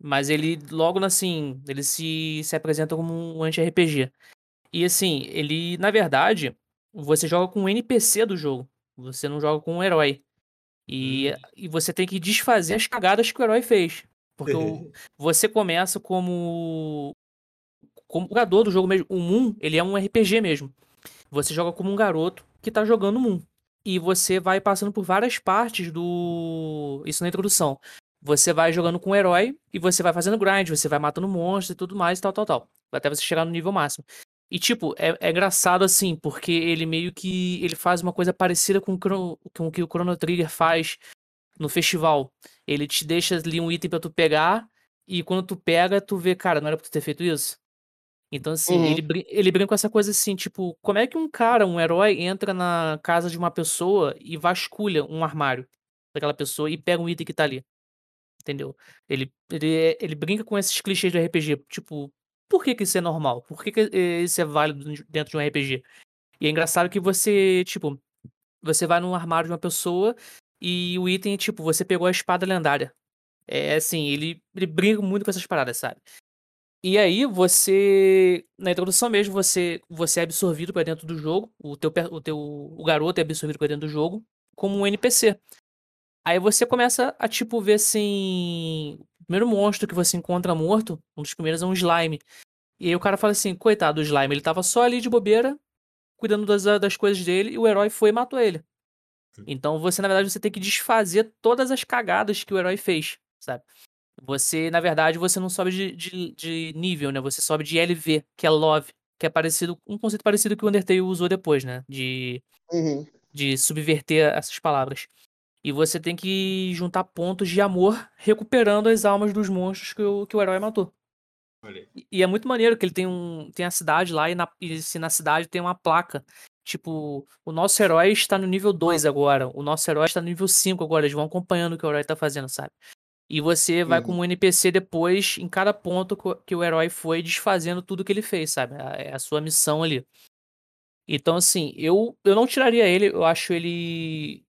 Mas ele, logo assim, ele se, se apresenta como um anti-RPG. E assim, ele, na verdade, você joga com o NPC do jogo. Você não joga com um herói. E, e você tem que desfazer as cagadas que o herói fez. Porque o- você começa como. Como jogador do jogo mesmo. O Moon, ele é um RPG mesmo. Você joga como um garoto que tá jogando Moon. E você vai passando por várias partes do. Isso na introdução. Você vai jogando com o herói e você vai fazendo grind, você vai matando monstros e tudo mais e tal, tal, tal. Até você chegar no nível máximo. E, tipo, é, é engraçado assim, porque ele meio que ele faz uma coisa parecida com o, Chrono- com o que o Chrono Trigger faz no festival. Ele te deixa ali um item pra tu pegar, e quando tu pega, tu vê, cara, não era pra tu ter feito isso. Então, assim, Uhum. ele, brin- ele brinca com essa coisa assim, tipo, como é que um cara, um herói, entra na casa de uma pessoa e vasculha um armário daquela pessoa e pega um item que tá ali? Entendeu? Ele, ele, ele brinca com esses clichês do RPG, tipo, por que que isso é normal? Por que que eh, isso é válido dentro de um RPG? E é engraçado que você, tipo, você vai num armário de uma pessoa e o item, tipo, você pegou a espada lendária. É assim, ele, ele brinca muito com essas paradas, sabe? E aí você, na introdução mesmo, você você é absorvido pra dentro do jogo, o teu o teu o garoto é absorvido pra dentro do jogo como um NPC. Aí você começa a tipo ver assim, primeiro monstro que você encontra morto, um dos primeiros é um slime. E aí o cara fala assim, coitado do slime, ele tava só ali de bobeira, cuidando das, das coisas dele, e o herói foi e matou ele. Então você, na verdade, você tem que desfazer todas as cagadas que o herói fez, sabe? Você, na verdade, você não sobe de, de, de nível, né? Você sobe de LV, que é Love, que é parecido, um conceito parecido que o Undertale usou depois, né? De, Uhum. de subverter essas palavras. E você tem que juntar pontos de amor recuperando as almas dos monstros que o, que o herói matou. E- E é muito maneiro que ele tem um tem a cidade lá e, na, e se na cidade tem uma placa. Tipo, o nosso herói está no nível 2 agora. O nosso herói está no nível 5 agora. Eles vão acompanhando o que o herói tá fazendo, sabe? E você vai Uhum. como NPC depois, em cada ponto que o herói foi desfazendo tudo que ele fez, sabe? A- É a sua missão ali. Então, assim, eu, eu não tiraria ele, eu acho ele.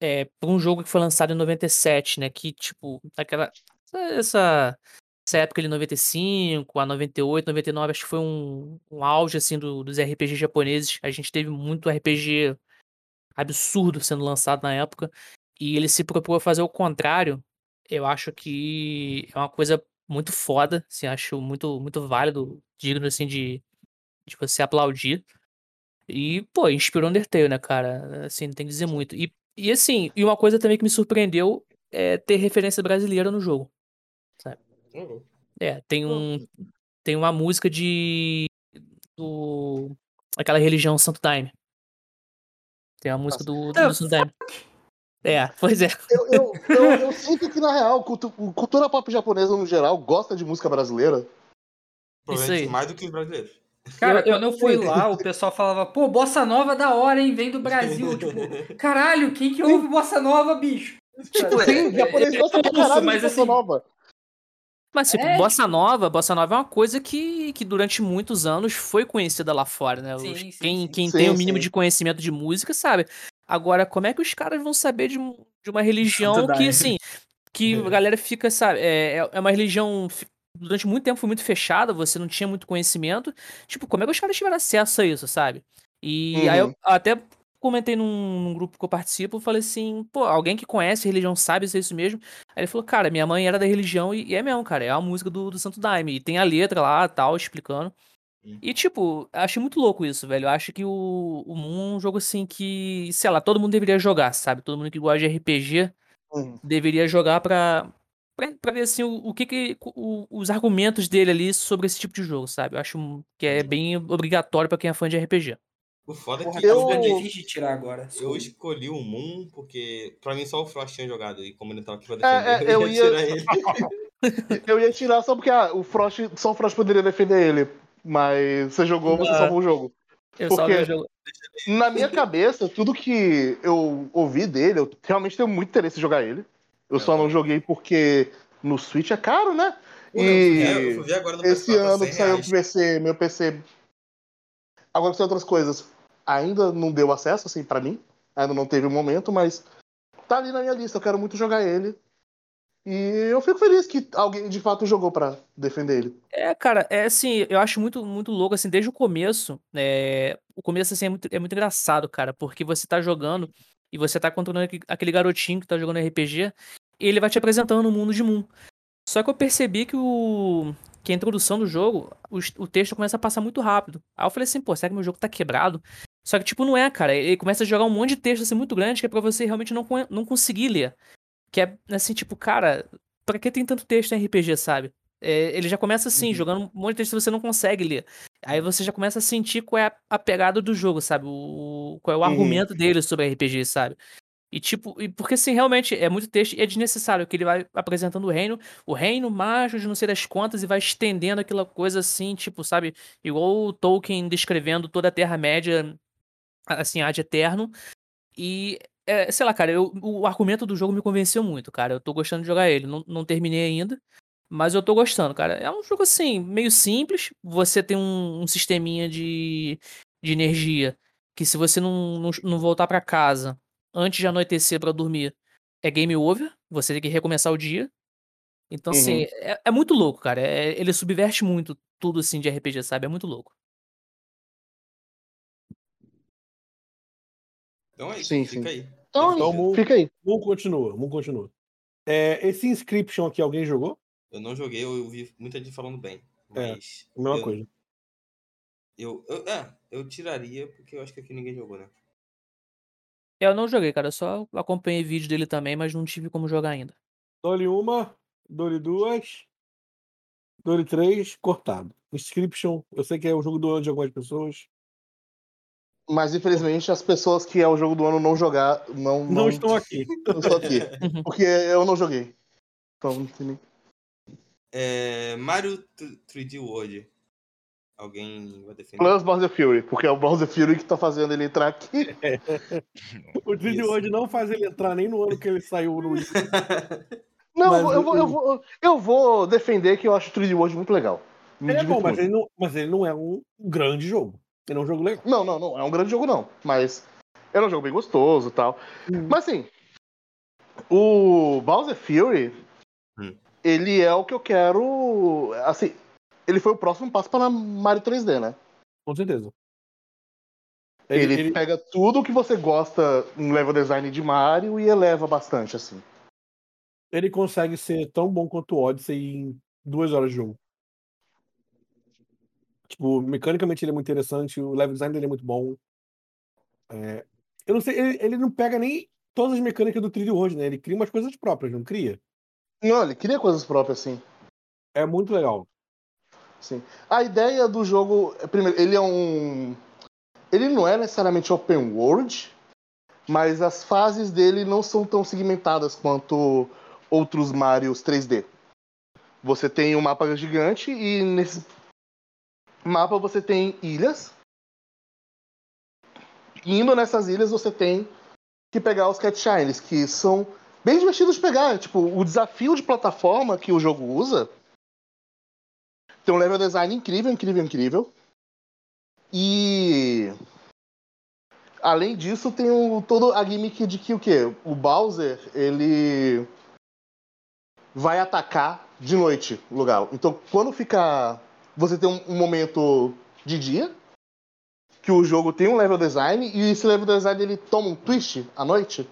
É, pra um jogo que foi lançado em 97, né? Que, tipo, aquela. Essa, essa época de 95 a 98, 99, acho que foi um, um auge, assim, do- dos RPG japoneses. A gente teve muito RPG absurdo sendo lançado na época. E ele se propôs a fazer o contrário. Eu acho que é uma coisa muito foda, assim, acho muito, muito válido, digno, assim, de, de você aplaudir. E, pô, inspirou Undertale, né, cara? Assim, não tem que dizer muito. E, e assim, e uma coisa também que me surpreendeu é ter referência brasileira no jogo. Uhum. É, tem um. Tem uma música de. do. aquela religião Santo Daime. Tem uma música do, do, do Santo Daime. É, pois é. Eu, eu, eu, eu sinto que, na real, cultu- cultura pop japonesa no geral gosta de música brasileira. Provavelmente aí. mais do que os brasileiros. Cara, Eu- quando eu fui lá, o pessoal falava, pô, Bossa Nova é da hora, hein? Vem do Brasil. tipo, caralho, quem que ouve Bossa Nova, bicho? Tipo, sim, japonês é gosta pra russo, caralho mas de bossa assim- nova. Mas, tipo, É, Bossa Nova, Bossa Nova é uma coisa que, que durante muitos anos foi conhecida lá fora, né? Os- Sim, sim, quem sim. quem Sim, tem o mínimo sim. de conhecimento de música sabe. Agora, como é que os caras vão saber de, de uma religião que, assim, que É. a galera fica, sabe, é, é- é uma religião, durante muito tempo foi muito fechada, você não tinha muito conhecimento. Tipo, como é que os caras tiveram acesso a isso, sabe? E aí eu Uhum. até comentei num, num grupo que eu participo, falei assim, pô, alguém que conhece religião sabe se é isso mesmo? Aí ele falou, cara, minha mãe era da religião e, e é mesmo, cara, é a música do, do Santo Daime. E tem a letra lá, tal, explicando. E, tipo, achei muito louco isso, velho. Eu acho que o, o Moon é um jogo assim que, sei lá, todo mundo deveria jogar, sabe? Todo mundo que gosta de RPG Uhum. deveria jogar pra, pra, pra ver, assim, o, o que que. o- os argumentos dele ali sobre esse tipo de jogo, sabe? Eu acho que é bem obrigatório pra quem é fã de RPG. O foda é que eu- eu, difícil de tirar agora. eu escolhi o Moon porque pra mim só o Frost tinha jogado e como ele tava aqui pra É, defender, é, eu, eu ia, ia- tirar ele. Eu ia tirar só porque ah, o Frost, só o Frost poderia defender ele. Mas você jogou, você Ah. salvou o jogo. Eu só Porque- jogo. Na minha cabeça, tudo que eu ouvi dele, eu realmente tenho muito interesse em jogar ele. Eu É, só não tá. joguei porque no Switch é caro, né? Eu E fui ver agora no esse PS4 a ano 100 que saiu pro PC, meu PC. Agora que saiu outras coisas, ainda não deu acesso, assim, pra mim. Ainda não teve o momento, mas tá ali na minha lista. Eu quero muito jogar ele. E eu fico feliz que alguém de fato jogou pra defender ele. É, cara, é assim, eu acho muito, muito louco, assim, desde o começo, é, o começo, assim, é muito, é muito engraçado, cara, porque você tá jogando e você tá controlando aquele- garotinho que tá jogando RPG ele vai te apresentando o mundo de Moon. Só que eu percebi que o que a introdução do jogo, o, o texto começa a passar muito rápido. Aí eu falei assim, pô, será que meu jogo tá quebrado? Só que, tipo, não é, cara. Ele começa a jogar um monte de texto, assim, muito grande que é pra você realmente não, não conseguir ler. Que é, assim, tipo, cara, pra que tem tanto texto em RPG, sabe? É, ele já começa assim, Uhum. jogando um monte de texto que você não consegue ler. Aí você já começa a sentir qual é a, a pegada do jogo, sabe? O, qual é o Uhum. argumento dele sobre RPG, sabe? E tipo, e porque assim, realmente é muito texto e é desnecessário, que ele vai apresentando o reino, o reino mágico de não sei das quantas, e vai estendendo aquela coisa assim, tipo, sabe? Igual o Tolkien descrevendo toda a Terra-média, assim, ad eterno. E, é, sei lá, cara, eu- o argumento do jogo me convenceu muito, cara. Eu tô gostando de jogar ele. Não, não terminei ainda, mas eu tô gostando, cara. É um jogo, assim, meio simples. Você tem um, um sisteminha de, de energia que se você não, não, não voltar pra casa antes de anoitecer pra dormir, é game over. Você tem que recomeçar o dia. Então, assim, Uhum. é, é muito louco, cara. É- ele subverte muito tudo, assim, de RPG, sabe? É muito louco. Então é isso, Sim, fica sim. aí. Então, Então, Mu, fica aí. Mu continua, Mu continua. É, esse Inscription aqui, alguém jogou? Eu não joguei, eu ouvi muita gente falando bem. É, Mas. Mesma eu, coisa. Eu, eu, é, eu tiraria porque eu acho que aqui ninguém jogou, né? Eu não joguei, cara. Eu só acompanhei vídeo dele também, mas não tive como jogar ainda. Dole uma, dole duas, dole três, cortado. Inscription, eu sei que é o jogo do ano de algumas pessoas. Mas infelizmente as pessoas que é o jogo do ano não jogar não, Não, não, estão aqui. não estão aqui. Porque eu não joguei. Então, não tem nem- É, Mario 3D World. Alguém vai defender? Plus Bowser Fury, porque é o Bowser Fury que tá fazendo ele entrar aqui. O vídeo Isso. hoje não faz ele entrar nem no ano que ele saiu no. Não, Mas eu, vou, eu, vou, eu vou defender que eu acho o 3D World muito legal. Me Ele é bom, mas ele, não, mas ele não é um grande jogo. Ele é um jogo legal. Não, não, não. É um grande jogo, não. Mas é um jogo bem gostoso e tal. Hum. Mas assim, o Bowser Fury. Ele é o que eu quero. Assim, ele foi o próximo passo para Mario 3D, né? Com certeza. Ele, Ele, ele- pega tudo que você gosta no level design de Mario e eleva bastante, assim. ele consegue ser tão bom quanto o Odyssey em duas horas de jogo. Tipo, mecanicamente ele é muito interessante, o level design dele é muito bom. É, eu não sei, ele, ele não pega nem todas as mecânicas do 3D World, né? Ele cria umas coisas próprias, não cria? Não, ele cria coisas próprias, assim. É muito legal. Sim. A ideia do jogo, primeiro, ele é um. Ele não é necessariamente open world, mas as fases dele não são tão segmentadas quanto outros Marios 3D. Você tem um mapa gigante e nesse mapa você tem ilhas. E indo nessas ilhas você tem que pegar os Cat Shines, que são bem divertidos de pegar. Tipo, o desafio de plataforma que o jogo usa tem um level design incrível, incrível, incrível. E além disso, tem o, todo a gimmick de que o quê? O Bowser, ele vai atacar de noite o lugar. Então, quando fica você tem um, um momento de dia que o jogo tem um level design e esse level design ele toma um twist à noite.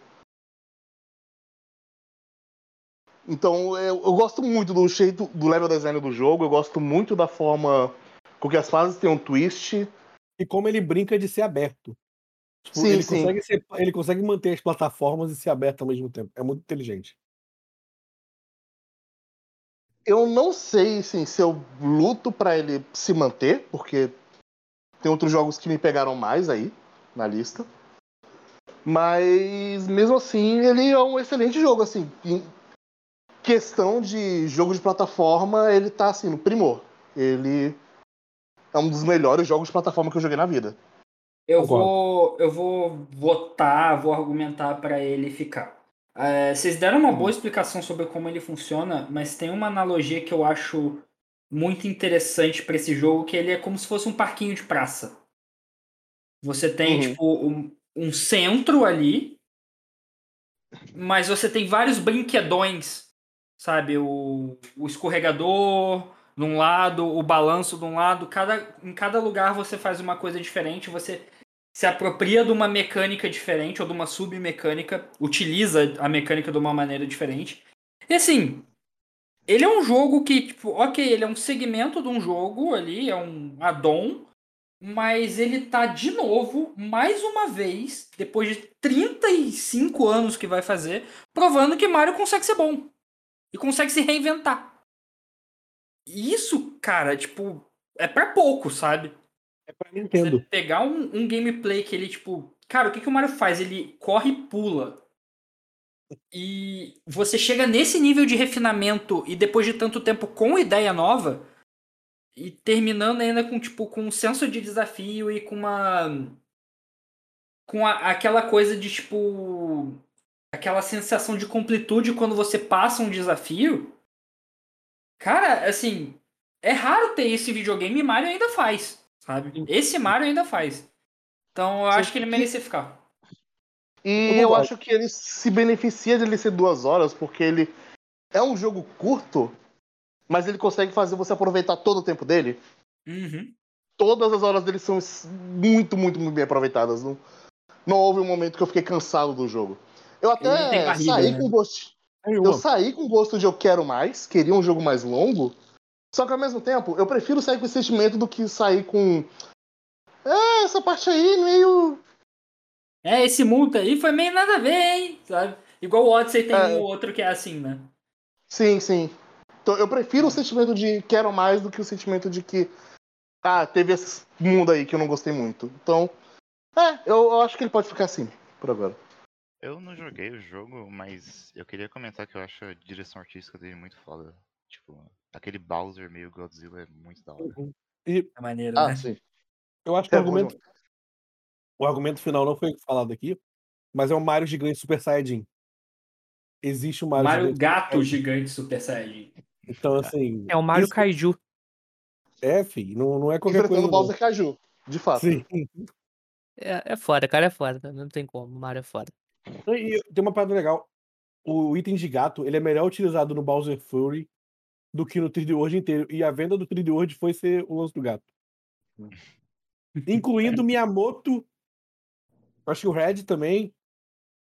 Então eu, eu gosto muito do jeito do level design do jogo, eu gosto muito da forma com que as fases têm um twist. E como ele brinca de ser aberto. Tipo, Sim, ele, sim. Consegue ser- ele consegue manter as plataformas e ser aberto ao mesmo tempo. É muito inteligente. Eu não sei assim, se eu luto pra ele se manter, porque tem outros jogos que me pegaram mais aí na lista. Mas mesmo assim, ele é um excelente jogo assim. Questão de jogo de plataforma, ele tá assim no primor. Ele é um dos melhores jogos de plataforma que eu joguei na vida. Eu Concordo. vou, eu vou votar, vou argumentar para ele ficar. É, vocês deram uma boa explicação sobre como ele funciona, mas tem uma analogia que eu acho muito interessante para esse jogo, que ele é como se fosse um parquinho de praça. Você tem Uhum. tipo um, um centro ali, mas você tem vários brinquedões, sabe? O, o escorregador de um lado, o balanço de um lado. Cada, em cada lugar você faz uma coisa diferente, você se apropria de uma mecânica diferente ou de uma submecânica, utiliza a mecânica de uma maneira diferente. E assim, ele é um jogo que, tipo, ok, ele é um segmento de um jogo ali, é um add-on, mas ele tá de novo, mais uma vez, depois de 35 anos que vai fazer, provando que Mario consegue ser bom. E consegue se reinventar. isso, cara, tipo, é pra pouco, sabe? É pra Nintendo. Você pegar um, um gameplay que ele, tipo. Cara, o que, que o Mario faz? Ele corre e pula. E você chega nesse nível de refinamento e depois de tanto tempo com ideia nova e terminando ainda com tipo com um senso de desafio e com uma com a, aquela coisa de tipo aquela sensação de completude quando você passa um desafio. Cara, assim, é raro ter esse videogame e Mario ainda faz, sabe? Esse Mario ainda faz. Então eu Sim, acho que ele merecia ficar. E Eu eu acho que ele se beneficia de ele ser duas horas, porque ele é um jogo curto, mas ele consegue fazer você aproveitar todo o tempo dele. Uhum. Todas as horas dele são muito, muito, muito bem aproveitadas. Não, não houve um momento que eu fiquei cansado do jogo. Eu até barriga, saí né? com gosto. Eu saí com gosto de eu quero mais, queria um jogo mais longo. Só que ao mesmo tempo, eu prefiro sair com esse sentimento do que sair com. É, essa parte aí meio. É, esse multa aí foi meio nada a ver, hein? Sabe? Igual o Odyssey tem É. um ou outro que é assim, né? Sim, sim. Então eu prefiro o sentimento de quero mais do que o sentimento de que. Ah, teve esse mundo aí que eu não gostei muito. Então. É, eu, eu acho que ele pode ficar assim, por agora. Eu não joguei o jogo, mas eu queria comentar que eu acho a direção artística dele muito foda. Tipo, aquele Bowser meio Godzilla é muito da hora. E É maneiro, Ah, né? sim. eu acho que o É bom argumento, o argumento final não foi falado aqui, mas é o Mario gigante Super Saiyajin. Existe um Mario, Mario gigante. Gato Gigante Super Saiyajin. Então, assim. É o Mario isso Kaiju. É, fi, não, não é qualquer Enfrentando coisa. o Bowser Caju, de fato. Sim. É, é foda, cara, é foda. Não tem como. O Mario é foda. E tem uma parada legal. O item de gato, ele é melhor utilizado no Bowser Fury do que no 3D World inteiro. E a venda do 3D World foi ser o lance do gato. Incluindo Miyamoto, acho que o Red também,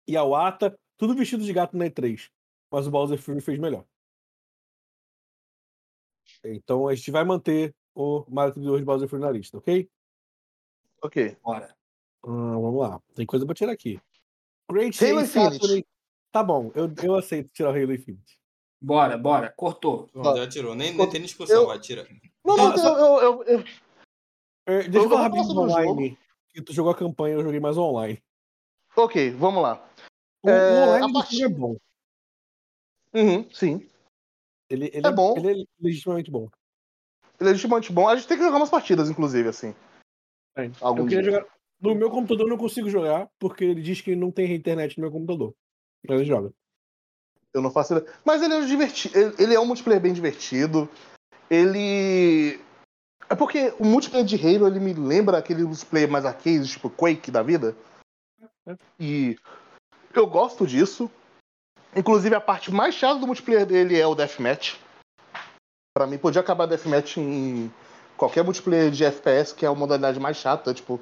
e a Wata, tudo vestido de gato na E3. Mas o Bowser Fury fez melhor. Então a gente vai manter o Mario 3D World Bowser Fury na lista, ok? Ok. Bora. Ah, vamos lá. Tem coisa pra tirar aqui. Great Halo Chase Infinite. Tá bom, eu, eu aceito tirar o Halo Infinite. Bora, bora. Cortou. Pronto, já tirou. Nem, nem tem discussão, Eu- vai, tira. Não, Não, eu, eu, eu- eu- É, deixa eu, falar rapidinho online. Que tu jogou a campanha, eu joguei mais online. Ok, vamos lá. O, É, o online a do partir- jogo é bom. Uhum, sim. Ele, ele É bom. Ele é legitimamente bom. Ele é legitimamente bom. A gente tem que jogar umas partidas, inclusive, assim. É. Eu queria dia. jogar. No meu computador eu não consigo jogar, porque ele diz que não tem internet no meu computador. Mas ele joga. Eu não faço ideia. Mas ele é divertido. Ele, é um multiplayer bem divertido. Ele. É porque o multiplayer de Halo ele me lembra aquele multiplayer mais arcade, tipo Quake da vida. É. E eu gosto disso. Inclusive a parte mais chata do multiplayer dele é o Deathmatch. Pra mim, podia acabar Deathmatch em qualquer multiplayer de FPS, que é a modalidade mais chata, tipo.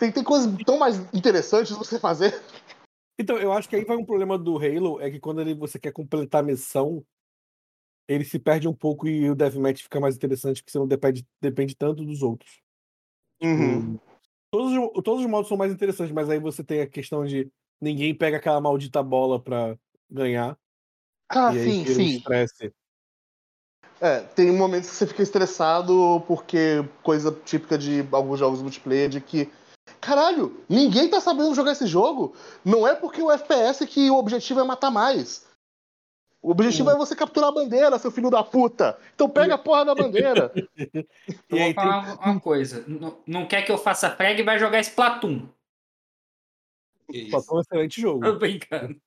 Tem, tem coisas tão mais interessantes você fazer. Então, eu acho que aí vai um problema do Halo, é que quando ele, você quer completar a missão, ele se perde um pouco e o Deathmatch fica mais interessante, porque você não depende, depende tanto dos outros. Uhum. Todos, os- todos os modos são mais interessantes, mas aí você tem a questão de ninguém pega aquela maldita bola pra ganhar. Ah, e sim, sim. estresse. É, tem momentos que você fica estressado porque coisa típica de alguns jogos multiplayer de que caralho, ninguém tá sabendo jogar esse jogo. Não é porque o FPS que o objetivo é matar mais. O objetivo Hum. é você capturar a bandeira, seu filho da puta. Então pega a porra da bandeira. Eu E aí vou falar uma coisa. Não, não quer que eu faça preg, vai jogar Splatoon. Só foi um excelente jogo. Tô brincando.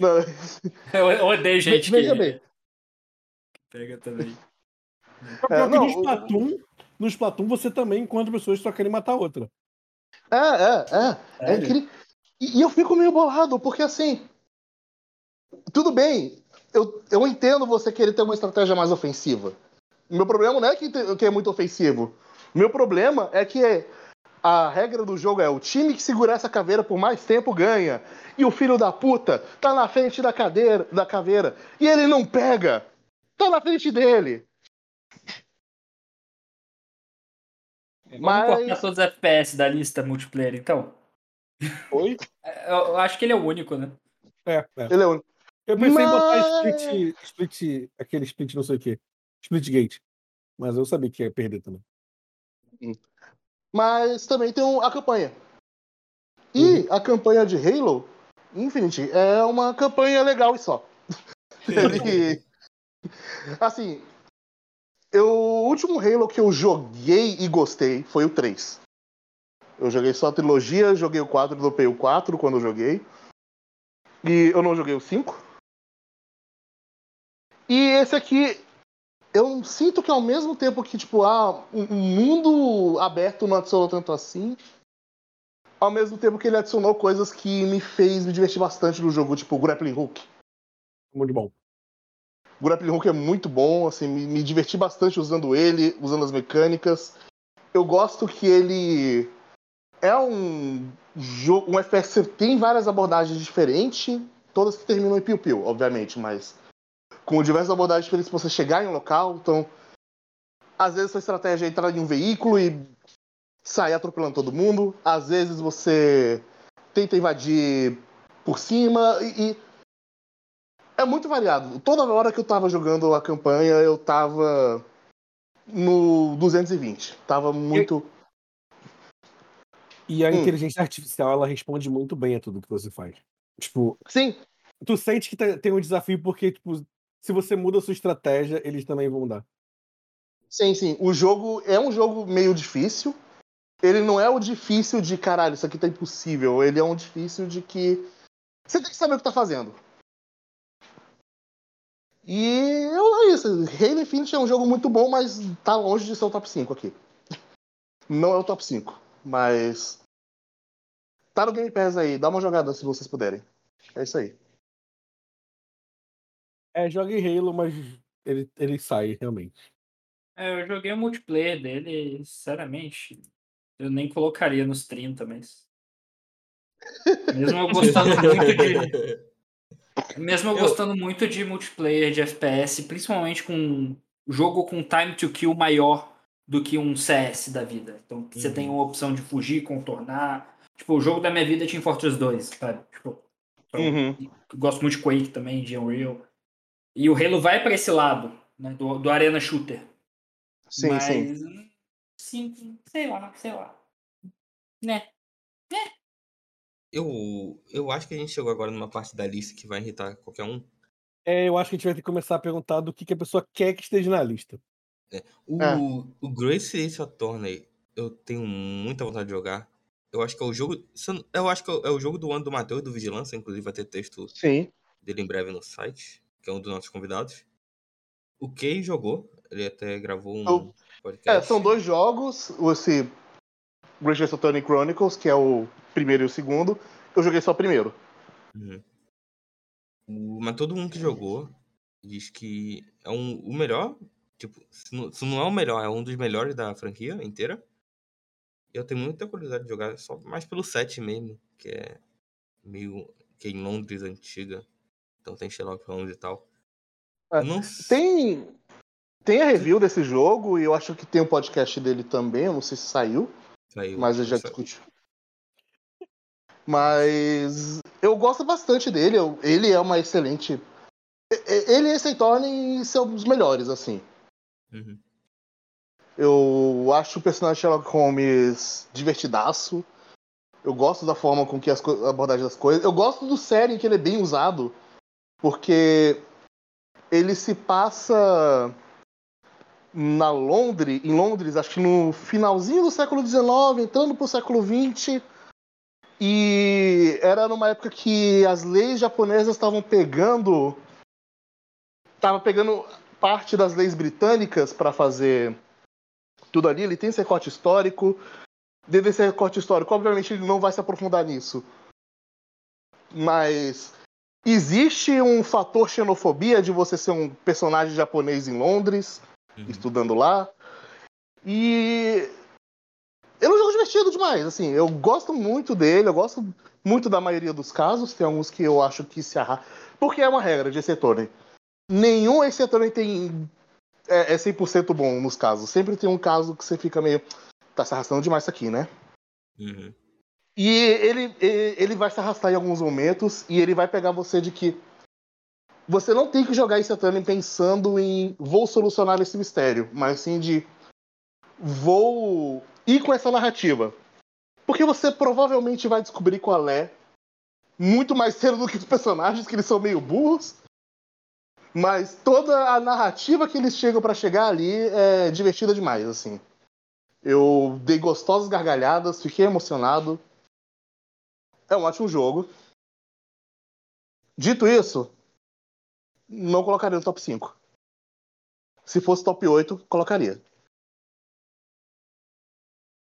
Não, Eu, odeio gente Veja que bem. pega também. É, que não, no Splatoon, no Splatoon você também encontra pessoas que só querem matar outra. É, é, é. É incrível. E, e eu fico meio bolado, porque assim. Tudo bem, eu, eu entendo você querer ter uma estratégia mais ofensiva. Meu problema não é que, que é muito ofensivo. Meu problema é que a regra do jogo é o time que segurar essa caveira por mais tempo ganha. E o filho da puta tá na frente da cadeira, da caveira. E ele não pega. Tá na frente dele. Vamos Mas- cortar todos os FPS da lista multiplayer, então? Oi? Eu, eu acho que ele é o único, né? É, é. Ele é o Eu pensei em botar Mas- split, split, aquele split não sei o quê. Splitgate. Mas eu sabia que ia perder também. Mas também tem a campanha. E a campanha de Halo Infinite é uma campanha legal e só. Ele. Assim. Eu, o último Halo que eu joguei e gostei foi o 3. Eu joguei só a trilogia, joguei o 4, dropei o 4 quando eu joguei. E eu não joguei o 5. E esse aqui, eu sinto que ao mesmo tempo que, tipo, ah, um mundo aberto não adicionou tanto assim, ao mesmo tempo que ele adicionou coisas que me fez me divertir bastante no jogo, tipo Grappling Hook. Muito bom. O Grappling Hook é muito bom, assim, me, me diverti bastante usando ele, usando as mecânicas. Eu gosto que ele é um jogo, um FPS tem várias abordagens diferentes, todas que terminam em piu-piu, obviamente, mas com diversas abordagens diferentes pra você chegar em um local, então às vezes sua estratégia é entrar em um veículo e sair atropelando todo mundo, às vezes você tenta invadir por cima e, e é muito variado. Toda hora que eu tava jogando a campanha, eu tava no 220. Tava muito. E a Hum. inteligência artificial, ela responde muito bem a tudo que você faz. Tipo, Sim, tu sente que tá- tem um desafio porque, tipo, se você muda a sua estratégia, eles também vão mudar. sim, sim. O jogo é um jogo meio difícil. Ele não é o difícil de caralho, isso aqui tá impossível. Ele é um difícil de que você tem que saber o que tá fazendo. E eu- é isso. Halo Infinite é um jogo muito bom, mas tá longe de ser o top 5 aqui. Não é o top 5, mas. Tá no Game Pass aí, dá uma jogada se vocês puderem. É isso aí. É, joga em Halo, mas ele, ele sai, realmente. É, eu joguei o multiplayer dele, sinceramente. Eu nem colocaria nos 30, mas. Mesmo eu gostando muito de. Mesmo eu Eu- gostando muito de multiplayer de FPS, principalmente com jogo com time to kill maior do que um CS da vida. Então você Uhum. tem uma opção de fugir, contornar. Tipo, o jogo da minha vida é Team Fortress 2, sabe? Tipo, então, Uhum. eu gosto muito de Quake também, de Unreal. E o Halo vai pra esse lado, né? Do, do Arena Shooter. Sim, Mas, sim. sim. Sei lá, sei lá. Né? Eu, eu acho que a gente chegou agora numa parte da lista que vai irritar qualquer um. É, eu acho que a gente vai ter que começar a perguntar do que, que a pessoa quer que esteja na lista. O, É. o Grace Ace Attorney, eu tenho muita vontade de jogar. Eu acho que é o jogo. eu acho que é o- é jogo do ano do Matheus do Vigilância, inclusive vai ter texto Sim. dele em breve no site, que é um dos nossos convidados. O Kay jogou, ele até gravou um Eu- podcast. É, são dois jogos. Esse Great Attorney Chronicles, que é o primeiro e o segundo. Eu joguei só o primeiro. Uhum. Mas todo mundo que jogou diz que é um, o melhor. Tipo, se não, se não é o melhor, é um dos melhores da franquia inteira. Eu tenho muita curiosidade de jogar só mais pelo set mesmo, que é meio. que é em Londres antiga. Então tem Sherlock Holmes e tal. É, não Tem. Tem a review desse jogo e eu acho que tem um podcast dele também. Eu não sei se saiu, saiu, mas eu já discuti. Mas eu gosto bastante dele. eu- ele é uma excelente. Ele e esse Thorne são os melhores, assim. Uhum. Eu acho o personagem Sherlock Holmes divertidaço. Eu gosto da forma com que as a abordagem das coisas. Eu gosto do série em que ele é bem usado, porque ele se passa na Londres, em Londres, acho que no finalzinho do século XIX, entrando pro século XX. E era numa época que as leis japonesas estavam pegando tava pegando parte das leis britânicas para fazer tudo ali. Ele tem esse recorte histórico. Dentro desse recorte histórico, obviamente, ele não vai se aprofundar nisso. Mas existe um fator xenofobia de você ser um personagem japonês em Londres, Uhum. estudando lá. E ele é um jogo divertido demais, assim, eu gosto muito dele, eu gosto muito da maioria dos casos, tem alguns que eu acho que se arra... Porque é uma regra de Ace Attorney. Nenhum Ace Attorney tem... é, é 100% bom nos casos. Sempre tem um caso que você fica meio... Tá se arrastando demais isso aqui, né? Uhum. E ele, ele vai se arrastar em alguns momentos e ele vai pegar você de que você não tem que jogar esse Atlantis pensando em vou solucionar esse mistério, mas sim de vou ir com essa narrativa. Porque você provavelmente vai descobrir qual é muito mais cedo do que os personagens, que eles são meio burros. Mas toda a narrativa que eles chegam para chegar ali é divertida demais, assim. Eu dei gostosas gargalhadas, fiquei emocionado. É um ótimo jogo. Dito isso, não colocaria no top 5. Se fosse top 8, colocaria.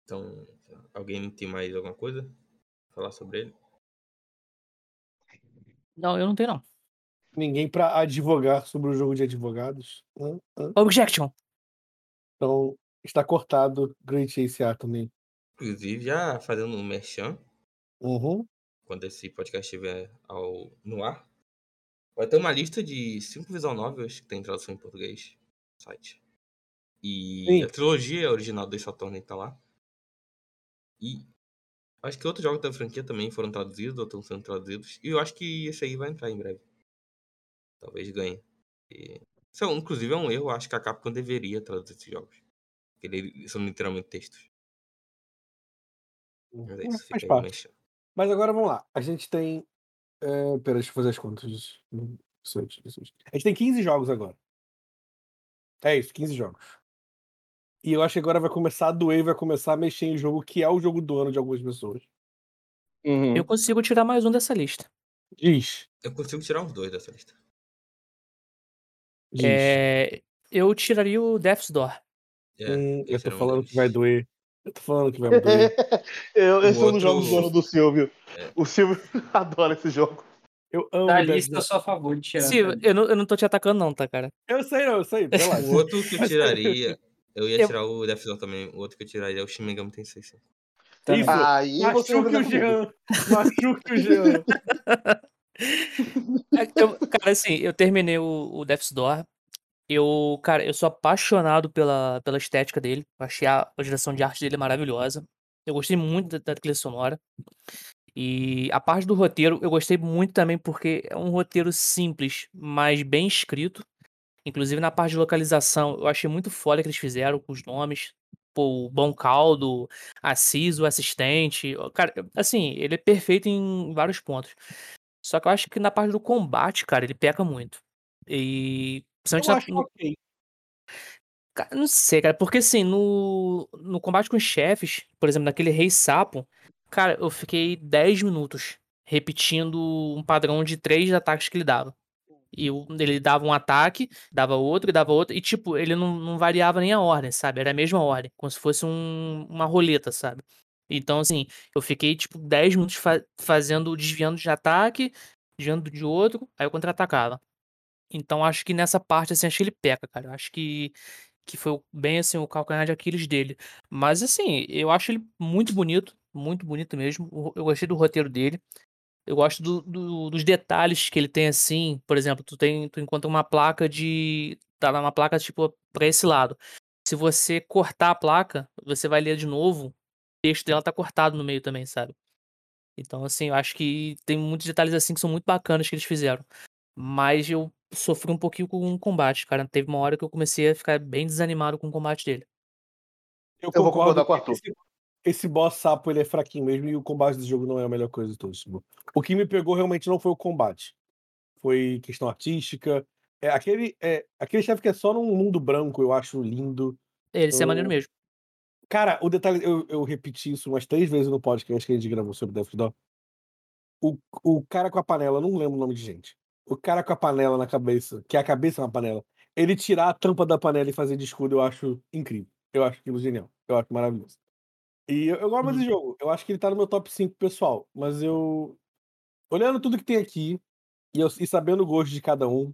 Então, alguém tem mais alguma coisa? pra Falar sobre ele? Não, eu não tenho, não. Ninguém pra advogar sobre o jogo de advogados. Hã? Hã? Objection. Então, está cortado Great Chase A também. Inclusive, já fazendo um merchan, Uhum. quando esse podcast estiver ao, no ar, vai ter uma lista de cinco visual novels que tem tradução em português no site. E Sim. a trilogia original do Ace Attorney tá lá. E acho que outros jogos da franquia também foram traduzidos ou estão sendo traduzidos. E eu acho que esse aí vai entrar em breve. Talvez ganhe. E... Isso um- inclusive é um erro, acho que a Capcom deveria traduzir esses jogos. Porque eles são literalmente textos. Mas é É, isso, faz parte. Mas agora vamos lá. A gente tem. É, pera, deixa eu fazer as contas. Hum. A gente tem 15 jogos agora. É isso, 15 jogos. E eu acho que agora vai começar a doer, vai começar a mexer em jogo que é o jogo do ano de algumas pessoas. Uhum. Eu consigo tirar mais um dessa lista. Diz. Eu consigo tirar os dois dessa lista. Diz. É, eu tiraria o Death's Door. É, Hum, eu tô um falando deles. que vai doer. Eu tô falando que vai doer. Eu, esse é um outro- dos jogos do ano do Silvio. É. O Silvio adora esse jogo. Eu amo Da Death lista, eu sou a favor de tirar. Sim, tá? eu não, eu não tô te atacando, não, tá, cara? Eu sei, não, eu sei. Relaxa. O outro que tiraria, eu ia Eu- tirar o Death Door também. O outro que eu tiraria é o Shin Megami Tensei 5. Também. Isso. Aí Machuque o. Jean. Machuque o Jean. Eu- cara, assim, eu terminei o, o Death's Door. Eu, cara, eu sou apaixonado pela, pela estética dele. Eu achei a, a direção de arte dele maravilhosa. Eu gostei muito da, da trilha sonora. E a parte do roteiro, eu gostei muito também porque é um roteiro simples, mas bem escrito. Inclusive na parte de localização, eu achei muito foda que eles fizeram com os nomes. Pô, o Bom Caldo, Assis, o assistente. Cara, assim, ele é perfeito em vários pontos. Só que eu acho que na parte do combate, cara, ele peca muito. E. Eu Principalmente na- acho no- ok. Cara, não sei, cara, porque assim, no, no combate com os chefes, por exemplo, naquele Rei Sapo, cara, eu fiquei 10 minutos repetindo um padrão de três ataques que ele dava. E ele dava um ataque, dava outro, dava outro, e tipo, ele não, não variava nem a ordem, sabe? Era a mesma ordem, como se fosse um- uma roleta, sabe? Então, assim, eu fiquei tipo 10 minutos fa- fazendo, desviando de ataque, desviando de outro, aí eu contra-atacava. Então, acho que nessa parte, assim, acho que ele peca, cara. Eu acho que que foi bem assim o calcanhar de Aquiles dele. Mas assim, eu acho ele muito bonito, muito bonito mesmo. Eu gostei do roteiro dele. Eu gosto do- do- dos detalhes que ele tem assim, por exemplo, tu tem, tu encontra uma placa de, tá lá uma placa tipo para esse lado. Se você cortar a placa, você vai ler de novo, o texto dela tá cortado no meio também, sabe? Então assim, eu acho que tem muitos detalhes assim que são muito bacanas que eles fizeram. Mas eu sofri um pouquinho com o combate, cara. Teve uma hora que eu comecei a ficar bem desanimado com o combate dele. Eu, Eu vou concordo concordar com o Arthur. Esse, boss sapo ele é fraquinho mesmo e o combate desse jogo não é a melhor coisa de todos. tipo. O que me pegou realmente não foi o combate. Foi questão artística. É, aquele, é, aquele chefe que é só num mundo branco, eu acho lindo. Ele é maneiro mesmo. Cara, o detalhe, eu, eu repeti isso umas três vezes no podcast que a gente gravou sobre Death Door. O, o cara com a panela, não lembro o nome de gente. O cara com a panela na cabeça, que é a cabeça na panela, ele tirar a tampa da panela e fazer de escudo, eu acho incrível. Eu acho aquilo genial. Eu acho maravilhoso. E eu, eu gosto muito desse jogo. Eu acho que ele tá no meu top 5 pessoal. Mas eu. Olhando tudo que tem aqui, e, eu- e sabendo o gosto de cada um,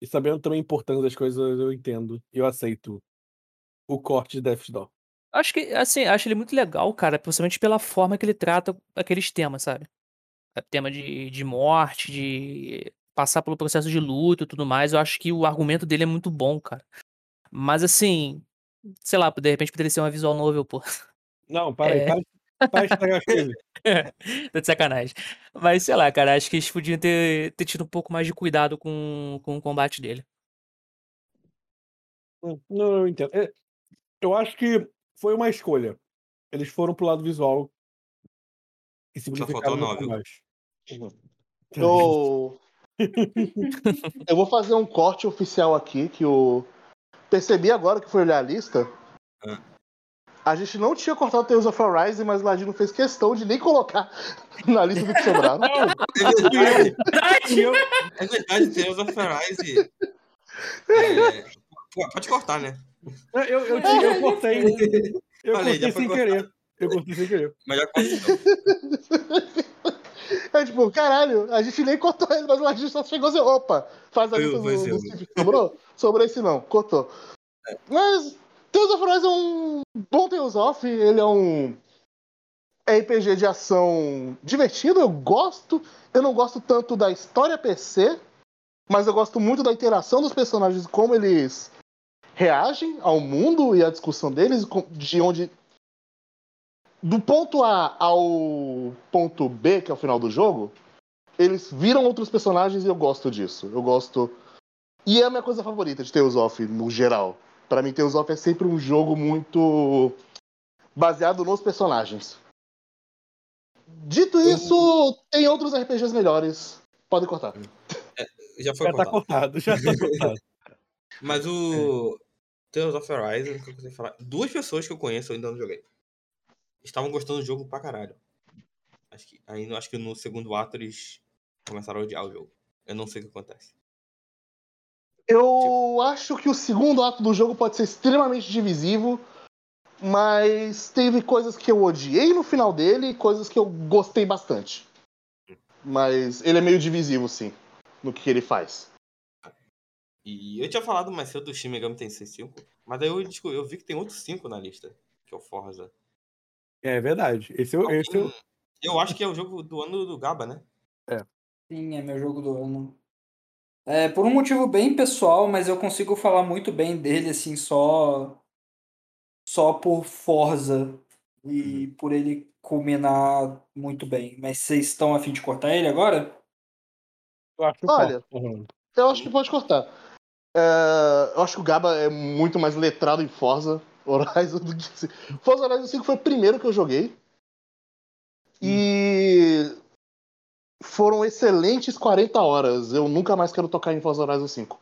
e sabendo também a importância das coisas, eu entendo. E eu aceito o corte de Death Door. Acho que, assim, acho ele muito legal, cara, principalmente pela forma que ele trata aqueles temas, sabe? É tema de, de morte, de passar pelo processo de luto e tudo mais. Eu acho que o argumento dele é muito bom, cara. Mas assim, sei lá, de repente poderia ser uma visual novel, pô. Não, para aí, É. para, Para estragar as coisas. Tá de sacanagem. Mas sei lá, cara, acho que eles podiam ter, ter tido um pouco mais de cuidado com, com o combate dele. Não, eu entendo. É, Eu acho que foi uma escolha. Eles foram pro lado visual e simplificaram nove. mais. Eu... eu vou fazer um corte oficial aqui que eu percebi agora que foi olhar a lista. Ah. A gente não tinha cortado Tales of Arise, mas o Ladino fez questão de nem colocar na lista do que sobraram. É verdade, E eu- é verdade, Tales of Arise. É, Pode cortar, né? Eu, eu, eu, tinha- eu cortei. Eu Falei, cortei sem cortado. querer. Eu cortei sem querer. Mas já então. É tipo, caralho, a gente nem cortou ele, mas o Ladino só chegou assim, opa, faz a lista eu, do, do eu. Sobrou? Sobrou esse não, cortou. Mas Tales of Arise é um bom Tales of, ele é um RPG de ação divertido, eu gosto. Eu não gosto tanto da história PC, mas eu gosto muito da interação dos personagens, como eles reagem ao mundo e à discussão deles, de onde. Do ponto A ao ponto B, que é o final do jogo, eles viram outros personagens e eu gosto disso. Eu gosto. E é a minha coisa favorita de Tales of, no geral. Pra mim, Tales of é sempre um jogo muito baseado nos personagens. Dito isso, tem outros RPGs melhores. Podem cortar. Já foi Já tá cortado. cortado, já tá cortado. Mas o Tales of Arise, que eu consegui falar. Duas pessoas que eu conheço, eu ainda não joguei. Estavam gostando do jogo pra caralho. Acho que, aí, acho que no segundo ato eles começaram a odiar o jogo. Eu não sei o que acontece. Eu acho que o segundo ato do jogo pode ser extremamente divisivo, mas teve coisas que eu odiei no final dele e coisas que eu gostei bastante. Mas ele é meio divisivo, sim, no que ele faz. E eu tinha falado mais cedo do Shin Megami Tensei 5, mas daí eu, descobri- eu vi que tem outros 5 na lista, que é o Forza. É verdade. Esse eu, esse eu, Eu acho que é o jogo do ano do Gaba, né? Sim, é meu jogo do ano. É, por um motivo bem pessoal, mas eu consigo falar muito bem dele, assim, só. Só por Forza. E por ele culminar muito bem. Mas vocês estão a fim de cortar ele agora? eu acho Olha, forte. Uhum. Eu acho que pode cortar. É, eu acho que o Gaba é muito mais letrado em Forza Horizon do que. Forza Horizon 5 foi o primeiro que eu joguei. E. Foram excelentes 40 horas. Eu nunca mais quero tocar em Forza Horizon 5.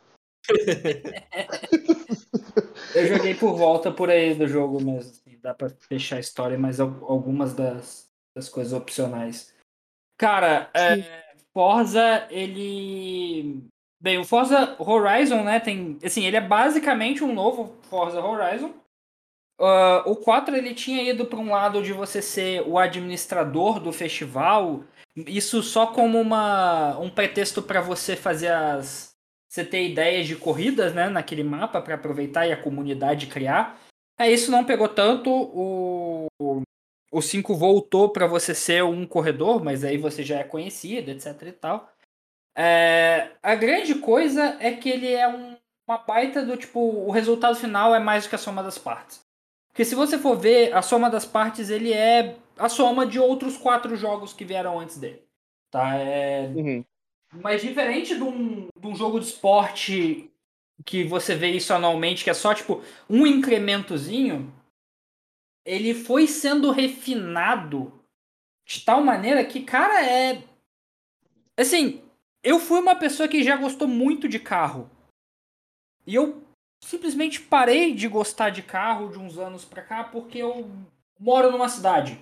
Eu joguei por volta por aí do jogo mesmo. assim, dá pra fechar a história, mas al- algumas das, das coisas opcionais. Cara, é, Forza, ele. Bem, o Forza Horizon, né, tem. Assim, ele é basicamente um novo Forza Horizon. Ah, o 4 ele tinha ido para um lado de você ser o administrador do festival. Isso só como uma, um pretexto para você fazer as. Você ter ideias de corridas né, naquele mapa para aproveitar e a comunidade criar. Aí isso não pegou tanto. O, o 5 voltou para você ser um corredor, mas aí você já é conhecido, etc e tal. É, a grande coisa é que ele é um, uma baita do tipo. O resultado final é mais do que a soma das partes. Porque se você for ver, a soma das partes ele é a soma de outros quatro jogos que vieram antes dele. Tá? É, mas diferente de um, de um jogo de esporte que você vê isso anualmente, que é só tipo um incrementozinho, ele foi sendo refinado de tal maneira que, cara, é. Assim, eu fui uma pessoa que já gostou muito de carro. E eu simplesmente parei de gostar de carro de uns anos pra cá porque eu moro numa cidade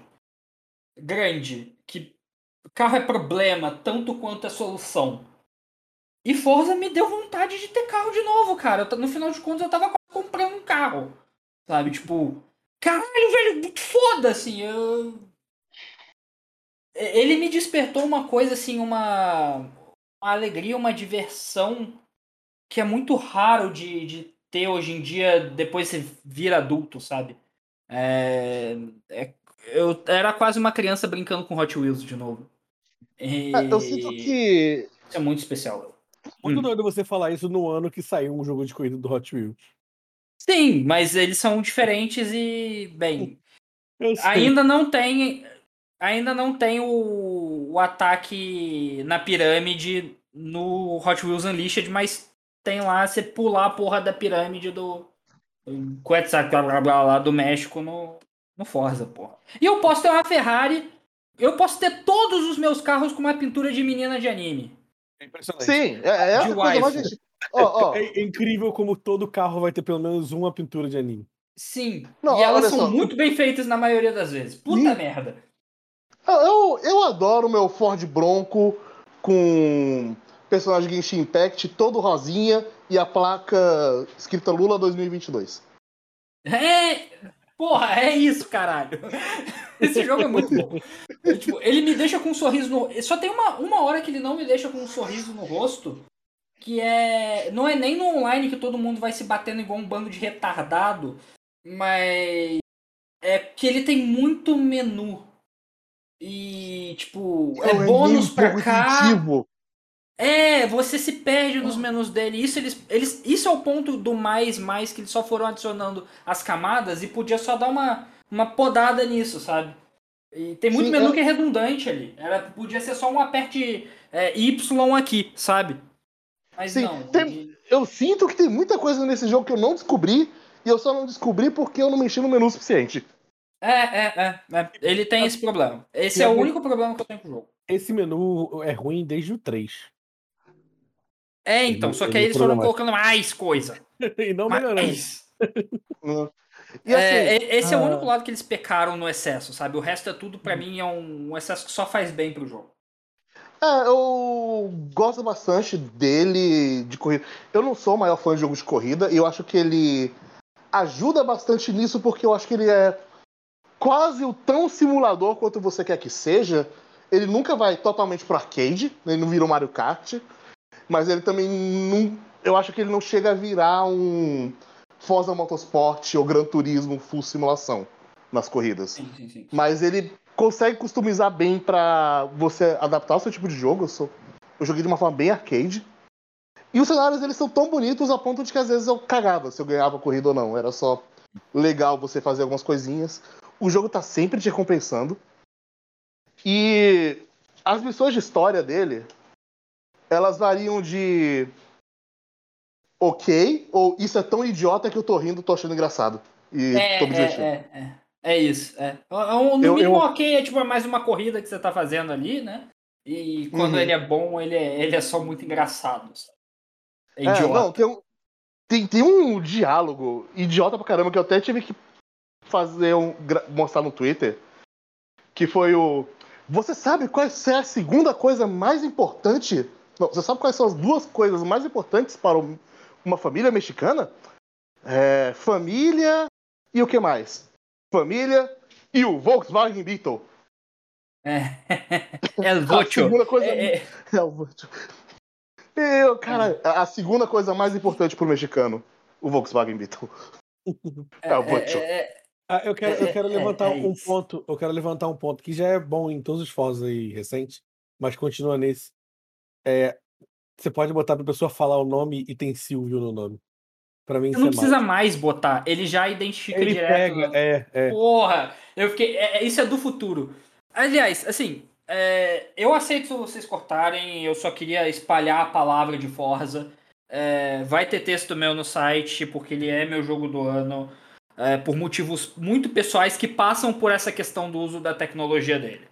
grande que carro é problema tanto quanto é solução. E Forza me deu vontade de ter carro de novo, cara. No final de contas eu tava comprando um carro. Sabe, tipo, caralho, velho, foda assim. Eu ele me despertou uma coisa assim, uma, uma alegria, uma diversão que é muito raro de, de ter hoje em dia depois você vira adulto, sabe? É, é- eu era quase uma criança brincando com Hot Wheels de novo. E É, eu sinto que. Isso é muito especial. Muito Hum. doido você falar isso no ano que saiu um jogo de corrida do Hot Wheels. Sim, mas eles são diferentes e, bem. Ainda não tem. Ainda não tem o, o ataque na pirâmide no Hot Wheels Unleashed, mas tem lá você pular a porra da pirâmide do. Quetzalcoatl lá do México no, no Forza, porra. E eu posso ter uma Ferrari. Eu posso ter todos os meus carros com uma pintura de menina de anime. É impressionante. Sim, é, é De coisa mais. Ó, ó, É, incrível como todo carro vai ter pelo menos uma pintura de anime. Sim. Não, e elas são só. muito bem feitas na maioria das vezes. Puta Sim. merda. Eu, eu adoro o meu Ford Bronco com personagem Genshin Impact, todo rosinha e a placa escrita Lula 2022. É. Porra, é isso, caralho. Esse jogo é muito bom. É, tipo, ele me deixa com um sorriso no. Só tem uma, uma hora que ele não me deixa com um sorriso no rosto. Que é. Não é nem no online que todo mundo vai se batendo igual um bando de retardado. Mas. É que ele tem muito menu. E, tipo, é, um bônus pra cá. É, você se perde nos menus dele. Isso eles, eles, isso é o ponto do mais mais que eles só foram adicionando as camadas e podia só dar uma, uma podada nisso, sabe? E tem muito Sim, menu eu- que é redundante ali. Era, podia ser só um aperte é, Y aqui, sabe? Mas Sim, não. tem- Eu sinto que tem muita coisa nesse jogo que eu não descobri e eu só não descobri porque eu não mexi no menu o suficiente. É, é, é, é. Ele tem esse problema. Esse é a o único problema que eu tenho com o jogo. Esse menu é ruim desde o 3. É, então, só que aí Ele é eles foram colocando mais coisa. e não melhorando. Mais. né? E assim, É, é- esse é o ah. único lado que eles pecaram no excesso, sabe? O resto é tudo, pra mim, é um, um excesso que só faz bem pro jogo. É, eu gosto bastante dele de corrida. Eu não sou o maior fã de jogos de corrida e eu acho que ele ajuda bastante nisso porque eu acho que ele é quase o tão simulador quanto você quer que seja. Ele nunca vai totalmente pro arcade, ele não vira um Mario Kart, mas ele também não. Eu acho que ele não chega a virar um Forza Motorsport ou Gran Turismo full simulação nas corridas. Sim, sim, sim. Mas ele consegue customizar bem pra você adaptar o seu tipo de jogo. Eu, sou... eu joguei de uma forma bem arcade. E os cenários eles são tão bonitos a ponto de que às vezes eu cagava se eu ganhava a corrida ou não. Era só legal você fazer algumas coisinhas. O jogo tá sempre te recompensando. E as missões de história dele, elas variam de ok ou isso é tão idiota que eu tô rindo, tô achando engraçado. E É, tô me divertindo. é, é, é. É isso. É. É um- No Eu- mínimo, eu- ok, é tipo mais uma corrida que você tá fazendo ali, né? E quando Uhum. ele é bom, ele é, ele é só muito engraçado. sabe? É É, idiota. não, tem um, tem, tem um diálogo idiota pra caramba que eu até tive que fazer um, mostrar no Twitter. Que foi o. Você sabe qual é a segunda coisa mais importante? Não, você sabe quais são as duas coisas mais importantes para um- uma família mexicana? É, família e o que mais? Família e o Volkswagen Beetle. É. El A Vocho. segunda coisa É, é, É o. Eu, cara, a a segunda coisa mais importante pro mexicano, o Volkswagen Beetle. É o Vocho. é, é, Ah, eu quero, eu quero É, é, levantar é um ponto. Eu quero levantar um ponto que já é bom em todos os Forza aí recentes, mas continua nesse. É, você pode botar pra pessoa falar o nome e tem Silvio no nome. Pra mim, Você não é precisa mal. mais botar, ele já identifica Ele direto. pega, né? é, é. Porra, eu fiquei. é- é- isso é do futuro. Aliás, assim, é, eu aceito vocês cortarem, eu só queria espalhar a palavra de Forza. É, vai ter texto meu no site, porque ele é meu jogo do ano, é, por motivos muito pessoais que passam por essa questão do uso da tecnologia dele.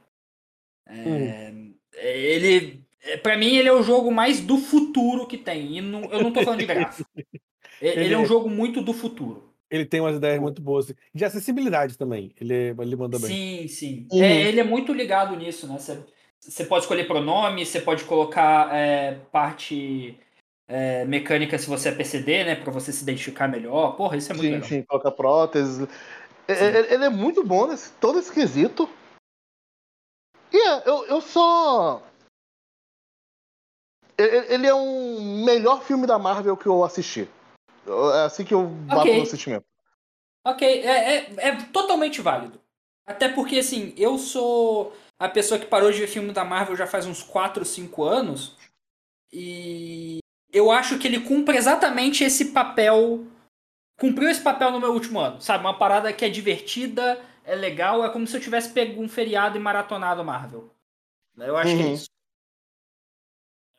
É, Ele. É, Pra mim, ele é o jogo mais do futuro que tem. E não- eu não tô falando de gráfico. É- ele, Ele é um é- jogo muito do futuro. Ele tem umas ideias muito boas. De acessibilidade também. Ele, ele manda bem. Sim, sim. Uhum. É, ele é muito ligado nisso, né? Você, pode escolher pronome, você pode colocar é, parte é, mecânica se você é PCD, né? Pra você se identificar melhor. Porra, isso é muito Sim, legal. sim, coloca prótese. É- é- Ele é muito bom nesse todo esse quesito. E é, eu, eu só. Ele é um melhor filme da Marvel que eu assisti. É assim que eu bato Ok. no assistimento. Ok, é, é, é totalmente válido. Até porque, assim, eu sou a pessoa que parou de ver filme da Marvel já faz uns 4, 5 anos. E eu acho que ele cumpre exatamente esse papel. Cumpriu esse papel no meu último ano, sabe? Uma parada que é divertida, é legal, é como se eu tivesse pego um feriado e maratonado Marvel. Eu acho que é Uhum. isso.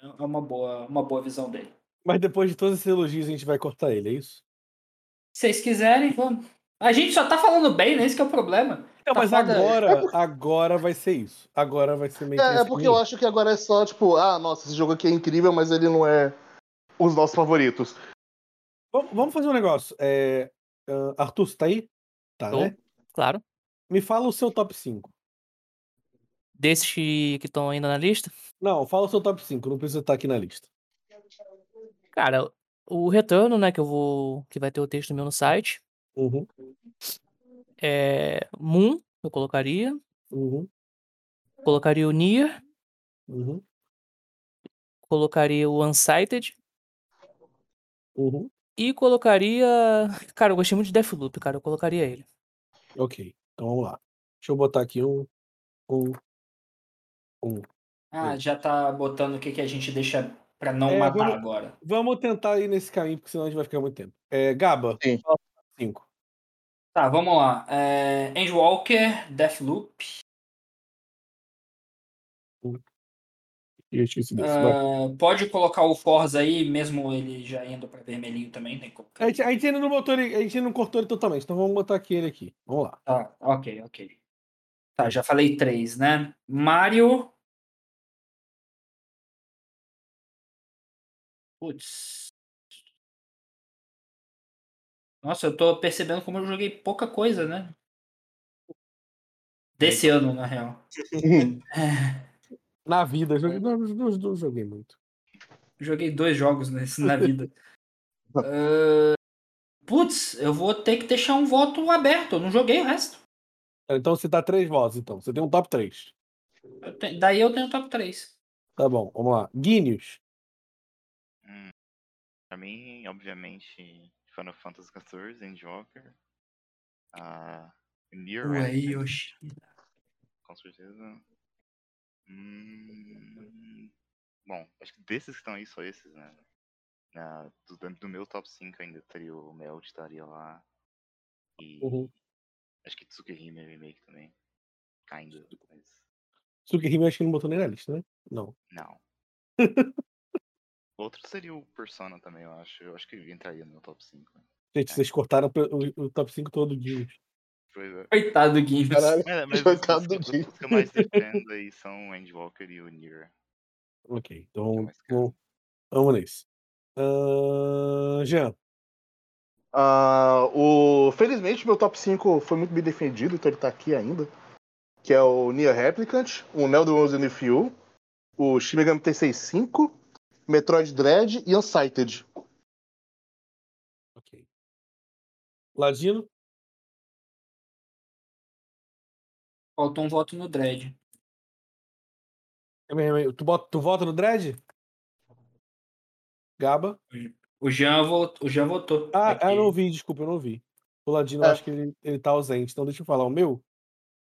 É uma boa, uma boa visão dele. Mas depois de todos esses elogios, a gente vai cortar ele, é isso? Se vocês quiserem, vamos. A gente só tá falando bem, né? Esse que é o problema. Não, Tá mas foda. agora, agora vai ser isso. Agora vai ser meio que É, é porque eu acho que agora é só, tipo, ah, nossa, esse jogo aqui é incrível, mas ele não é os nossos favoritos. Vamos, vamos fazer um negócio. É, ah, Arthur, você tá aí? Tá, Tô. né? Claro. Me fala o seu top 5. Desses que estão ainda na lista. Não, fala o seu top 5, não precisa estar aqui na lista. Cara, o retorno, né, que eu vou. que vai ter o texto meu no site. Uhum, É. Moon, eu colocaria. uhum, Colocaria o Nier. uhum, Colocaria o Unsighted. uhum. E colocaria. Cara, eu gostei muito de Deathloop, cara. Eu colocaria ele. Ok, então vamos lá. Deixa eu botar aqui um. um, um. Ah, já tá botando o que, que a gente deixa pra não É, matar vamos- agora. Vamos tentar ir nesse caminho, porque senão a gente vai ficar muito tempo. É, Gaba, Sim. fala o top 5. Tá, vamos lá. É, Endwalker, Deathloop. Eu esqueci desse. ah, pode colocar o Forza aí, mesmo ele já indo pra vermelhinho também, tem como. A gente, a gente ainda não botou ele, a gente ainda não cortou ele totalmente, então vamos botar aqui ele aqui. Vamos lá. Tá, ok, ok. Tá, já falei três, né? Mario. Putz. Nossa, eu tô percebendo como eu joguei pouca coisa, né? Desse ano, na real. É, Na vida, eu joguei, não, não, não joguei muito. joguei dois jogos nesse, na vida. Ah, Putz, eu vou ter que deixar um voto aberto. Eu não joguei o resto. Então você dá três votos, então. Você tem um top 3. Eu te- Daí eu tenho top 3. Tá bom, vamos lá. Guinness. Pra mim, obviamente, Final Fantasy XIV, Endwalker. Uh, Nier Yoshi. com certeza. Hum, bom, acho que desses que estão aí, só esses, né? Na- do, do meu top 5 ainda teria o Melt, estaria lá. E Uhum. acho que Tsukihime Remake também. Kinda, mas Tsukihime acho que não botou nem na lista, né? Não. não. Outro seria o Persona também, eu acho. Eu acho que ele entraria no meu top 5. né? Gente, vocês cortaram o, o top 5 todo Guinness. Pois é. Coitado do. Caralho. É, mas os, Coitado os, do os- Jim. os que eu mais defendo aí são o Endwalker e o Nier. Ok, é então vamos, vamos nesse. Ahn, Jean. Ah, o... Felizmente, meu top 5 foi muito bem defendido, então ele tá aqui ainda. Que é o Nier Replicant, o Neo in the You, o Shin Megami Tensei 5, Metroid Dread e Unsighted. Ok. Ladino. Faltou um voto no Dread. Tu, bota, tu vota no Dread? Gaba. O Jean, vo- o Jean votou. Ah, Aqui. ah, eu não vi, desculpa, eu não vi. O Ladino, eu É. acho que ele, ele tá ausente, então deixa eu falar. O meu?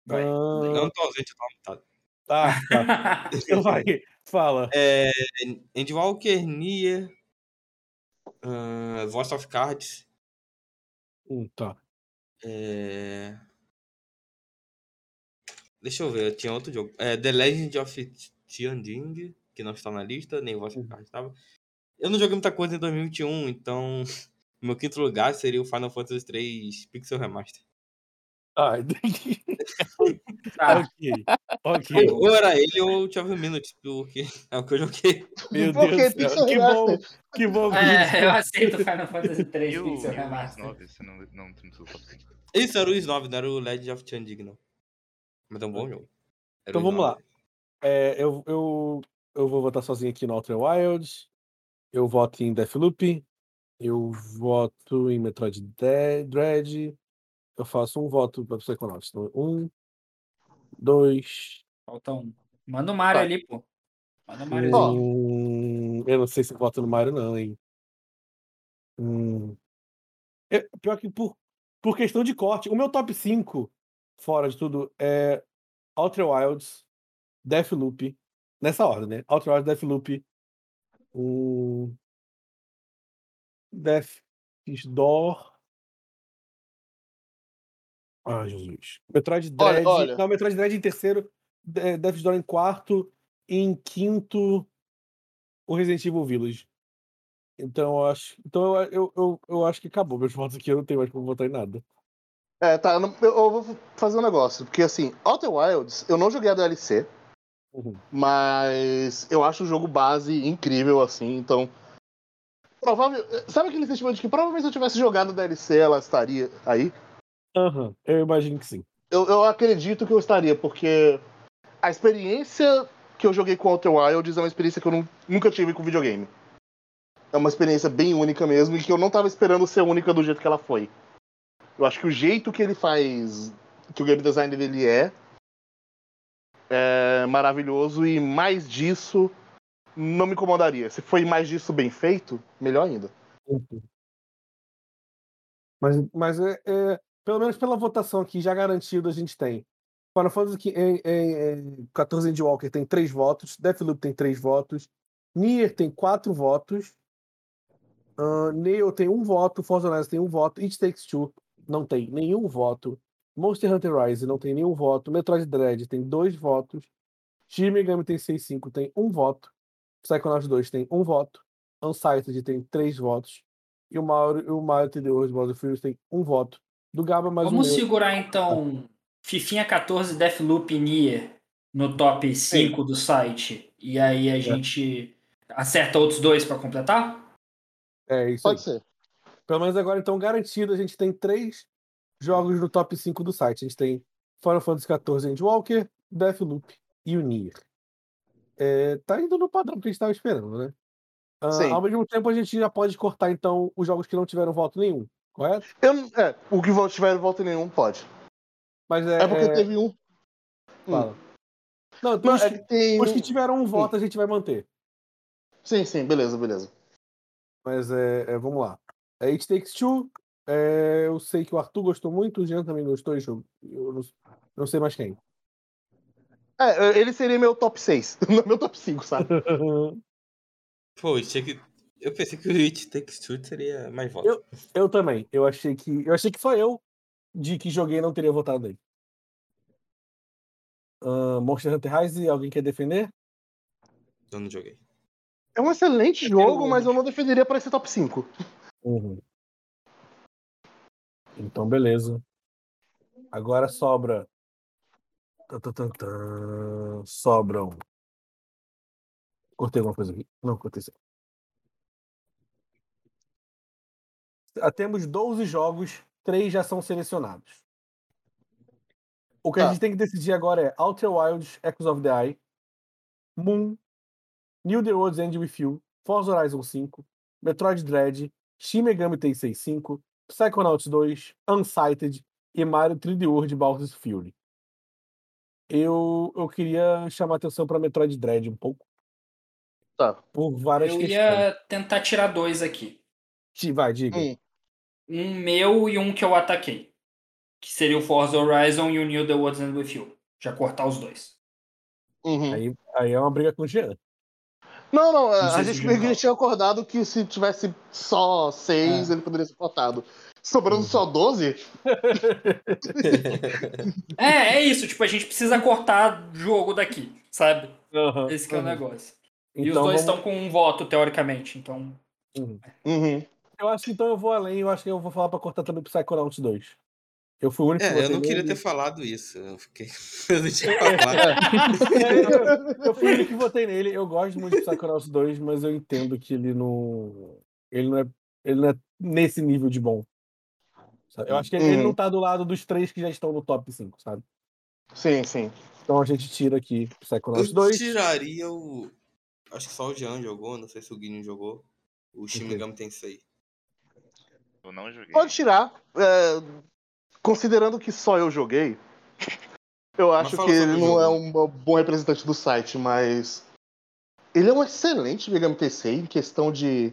Vai. Ahn, Não tô ausente, eu tô aumentado. Tá, tá. Então vai, fala. É, Endwalker, Nier, uh, Voice of Cards, Hum, tá. é... Deixa eu ver, tinha outro jogo. É, The Legend of Tianjing, que não está na lista, nem Voice of Cards estava. Eu não joguei muita coisa em 2021, então meu quinto lugar seria o Final Fantasy 3 Pixel Remaster. Ah, Tá. ok. Ok. Ou era ele ou o 12 Minutes, porque é o que eu joguei. Meu Deus que do céu. Pixel Que bom, Remaster? que bom que É, eu aceito Final Fantasy 3 E o, Pixel Remaster. 9, você não, não tem no seu top 5. Isso era o Is 9, não era o Legend of não. Mas é um bom jogo. Era Então vamos 9. lá. É, eu, eu, eu vou votar sozinho aqui no Outer Wilds. Eu voto em Deathloop. Eu voto em Metroid Dre- Dread. Eu faço um voto para Psychonauts. Então, um, dois. Falta um. Manda o Mario Tá. ali, pô. Manda o Mario ali. Hum, eu não sei se voto no Mario, não, hein? Hum. É, pior que por, por questão de corte, o meu top 5, fora de tudo, é Outer Wilds, Deathloop, nessa ordem, né? Outer Wilds, Deathloop, um... Death Door, Ah, Jesus. Metroid Olha, Dread. olha. Não, Metroid Dread em terceiro, De- Death's Door em quarto, e em quinto, o Resident Evil Village. Então eu acho. Então eu, eu, eu, eu acho que acabou meus votos aqui, eu não tenho mais como votar em nada. É, tá, eu, não- eu- eu vou fazer um negócio, porque assim, Outer Wilds, eu não joguei a DLC, Uhum. mas eu acho o jogo base incrível, assim, então. Provável. Sabe aquele sentimento de que provavelmente se eu tivesse jogado a DLC, ela estaria aí? Aham, eu imagino que sim. Eu, eu acredito que eu estaria, porque a experiência que eu joguei com Outer Wilds é uma experiência que eu nu- nunca tive com videogame. É uma experiência bem única mesmo e que eu não tava esperando ser única do jeito que ela foi. Eu acho que o jeito que ele faz, que o game design dele é, é maravilhoso e mais disso não me incomodaria. Se foi mais disso bem feito, melhor ainda. Uhum. Mas, mas é, é- pelo menos pela votação aqui, já garantido, a gente tem. Final Fantasy em, em, em 14 Endwalker tem 3 votos, Deathloop tem 3 votos, Nier tem 4 votos, uh, Neo tem 1 voto, Forza Horizon tem 1 voto, It Takes Two não tem nenhum voto, Monster Hunter Rise não tem nenhum voto, Metroid Dread tem 2 votos, Shin Megami tem 6.5 tem 1 voto, Psychonauts 2 tem 1 voto, Unsighted tem 3 votos, e o Mario, o Mario 3D World Bowser tem 1 voto. Do Gaba, mais Vamos um meu. segurar então Fifinha 14, Deathloop e Nier no top 5 do site. E aí É. a gente acerta outros dois pra completar? É isso aí. Pode ser. Pelo menos agora, então, garantido, a gente tem três jogos no top 5 do site. A gente tem Final Fantasy XIV Endwalker, Deathloop e o Nier. É, tá indo no padrão que a gente estava esperando, né? Ah, Sim. ao mesmo tempo, a gente já pode cortar, então, os jogos que não tiveram voto nenhum, correto? Eu, é, o que tiver volta nenhum, pode. Mas é. É porque é- teve um. fala. Não, Não, os, é que, tem. os que tiveram um voto, a gente vai manter. Sim, sim, beleza, beleza. Mas é, é, vamos lá. É It Takes Two. é, eu sei que o Arthur gostou muito, o Jean também gostou. Eu, eu não, não sei mais quem. É, ele seria meu top 6, não meu top 5, sabe? Pô, tinha que. Eu pensei que o It Takes Two seria mais voto. Eu- eu também. Eu achei que. Eu achei que só eu de que joguei não teria votado nele. Ah, Monster Hunter Rise, alguém quer defender? Eu não joguei. É um excelente Eu jogo, tenho- mas eu não defenderia para esse top 5. Uhum. Então, beleza. Agora sobra. Sobram. Cortei alguma coisa aqui? Não, cortei sim. Temos 12 jogos, 3 já são selecionados. O que a Tá. gente tem que decidir agora é Outer Wilds, Echoes of the Eye, Moon, New The World's End With You, Forza Horizon 5, Metroid Dread, Shin Megami Tensei 5, Psychonauts 2, Unsighted e Mario 3D World Bowser's Fury. Eu, eu queria chamar atenção para Metroid Dread um pouco. Tá. Por várias Eu questões. ia tentar tirar dois aqui. Vai, diga. Hum. Um meu e um que eu ataquei. Que seria o Forza Horizon e o New The World's End With You. Já cortar os dois. Uhum. Aí, aí é uma briga com o Jean. Não, não, Não a gente tinha acordado que se tivesse só 6, ele poderia ser cortado. Sobrando Uhum. só 12? É, é isso. Tipo, a gente precisa cortar jogo daqui, sabe? Aham, Esse que é o aham. negócio. e os Então, dois vamos- estão com um voto, teoricamente. Então. Uhum. Eu acho que então eu vou além, eu acho que eu vou falar pra cortar também pro Psychonauts 2. Eu fui o único que É, eu votei não queria ter falado isso. Eu fiquei. Eu não tinha falado. É, eu, eu fui o único que votei nele. Eu gosto muito do Psychonauts 2, mas eu entendo que ele não. Ele não é, ele não é nesse nível de bom. sabe? Eu acho que ele, ele Uhum. não tá do lado dos três que já estão no top 5, sabe? Sim, sim. Então a gente tira aqui Psychonauts Eu 2. tiraria o. Acho que só o Jean jogou, não sei se o Guinho jogou. O Shin Ok. Megami Tensei. Eu não joguei. Pode tirar. é, considerando que só eu joguei, eu acho que ele não é jogo. um bom representante do site, mas. Ele é um excelente Tensei em questão de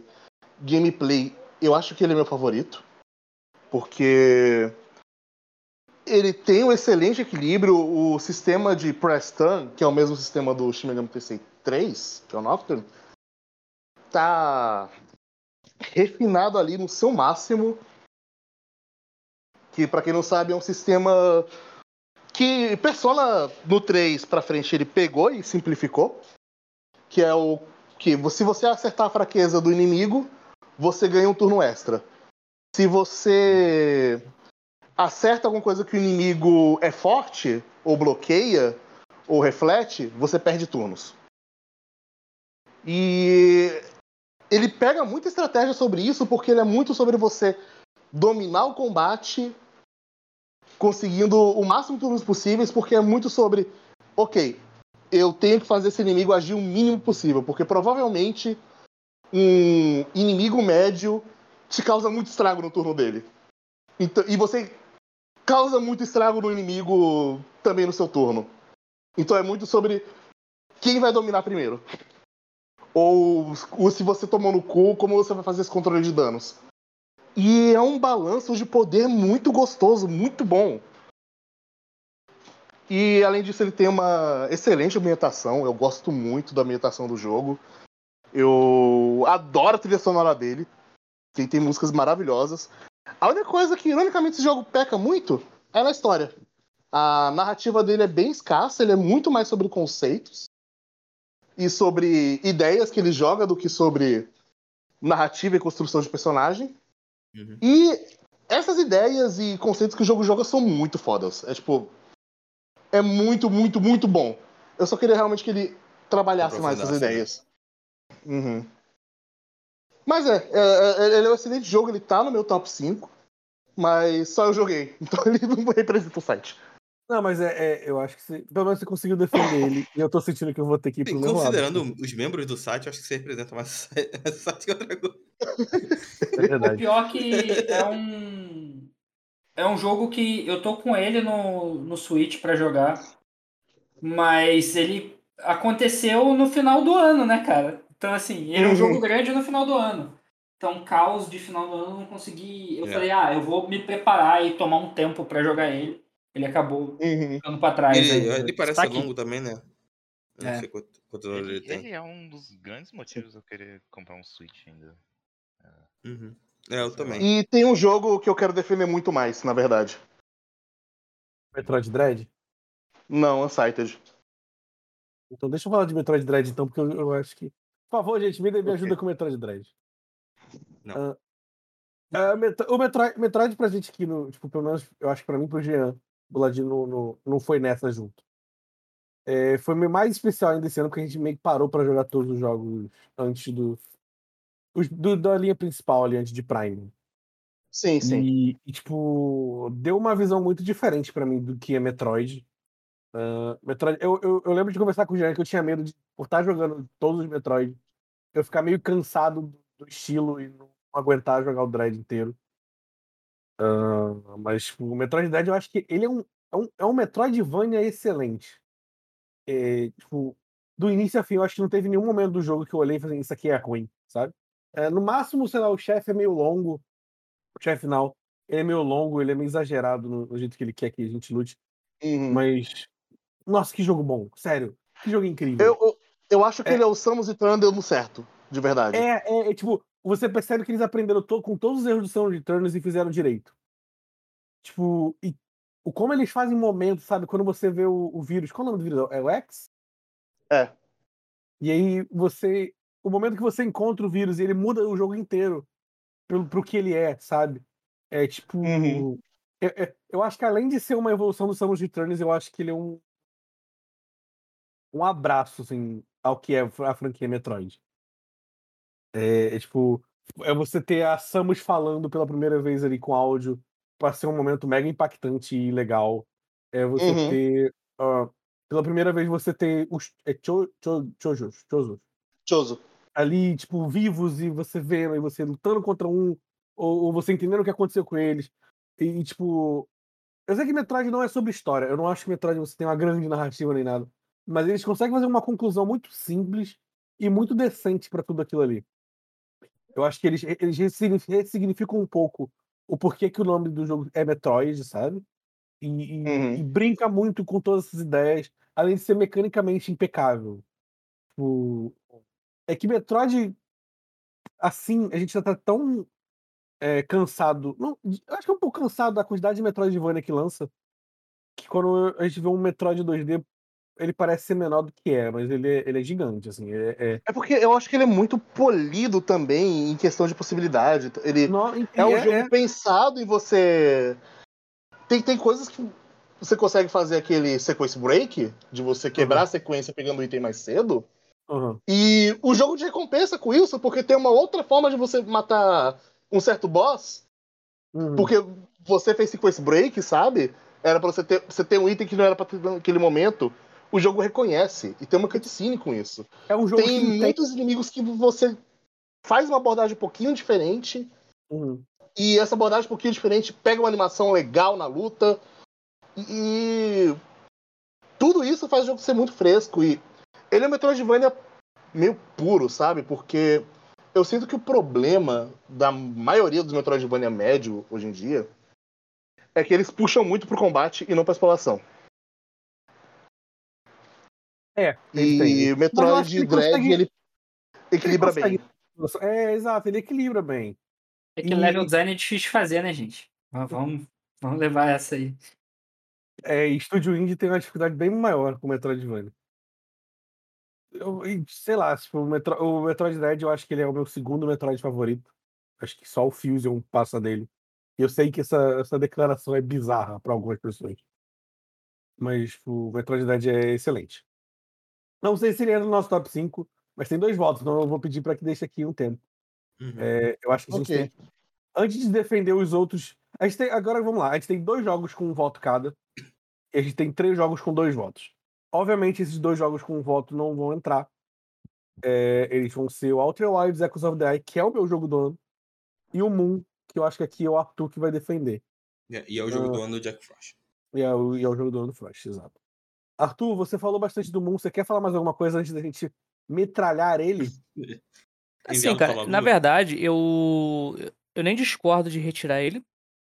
gameplay. Eu acho que ele é meu favorito. Porque. Ele tem um excelente equilíbrio. O sistema de Press Turn, que é o mesmo sistema do Shin Megami Tensei 3, que é o Nocturne, tá refinado ali no seu máximo. Que, pra quem não sabe, é um sistema que Persona no 3 pra frente ele pegou e simplificou. Que é o que se você acertar a fraqueza do inimigo, você ganha um turno extra. Se você acerta alguma coisa que o inimigo é forte, ou bloqueia, ou reflete, você perde turnos. E ele pega muita estratégia sobre isso, porque ele é muito sobre você dominar o combate, conseguindo o máximo de turnos possíveis, porque é muito sobre, ok, eu tenho que fazer esse inimigo agir o mínimo possível, porque provavelmente um inimigo médio te causa muito estrago no turno dele. Então, e você causa muito estrago no inimigo também no seu turno. Então é muito sobre quem vai dominar primeiro. Ou, ou se você tomou no cu, como você vai fazer esse controle de danos. E é um balanço de poder muito gostoso, muito bom. E além disso, ele tem uma excelente ambientação. Eu gosto muito da ambientação do jogo. Eu adoro a trilha sonora dele. Tem, tem músicas maravilhosas. A única coisa que, ironicamente, esse jogo peca muito é na história. A narrativa dele é bem escassa, ele é muito mais sobre conceitos e sobre ideias que ele joga do que sobre narrativa e construção de personagem. Uhum. E essas ideias e conceitos que o jogo joga são muito fodas. É tipo. É muito, muito, muito bom. Eu só queria realmente que ele trabalhasse mais essas né? ideias. Uhum. Mas é, é, é, ele é um excelente jogo, ele tá no meu top 5. Mas só eu joguei. Então ele não representa o site. Não, mas é, é, eu acho que você, pelo menos você conseguiu defender ele. E eu tô sentindo que eu vou ter que ir pro Sim, meu lado. considerando os membros do site, eu acho que você representa mais o site que outra coisa. É O verdade. pior que é um. É um jogo que eu tô com ele no, no Switch pra jogar. Mas ele aconteceu no final do ano, né, cara? Então, assim, ele é um Uhum. jogo grande no final do ano. Então, caos de final do ano, eu não consegui. Eu É. falei, ah, eu vou me preparar e tomar um tempo pra jogar ele. Ele acabou Uhum. ficando pra trás. Ele, aí. ele parece Tá aqui. longo também, né? Eu não É. sei quanto, quantos anos ele Ele, tem. ele é um dos grandes motivos de eu querer comprar um Switch ainda. Uhum. É, eu também. E tem um jogo que eu quero defender muito mais, na verdade. Metroid Dread? Não, Unsighted. Então deixa eu falar de Metroid Dread, então, porque eu, eu acho que. Por favor, gente, me, dê- me Ok. ajuda com o Metroid Dread. Não. Ah, Metro- o Metroid, Metroid pra gente aqui, no, tipo, pelo menos, eu acho que pra mim e pro Jean, o Ladino não, não, não foi nessa junto. É, foi meio mais especial ainda esse ano, porque a gente meio que parou pra jogar todos os jogos antes do, do- da linha principal ali, antes de Prime. Sim, sim. E, e, tipo, deu uma visão muito diferente pra mim do que é Metroid. Ah, Metroid eu, eu, eu lembro de conversar com o Jean que eu tinha medo de, por estar jogando todos os Metroid, eu ficar meio cansado do, do estilo e não aguentar jogar o Dread inteiro. Ah, mas tipo, o Metroid Dread eu acho que ele é um, é um, é um Metroidvania excelente. É, tipo, do início a fim, eu acho que não teve nenhum momento do jogo que eu olhei e falei, isso aqui é ruim, sabe? É, no máximo, sei lá, o chefe é meio longo, o chefe final, ele é meio longo, ele é meio exagerado no, no jeito que ele quer que a gente lute, Uhum. mas. Nossa, que jogo bom, sério. Que jogo incrível. Eu, eu, eu acho que É. ele é o Samus e Trundle no certo, de verdade. É, é, é, tipo, você percebe que eles aprenderam to- com todos os erros do Sound Returns e fizeram direito. Tipo, e o como eles fazem momentos, sabe? Quando você vê o, o vírus. Qual é o nome do vírus? É o X? É. E aí você. O momento que você encontra o vírus e ele muda o jogo inteiro pro, pro que ele é, sabe? É tipo. Uhum. Eu, eu- eu acho que além de ser uma evolução do Samus Returns, eu acho que ele é um. Um abraço, assim, ao que é a franquia Metroid. É, é tipo. É você ter a Samus falando pela primeira vez ali com áudio para ser um momento mega impactante e legal. É você Uhum. ter. ah, pela primeira vez você ter os é, cho, cho, chojos, Choso. ali, tipo, vivos e você vendo e você lutando contra um, ou, ou você entendendo o que aconteceu com eles. E, e, tipo, eu sei que Metroid não é sobre história, eu não acho que Metroid você tem uma grande narrativa nem nada, mas eles conseguem fazer uma conclusão muito simples e muito decente pra tudo aquilo ali. Eu acho que eles, eles ressigni- ressignificam um pouco o porquê que o nome do jogo é Metroid, sabe? E, e- Uhum. e brinca muito com todas essas ideias, além de ser mecanicamente impecável. Tipo, é que Metroid, assim, a gente já tá tão é, cansado. Não, eu acho que é um pouco cansado da quantidade de Metroidvania que lança. Que quando a gente vê um Metroid 2D, ele parece ser menor do que é, mas ele é, ele é gigante, assim. É, é... É porque eu acho que ele é muito polido também em questão de possibilidade. Ele Não, e- é um e jogo é- pensado em você. Tem, tem coisas que você consegue fazer aquele sequence break, de você quebrar a sequência pegando o item mais cedo. Aham. E o jogo te recompensa com isso, porque tem uma outra forma de você matar um certo boss, Uhum. porque você fez sequence break, sabe? Era pra você ter, você ter um item que não era pra ter naquele momento. O jogo reconhece e tem uma cutscene com isso. É um jogo Tem que tem. muitos inimigos que você faz uma abordagem um pouquinho diferente Uhum. e essa abordagem um pouquinho diferente pega uma animação legal na luta. E tudo isso faz o jogo ser muito fresco. E ele é um Metroidvania meio puro, sabe? Porque eu sinto que o problema da maioria dos Metroidvania médio hoje em dia é que eles puxam muito pro combate e não pra exploração. É. E o Metroid ele Dread consegue- ele equilibra ele consegue- bem. É, exato, ele equilibra bem. É que E- level design é difícil de fazer, né, gente? Mas Vamos, vamos levar essa aí. É, e Estúdio Indie tem uma dificuldade bem maior com o Metroidvania. Eu, sei lá, tipo, o, Metro, o Metroid Dread eu acho que ele é o meu segundo Metroid favorito. Acho que só o Fusion passa dele. E eu sei que essa, essa declaração é bizarra para algumas pessoas. Mas o Metroid Dread é excelente. Não sei se ele é no nosso top 5, mas tem dois votos, então eu vou pedir para que deixe aqui um tempo. Uhum. É, eu acho que a gente Ok. tem. Antes de defender os outros. A gente tem, agora vamos lá. A gente tem dois jogos com um voto cada. E a gente tem três jogos com dois votos. Obviamente, esses dois jogos com um voto não vão entrar. É, eles vão ser o Outer Wilds Echoes of the Eye, que é o meu jogo do ano, e o Moon, que eu acho que aqui é o Arthur que vai defender. É, E é o jogo Ah. do ano do Jack Frost. E é o, e é o jogo do ano do Flash, exato. Arthur, você falou bastante do Moon. Você quer falar mais alguma coisa antes da gente metralhar ele? Assim, cara, na verdade, eu, eu nem discordo de retirar ele,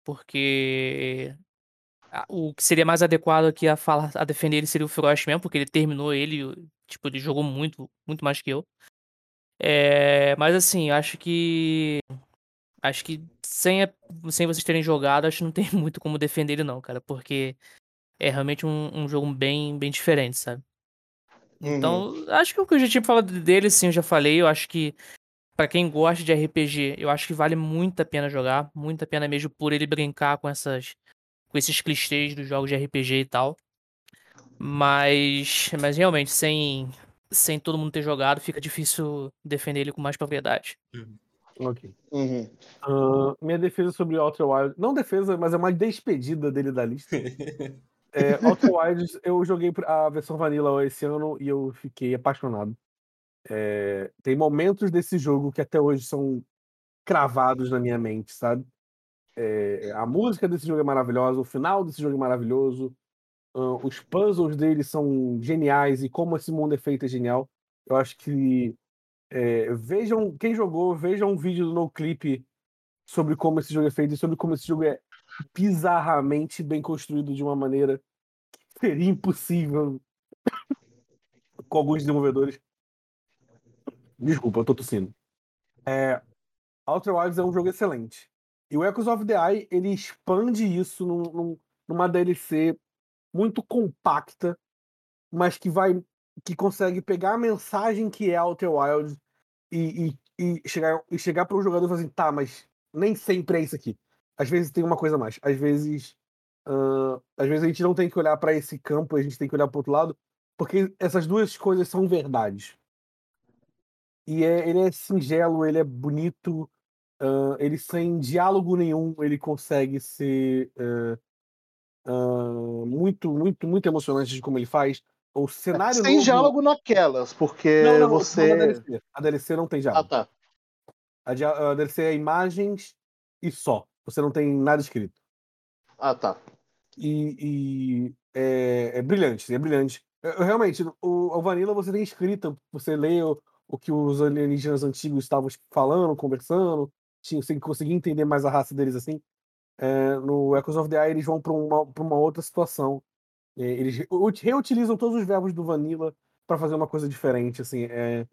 porque o que seria mais adequado aqui a falar, a defender ele seria o Frost mesmo, porque ele terminou ele, tipo, ele jogou muito, muito mais que eu. É, mas assim, acho que acho que sem, a- sem vocês terem jogado, acho que não tem muito como defender ele não, cara, porque é realmente um, um jogo bem, bem diferente, sabe? Uhum. Então, acho que o que eu já tinha falado dele, sim, eu já falei. Eu acho que, pra quem gosta de RPG, eu acho que vale muito a pena jogar. Muito a pena mesmo por ele brincar com essas. com esses clichês dos jogos de RPG e tal. Mas. Mas realmente, sem. Sem todo mundo ter jogado, fica difícil defender ele com mais propriedade. Ok. Uhum. Ahn, minha defesa sobre Outer Wilds. Não defesa, mas é uma despedida dele da lista. É, Outer Wilds, eu joguei a versão Vanilla esse ano e eu fiquei apaixonado. É, tem momentos desse jogo que até hoje são cravados na minha mente, sabe? É, a música desse jogo é maravilhosa, o final desse jogo é maravilhoso, ahn, os puzzles dele são geniais e como esse mundo é feito é genial. Eu acho que é, vejam, quem jogou, vejam um vídeo do NoClip sobre como esse jogo é feito e sobre como esse jogo é bizarramente bem construído de uma maneira que seria impossível com alguns desenvolvedores. Desculpa, eu tô tossindo. É, Outer Wilds é um jogo excelente. E o Echoes of the Eye, ele expande isso num- num- numa DLC muito compacta, mas que vai que consegue pegar a mensagem que é Outer Wilds e, e, e chegar e chegar para o jogador e falar assim, tá, mas nem sempre é isso aqui. Às vezes tem uma coisa a mais. Às vezes, ahn, às vezes a gente não tem que olhar para esse campo, a gente tem que olhar para outro lado, porque essas duas coisas são verdades. E é, ele é singelo, ele é bonito, ahn, ele sem diálogo nenhum, ele consegue ser ahn, muito, muito, muito emocionante de como ele faz. O cenário Sem novo- diálogo naquelas, porque Não, não, você. não, a DLC. A DLC não tem Ah, diálogo. tá. A, a DLC é imagens e só. Você não tem nada escrito. Ah, tá. E, e é, é brilhante, é brilhante. Eu- eu, realmente, o, o Vanilla você tem escrita, você lê o, o que os alienígenas antigos estavam falando, conversando, tinha, você conseguia entender mais a raça deles assim. É, no Echoes of the Eye eles vão para uma, pra uma outra situação. É, eles re- ut- reutilizam todos os verbos do Vanilla para fazer uma coisa diferente. Assim, é,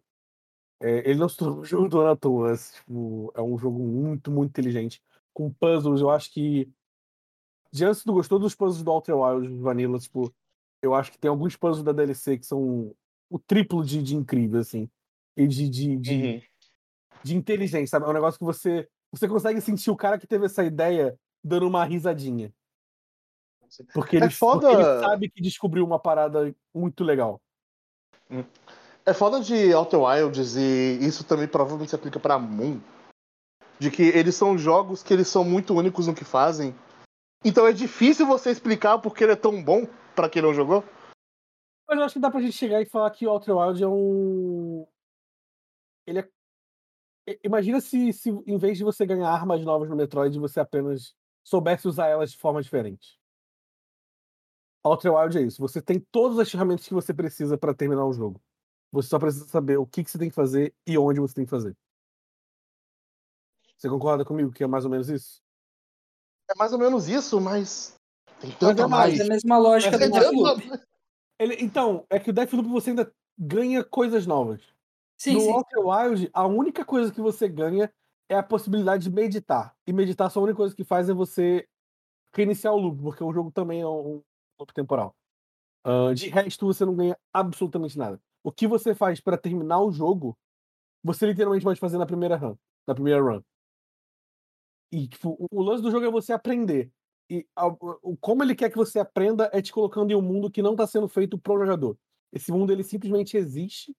é, ele não se tornou um jogo à toa. tipo, é um jogo muito, muito inteligente. Com puzzles. Eu acho que. Diante do gostou dos puzzles do Outer Wilds Vanilla, tipo, eu acho que tem alguns puzzles da DLC que são o triplo de, de incrível, assim. E de, de, de, Uhum. de inteligência, sabe? É um negócio que você. Você consegue sentir o cara que teve essa ideia dando uma risadinha. Porque ele, É foda- porque ele sabe que descobriu uma parada muito legal. É foda de Outer Wilds e isso também provavelmente se aplica pra Moon. De que eles são jogos que eles são muito únicos no que fazem. Então é difícil você explicar porque ele é tão bom pra quem não jogou. Mas eu acho que dá pra gente chegar e falar que o Outer Wild é um. Ele é. Imagina se, se em vez de você ganhar armas novas no Metroid, você apenas soubesse usar elas de forma diferente. Outer Wild é isso. Você tem todas as ferramentas que você precisa pra terminar o jogo. Você só precisa saber o que, que você tem que fazer e onde você tem que fazer. Você concorda comigo que é mais ou menos isso? É mais ou menos isso, mas. Tem tanto é mais. É a mesma lógica Mas do é Deathloop. Ele, então, é que o Deathloop você ainda ganha coisas novas. Sim, no sim. Outer Wild, a única coisa que você ganha é a possibilidade de meditar. E meditar, só a única coisa que faz é você reiniciar o loop, porque o jogo também é um loop temporal. Ah, de resto, você não ganha absolutamente nada. O que você faz para terminar o jogo, você literalmente pode fazer na primeira run. Na primeira run. E, tipo, o, lance do jogo é você aprender. E a- o, como ele quer que você aprenda é te colocando em um mundo que não está sendo feito pro jogador. Esse mundo, ele simplesmente existe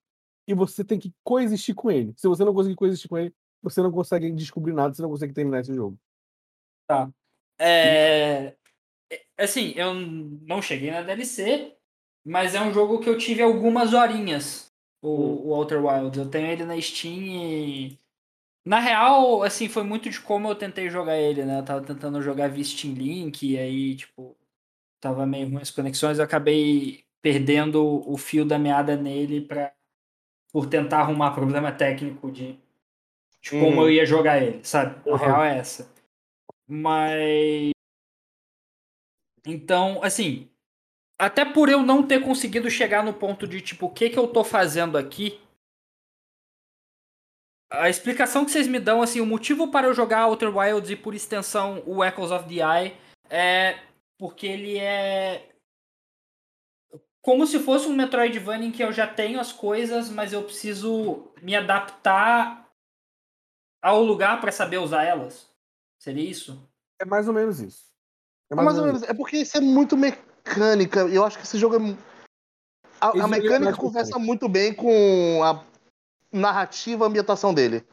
e você tem que coexistir com ele. Se você não conseguir coexistir com ele, você não consegue descobrir nada, você não consegue terminar esse jogo. É, é, Assim, eu não cheguei na DLC, mas é um jogo que eu tive algumas horinhas, o, o Outer Wilds. Eu tenho ele na Steam e. Na real, assim, foi muito de como eu tentei jogar ele, né? Eu tava tentando jogar via Steam Link, e aí, tipo, tava meio ruim as conexões, eu acabei perdendo o fio da meada nele pra, por tentar arrumar problema técnico de, de como Uhum. eu ia jogar ele, sabe? A Uhum. real é essa. Mas. Então, assim. Até por eu não ter conseguido chegar no ponto de, tipo, o que que eu tô fazendo aqui. A explicação que vocês me dão, assim, o motivo para eu jogar Outer Wilds e, por extensão, o Echoes of the Eye é porque ele é. Como se fosse um Metroidvania em que eu já tenho as coisas, mas eu preciso me adaptar ao lugar para saber usar elas. Seria isso? É mais ou menos isso. É É mais ou menos. É porque isso é muito mecânica. Eu acho que esse jogo é. A, a é mecânica mais conversa muito bem com a narrativa, a ambientação dele.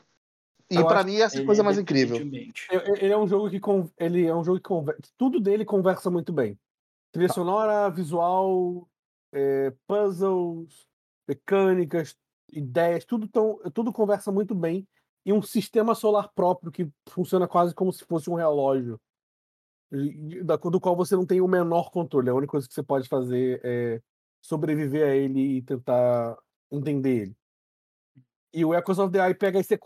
E acho mim essa é a coisa é mais incrível. Ele é um jogo que con- ele é um jogo que conversa, tudo dele conversa muito bem. Trilha sonora, visual, é, puzzles, mecânicas, ideias, tudo tão, tudo conversa muito bem e um sistema solar próprio que funciona quase como se fosse um relógio, do qual você não tem o menor controle. A única coisa que você pode fazer é sobreviver a ele e tentar entender ele. E o Echoes of the Eye pega esse,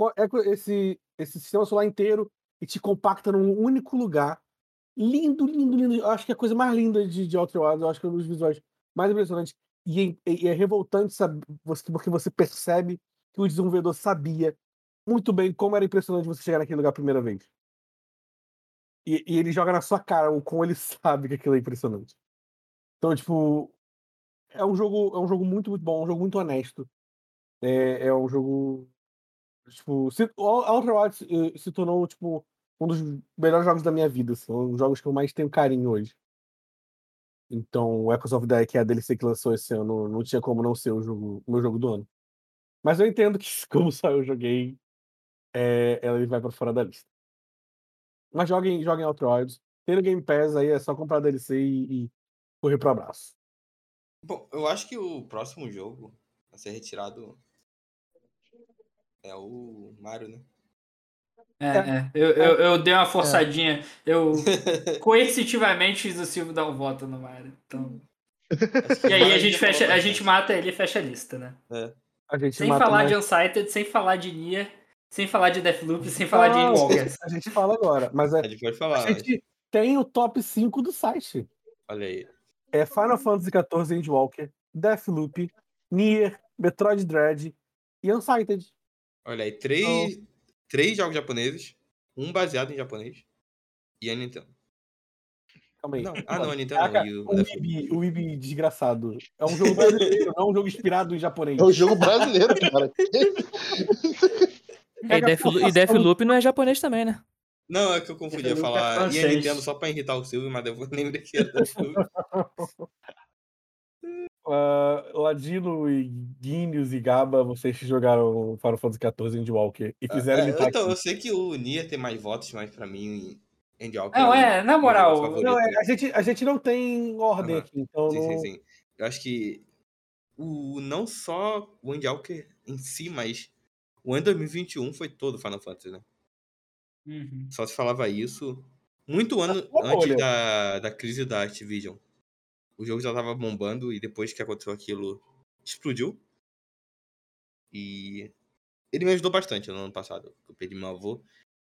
esse, esse sistema solar inteiro e te compacta num único lugar. Lindo, lindo, lindo. Eu acho que é a coisa mais linda de, de Outer Wilds. Eu acho que é um dos visuais mais impressionantes. E é, e é revoltante saber, porque você percebe que o desenvolvedor sabia muito bem como era impressionante você chegar naquele lugar a primeira vez. E, e ele joga na sua cara o como ele sabe que aquilo é impressionante. Então, tipo, é um jogo, é um jogo muito, muito bom, um jogo muito honesto. É, é um jogo. Tipo, se, o Outer Wilds eh, se tornou, tipo, um dos melhores jogos da minha vida. São os jogos que eu mais tenho carinho hoje. Então, o Echoes of Eye, que é a DLC que lançou esse ano, não tinha como não ser o, jogo, o meu jogo do ano. Mas eu entendo que, como só eu joguei, é, vai pra fora da lista. Mas joguem, joguem Outer Wilds. Tem no Game Pass aí, é só comprar a DLC e, e correr pro abraço. Bom, eu acho que o próximo jogo a ser retirado é o Mario, né? É, é. Eu, eu, eu dei uma forçadinha. Eu Acho coercitivamente fiz o Silvio dar um voto no Mario. Então... E aí a gente já fecha, a gente mata ele e fecha a lista, né? A gente Sem mata falar mais- de Unsighted, sem falar de Nier, sem falar de Deathloop, sem falar de Não, Walkers. A gente fala agora, mas é, A gente pode falar. a gente tem o top 5 do site. Olha aí. É Final Fantasy XIV Endwalker, Deathloop, Nier, Metroid Dread e Unsighted. Olha aí. Três, três jogos japoneses. Um baseado em japonês. E a Nintendo. Calma aí. Não, ah, não, a Nintendo Caraca, não. O o Ibi, o Ibi desgraçado. É um jogo brasileiro, não é um jogo inspirado em japonês. É o jogo brasileiro, cara. E Deathloop, e Deathloop não é japonês também, né? Não, é que eu confundi Deathloop é falar. e a. Nintendo só pra irritar o Silvio, mas depois lembrei que era da Silvio. Uh, Ladino e Guinness e Gaba, vocês jogaram Final Fantasy XIV Endwalker e fizeram É, imitar então, eu sei que o Nia tem mais votos, mas pra mim, Andy Walker Não, o é, na moral, Não, é, né? a, gente, a gente não tem ordem Aham. aqui, então Sim, não... sim, sim. Eu acho que o, não só o Andy Walker em si, mas o ano 2021 foi todo Final Fantasy, né? Uhum. Só se falava isso muito ano Ô, antes olha. da, da crise da Activision. O jogo já tava bombando e depois que aconteceu aquilo, explodiu. E ele me ajudou bastante no ano passado. Eu perdi meu avô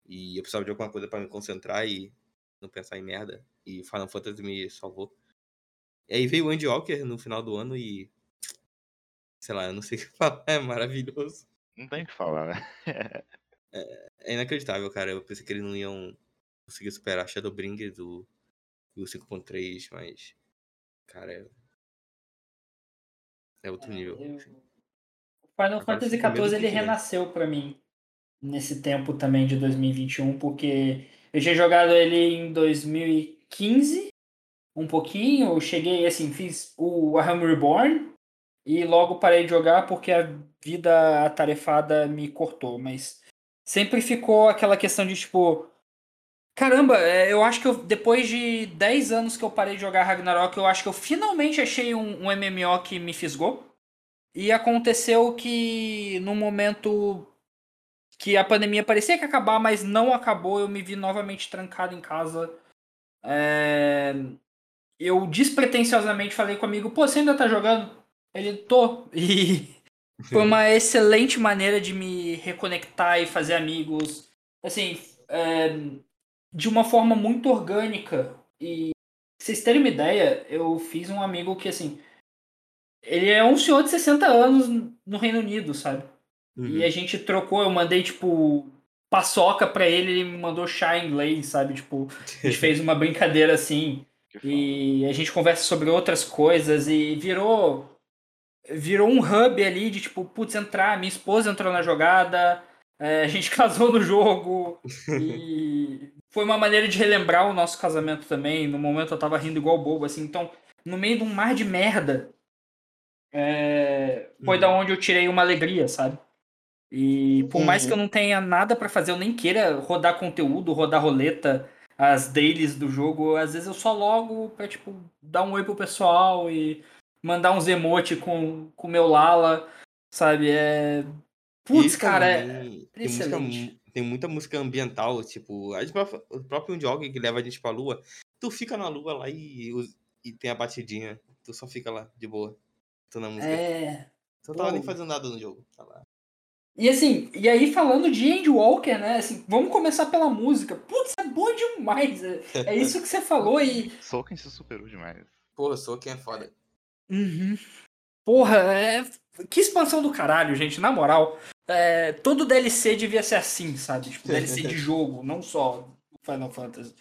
e eu precisava de alguma coisa pra me concentrar e não pensar em merda. E Final Fantasy me salvou. E aí veio o Andy Walker no final do ano e. Sei lá, eu não sei o que falar, é maravilhoso. Não tem o que falar, né? É inacreditável, cara. Eu pensei que eles não iam conseguir superar Shadowbringers do, do 5.3, mas. Cara, é. É outro nível. Eu-. O Final Fantasy XIV ele renasceu pra mim nesse tempo também de 2021, porque eu tinha jogado ele em 2015, um pouquinho, eu cheguei assim, fiz o Arkham Reborn e logo parei de jogar porque a vida atarefada me cortou, mas sempre ficou aquela questão de tipo, caramba, é, eu acho que eu, depois de 10 anos que eu parei de jogar Ragnarok, eu acho que eu finalmente achei um, um MMO que me fisgou. E aconteceu que no momento que a pandemia parecia que ia acabar, mas não acabou, eu me vi novamente trancado em casa. É, Eu despretensiosamente falei com o amigo, pô, você ainda tá jogando? Ele, tô. E foi uma excelente maneira de me reconectar e fazer amigos. Assim, é, de uma forma muito orgânica. E pra vocês terem uma ideia, eu fiz um amigo que, assim, ele é um senhor de 60 anos no Reino Unido, sabe? Uhum. E a gente trocou, eu mandei, tipo, paçoca pra ele, ele me mandou chá em inglês, sabe? Tipo, a gente fez uma brincadeira assim. E a gente conversa sobre outras coisas e virou virou um hub ali de tipo, putz, entrar, minha esposa entrou na jogada, é, a gente casou no jogo e foi uma maneira de relembrar o nosso casamento também. No momento eu tava rindo igual bobo, assim, então, no meio de um mar de merda, é, foi Uhum. da onde eu tirei uma alegria, sabe? E por mais Uhum. que eu não tenha nada pra fazer, eu nem queira rodar conteúdo, rodar roleta, as dailies do jogo, às vezes eu só logo pra, tipo, dar um oi pro pessoal e mandar uns emote com o meu Lala, sabe? É. Putz, cara, é. excelente. Tem muita música ambiental, tipo, a gente o próprio jogo que leva a gente pra lua. Tu fica na lua lá e, e tem a batidinha. Tu só fica lá, de boa. Tu na música. É. Tu não tava nem fazendo nada no jogo. Tá lá. E assim, e aí falando de Andy Walker, né? Assim, vamos começar pela música. Putz, é boa demais. É, é isso que você falou e. Soken se superou demais. Sou quem é foda. Uhum. Porra, é... que expansão do caralho, gente, na moral. É, todo DLC devia ser assim, sabe? Tipo, DLC de jogo, não só Final Fantasy.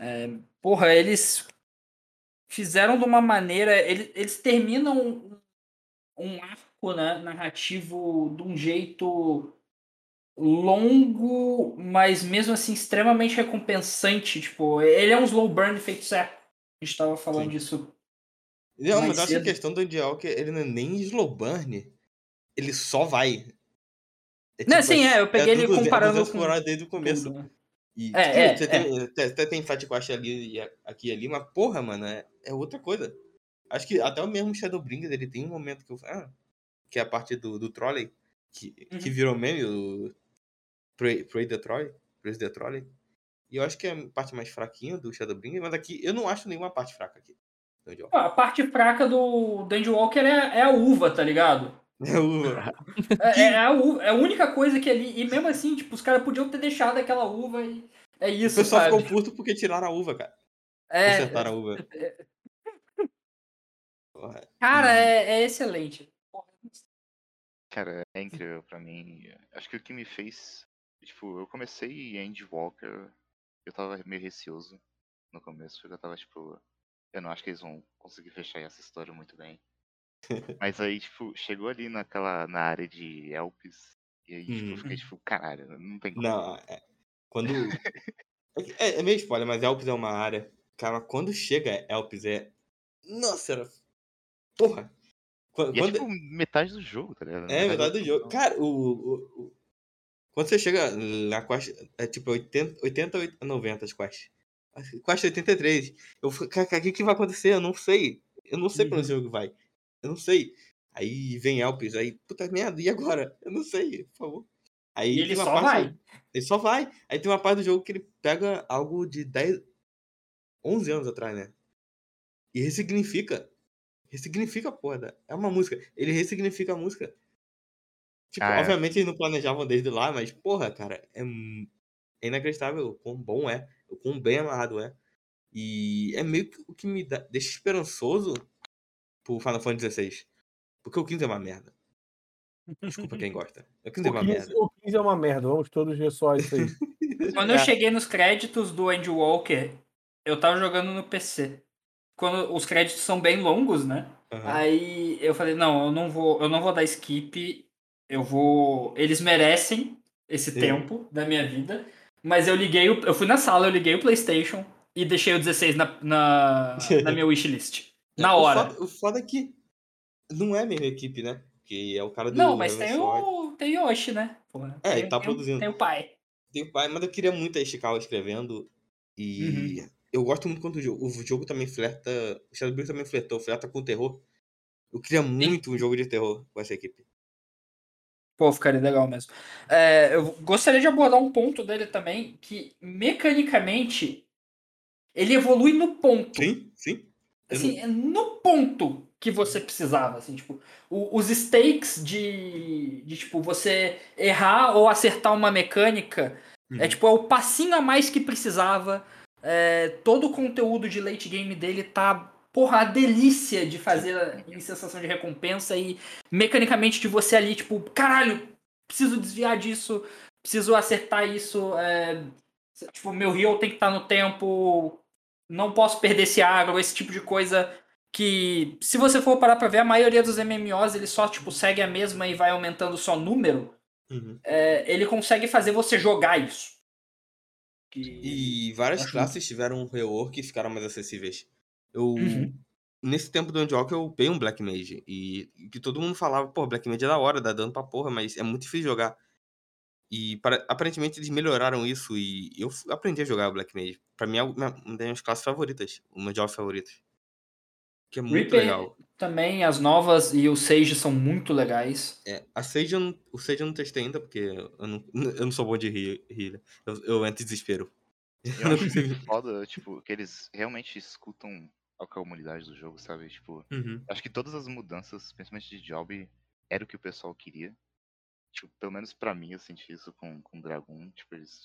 É, porra, eles fizeram de uma maneira. Eles, eles terminam um, arco né, narrativo de um jeito longo, mas mesmo assim extremamente recompensante. Tipo, ele é um slow burn feito certo. A gente tava falando Sim. disso Não, mas eu acho que a questão do Andy Walker, ele não é nem slow burn. Ele só vai. É Não, sim, é, eu peguei ele tudo zero- comparando 200 com desde o começo. né? E, É, tipo, é, você tem, até, até tem Fat Quest ali e aqui e ali, mas porra, mano, é, é outra coisa. Acho que até o mesmo Shadowbringers, ele tem um momento que eu ah, que é a parte do, do trolley, que, que Uhum. virou meme, o Pray, Pray the Trolley, Praise the Trolley. E eu acho que é a parte mais fraquinha do Shadowbringers, mas aqui eu não acho nenhuma parte fraca aqui. Walker. A parte fraca do Dandy Walker é, é a uva, tá ligado? É o- É, é a uva, é a única coisa que ali. E mesmo assim, tipo, os caras podiam ter deixado aquela uva e. É o isso, pessoal sabe? ficou puto porque tiraram a uva, cara. É, Consertaram a uva. Porra. cara, é, é excelente. Cara, é incrível pra mim. Acho que o que me fez. Tipo, eu comecei Andy Walker. eu tava meio receoso no começo, porque eu tava tipo, eu não acho que eles vão conseguir fechar essa história muito bem. Mas aí, tipo, chegou ali naquela, na área de Elpis, e aí, tipo, eu fiquei Uhum. tipo, caralho, não tem como. Não, é, quando. É, é meio spoiler, mas Elpis é uma área. Cara, quando chega Elpis é. Nossa, era. Porra! Quando, E é quando- tipo metade do jogo, tá ligado? É verdade do jogo. Cara, o, o- o- Quando você chega na quest. É tipo 80, 80 oit- 90 as quests. Quest 83. Eu o que, que vai acontecer? Eu não sei. Eu não sei pra onde Uhum. o jogo vai. Eu não sei. Aí vem Elpis, aí, puta merda, e agora? Eu não sei, por favor. Aí E ele só parte- vai. Ele só vai. Aí tem uma parte do jogo que ele pega algo de 10. 11 anos atrás, né? E ressignifica. Ressignifica a porra. É uma música. Ele ressignifica a música. Tipo, Ah, é. obviamente eles não planejavam desde lá, mas, porra, cara, é, é inacreditável o quão bom é, o quão bem amarrado é. E é meio que o que me dá, deixa esperançoso pro Final Fantasy XVI. Porque o 15 é uma merda. Desculpa quem gosta. O 15 é O uma 15, merda. o 15 é uma merda, vamos todos ver só isso aí. Quando eu cheguei nos créditos do Andy Walker, eu tava jogando no PC. Quando os créditos são bem longos, né? Aham. Aí eu falei, não, eu não vou, eu não vou dar skip. Eu vou. Eles merecem esse Sim. tempo da minha vida. Mas eu liguei, o... eu fui na sala, eu liguei o PlayStation e deixei o 16 na, na, na minha wishlist. Na O hora. foda- O foda é que não é a mesma equipe, né? Que é o cara do Não, mas tem o, tem Yoshi, né? Porra, É, tem, ele tá tem o- produzindo. Tem o pai. Tem o pai, mas eu queria muito a Ishikawa escrevendo. E Uhum. eu gosto muito quando o jogo, o jogo também flerta. O Shadowbring também flertou, flerta com terror. Eu queria muito um jogo de terror com essa equipe. Pô, ficaria legal mesmo. É, eu gostaria de abordar um ponto dele também, que mecanicamente ele evolui no ponto. Sim, sim. Assim, é no ponto que você precisava. Assim, tipo, o- os stakes de, de tipo, você errar ou acertar uma mecânica Uhum. é tipo, é o passinho a mais que precisava. É, todo o conteúdo de late game dele tá, porra, a delícia de fazer em sensação de recompensa e mecanicamente de você ali, tipo, caralho, preciso desviar disso, preciso acertar isso. é, tipo, meu heal tem que estar no tempo, não posso perder esse agro, esse tipo de coisa que, se você for parar pra ver, a maioria dos MMOs ele só, tipo, segue a mesma e vai aumentando só número Uhum. é, ele consegue fazer você jogar isso. Que- E várias classes tiveram um rework e ficaram mais acessíveis. Eu. Uhum. Nesse tempo do Endwalk eu peguei um Black Mage. E que todo mundo falava, pô, Black Mage é da hora, dá dano pra porra, mas é muito difícil jogar. E para- aparentemente eles melhoraram isso e eu aprendi a jogar Black Mage. Pra mim é uma das minhas classes favoritas, uma de favoritas. Que é muito Reaper legal. Também as novas e o Sage são muito legais. É, a Sage eu não, o Sage eu não testei ainda, porque eu não, eu não sou bom de heal- healer. Eu, eu entro em desespero. Eu acho foda, tipo, que eles realmente escutam a comunidade do jogo, sabe? Tipo, Uhum. acho que todas as mudanças, principalmente de job, era o que o pessoal queria. Tipo, pelo menos pra mim eu senti isso com, com Dragon. Tipo, eles.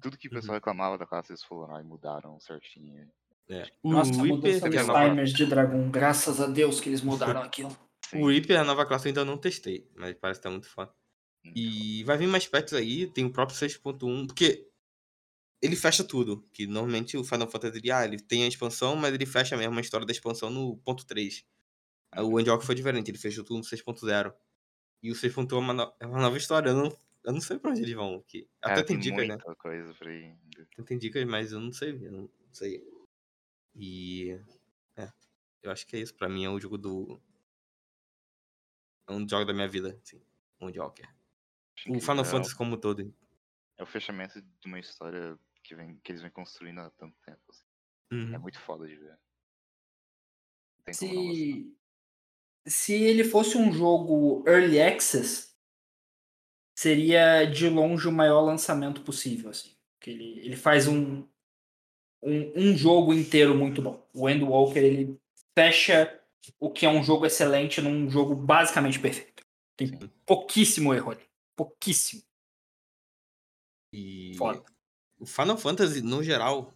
Tudo que o Uhum. pessoal reclamava da classe, eles foram lá e mudaram certinho. É. O Nossa, que é dos timers de dragão. Graças a Deus que eles mudaram aquilo. o Reaper, a nova classe, eu ainda não testei, mas parece que tá muito foda. Muito E vai vir mais patches aí, tem o próprio 6.1, porque ele fecha tudo. Que normalmente o Final Fantasy ah, ele tem a expansão, mas ele fecha mesmo a história da expansão no ponto 3. Aí O Endwalk foi diferente, ele fechou tudo no 6.0. E o 6.1 é uma, no- é uma nova história, eu não, eu não sei pra onde eles vão. Que, até Cara, tem dicas, né? ainda. Tem, dicas, mas eu não sei, eu não sei. E. É. Eu acho que é isso. Pra mim é o jogo do. É um jogo da minha vida, assim. Um Joker. O Final é Fantasy como um todo. É o fechamento de uma história que, vem, que eles vêm construindo há tanto tempo. assim. É Uhum. muito foda de ver. Se, se ele fosse um jogo early access, seria de longe o maior lançamento possível. Assim. Que ele, ele faz um, um, um jogo inteiro muito bom. O Endwalker ele fecha o que é um jogo excelente num jogo basicamente perfeito. Tem Sim. pouquíssimo erro ali. Pouquíssimo. E. Foda. O Final Fantasy, no geral.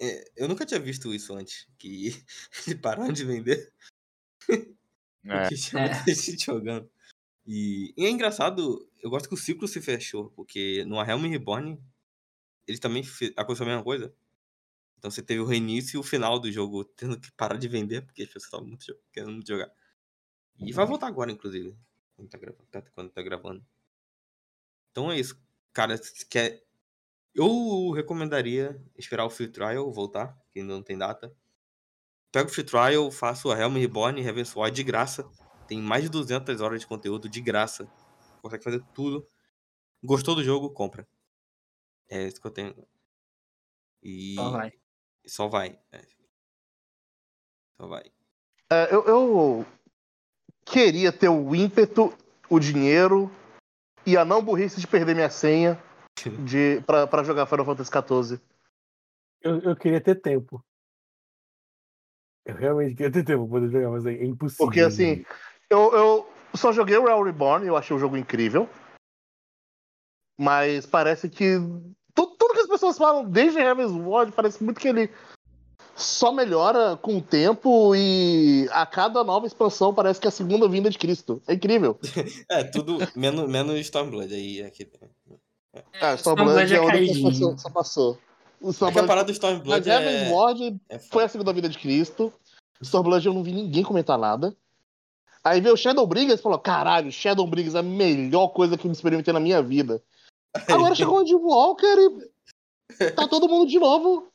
é, eu nunca tinha visto isso antes. Que eles pararam de vender. É, Porque tinha muita gente jogando. E, e é engraçado, eu gosto que o ciclo se fechou, porque no A Realm Reborn ele também fe- aconteceu a mesma coisa. Então você teve o reinício e o final do jogo tendo que parar de vender, porque as pessoas estavam muito querendo muito jogar. E vai voltar agora, inclusive. Quando tá gravando. Quando tá gravando. Então é isso. Cara, se quer. Eu recomendaria esperar o Free Trial voltar, que ainda não tem data. Pega o Free Trial, faça o Helm Reborn e Heaven's de graça. Tem mais de 200 horas de conteúdo de graça. Consegue fazer tudo. Gostou do jogo? Compra. É isso que eu tenho. E Só vai. só vai. é. Só vai. É, eu, eu queria ter o ímpeto, o dinheiro e a não burrice de perder minha senha de, pra, pra jogar Final Fantasy XIV. Eu, eu queria ter tempo. Eu realmente queria ter tempo pra poder jogar, mas é impossível. Porque assim, eu, eu só joguei o Real Reborn, eu achei o jogo incrível. Mas parece que. tu- Tudo que as pessoas falam desde Heaven's Ward parece muito que ele só melhora com o tempo e a cada nova expansão parece que é a segunda vinda de Cristo. É incrível. É, tudo menos, menos Stormblood aí. Aqui. Ah, Stormblood é é a única que só passou. O É que a parada do mas Stormblood Heaven's é, Ward é foi a segunda vida de Cristo. Stormblood eu não vi ninguém comentar nada. Aí veio o Shadowbringers e falou: caralho, Shadowbringers é a melhor coisa que eu me experimentei na minha vida. Agora chegou o Jim Walker e tá todo mundo de novo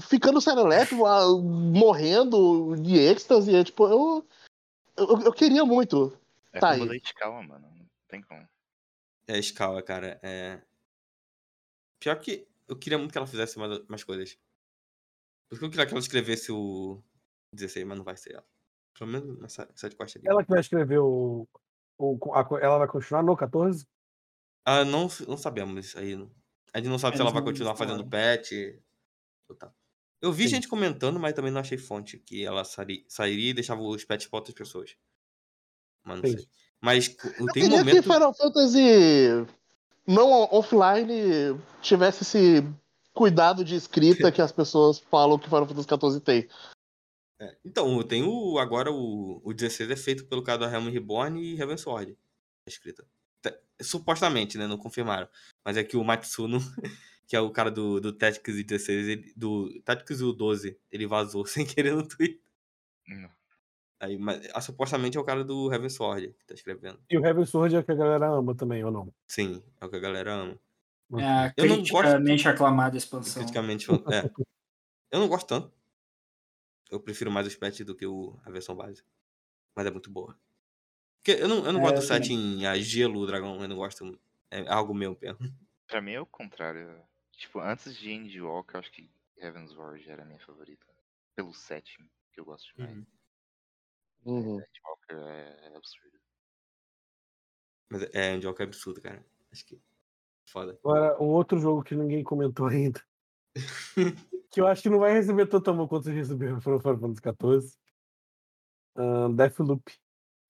ficando serelepe, morrendo de êxtase. É, tipo, eu, eu, eu queria muito. É Tá aí. leite calma, mano. Não tem como. É escala, cara. É... Pior que eu queria muito que ela fizesse mais, mais coisas. Porque eu queria que ela escrevesse o 16, mas não vai ser ela. Pelo menos nessa sidequest ali. Ela que vai escrever o. o a- ela vai continuar no 14? Ah, não, não sabemos isso aí. A gente não sabe se ela vai continuar fazendo tal. Eu vi Sim. gente comentando, mas também não achei fonte que ela sairia e deixava os patches pra outras pessoas. Mas não Sim. sei. Mas tem um queria momento. que Final Fantasy não offline tivesse esse cuidado de escrita que as pessoas falam que Final Fantasy XIV tem. É, Então, tem o. Agora o, o 16 é feito pelo cara do Helm Reborn e Heaven Sword. A escrita. Te- Supostamente, né? Não confirmaram. Mas é que o Matsuno, que é o cara do, do Tactics e 16, ele- do Tactics e o 12, ele vazou sem querer no Twitter. Não. Aí, mas, ah, supostamente é o cara do Heaven Sword que tá escrevendo. E o Heaven Sword é o que a galera ama também, ou não? Sim, é o que a galera ama. É a Eu não gosto- criticamente aclamada expansão. Criticamente. É. Eu não gosto tanto. Eu prefiro mais os patches do que o, a versão básica. Mas é muito boa. Porque eu não, eu não É, gosto do eu setting a gelo, dragão. Eu não gosto. É algo meu mesmo. Pra mim é o contrário. Tipo, antes de Endwalker, eu acho que Heaven's Ward era a minha favorita. Pelo setting, que eu gosto demais. Uhum. Uhum. Endwalker é, é absurdo. Mas é, Joker é absurdo, cara. Acho que. Foda. Agora, um outro jogo que ninguém comentou ainda. que eu acho que não vai receber tanto amor quanto receberam no Final Fantasy XIV. Ahn, Deathloop.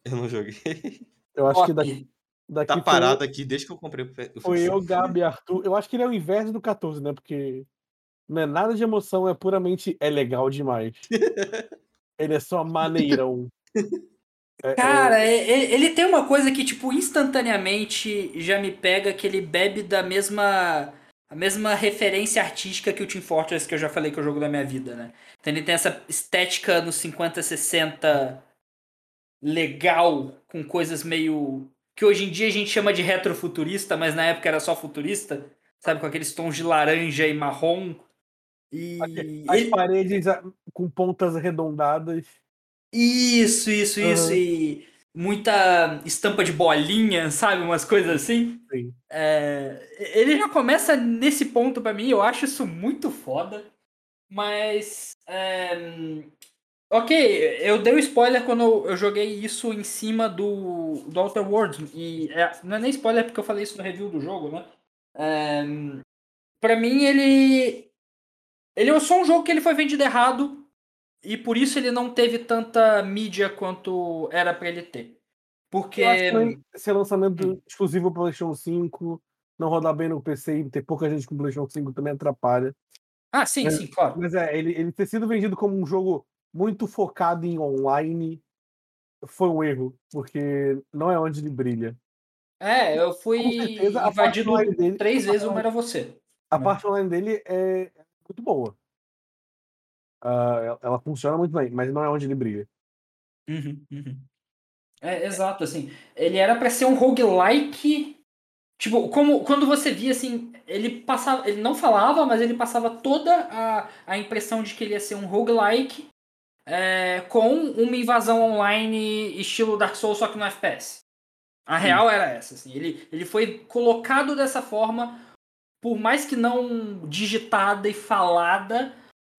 Eu não joguei. Eu acho que daqui, daqui Tá foi- parado aqui desde que eu comprei o Foi eu, Gabi e Arthur. Eu acho que ele é o inverso do 14, né? Porque não é nada de emoção, é puramente é legal demais. ele é só maneirão. É- é- Cara, é- ele tem uma coisa que, tipo, instantaneamente já me pega que ele bebe da mesma. A mesma referência artística que o Team Fortress, que eu já falei que é o jogo da minha vida, né? Então ele tem essa estética nos 50, 60 legal, com coisas meio. que hoje em dia a gente chama de retrofuturista, mas na época era só futurista, sabe? Com aqueles tons de laranja e marrom. E. As ele- paredes com pontas arredondadas. Isso, isso, isso. Aham. E muita estampa de bolinha, sabe? Umas coisas assim. Sim. É, ele já começa nesse ponto pra mim, eu acho isso muito foda. Mas. é, ok, eu dei o spoiler quando eu, eu joguei isso em cima do, do Outer Worlds. E é, não é nem spoiler porque eu falei isso no review do jogo, né? É, pra mim, ele. Ele é só um jogo que ele foi vendido errado. E por isso ele não teve tanta mídia quanto era pra ele ter. Porque. Ser lançamento exclusivo para PlayStation 5, não rodar bem no PC e ter pouca gente com PlayStation 5 também atrapalha. Ah, sim, É, sim, claro. Mas é, ele, ele ter sido vendido como um jogo muito focado em online foi um erro, porque não é onde ele brilha. É, eu fui certeza, invadido dele- três vezes, uma era você. A É. parte online dele é muito boa. Ah, ela, funciona muito bem, mas não é onde ele brilha. Uhum, uhum. É, exato, assim. Ele era pra ser um roguelike. Tipo, como quando você via assim, ele passava. Ele não falava, mas ele passava toda a, a impressão de que ele ia ser um roguelike é, com uma invasão online estilo Dark Souls, só que no FPS. A real era essa, assim. Ele, ele foi colocado dessa forma, por mais que não digitada e falada,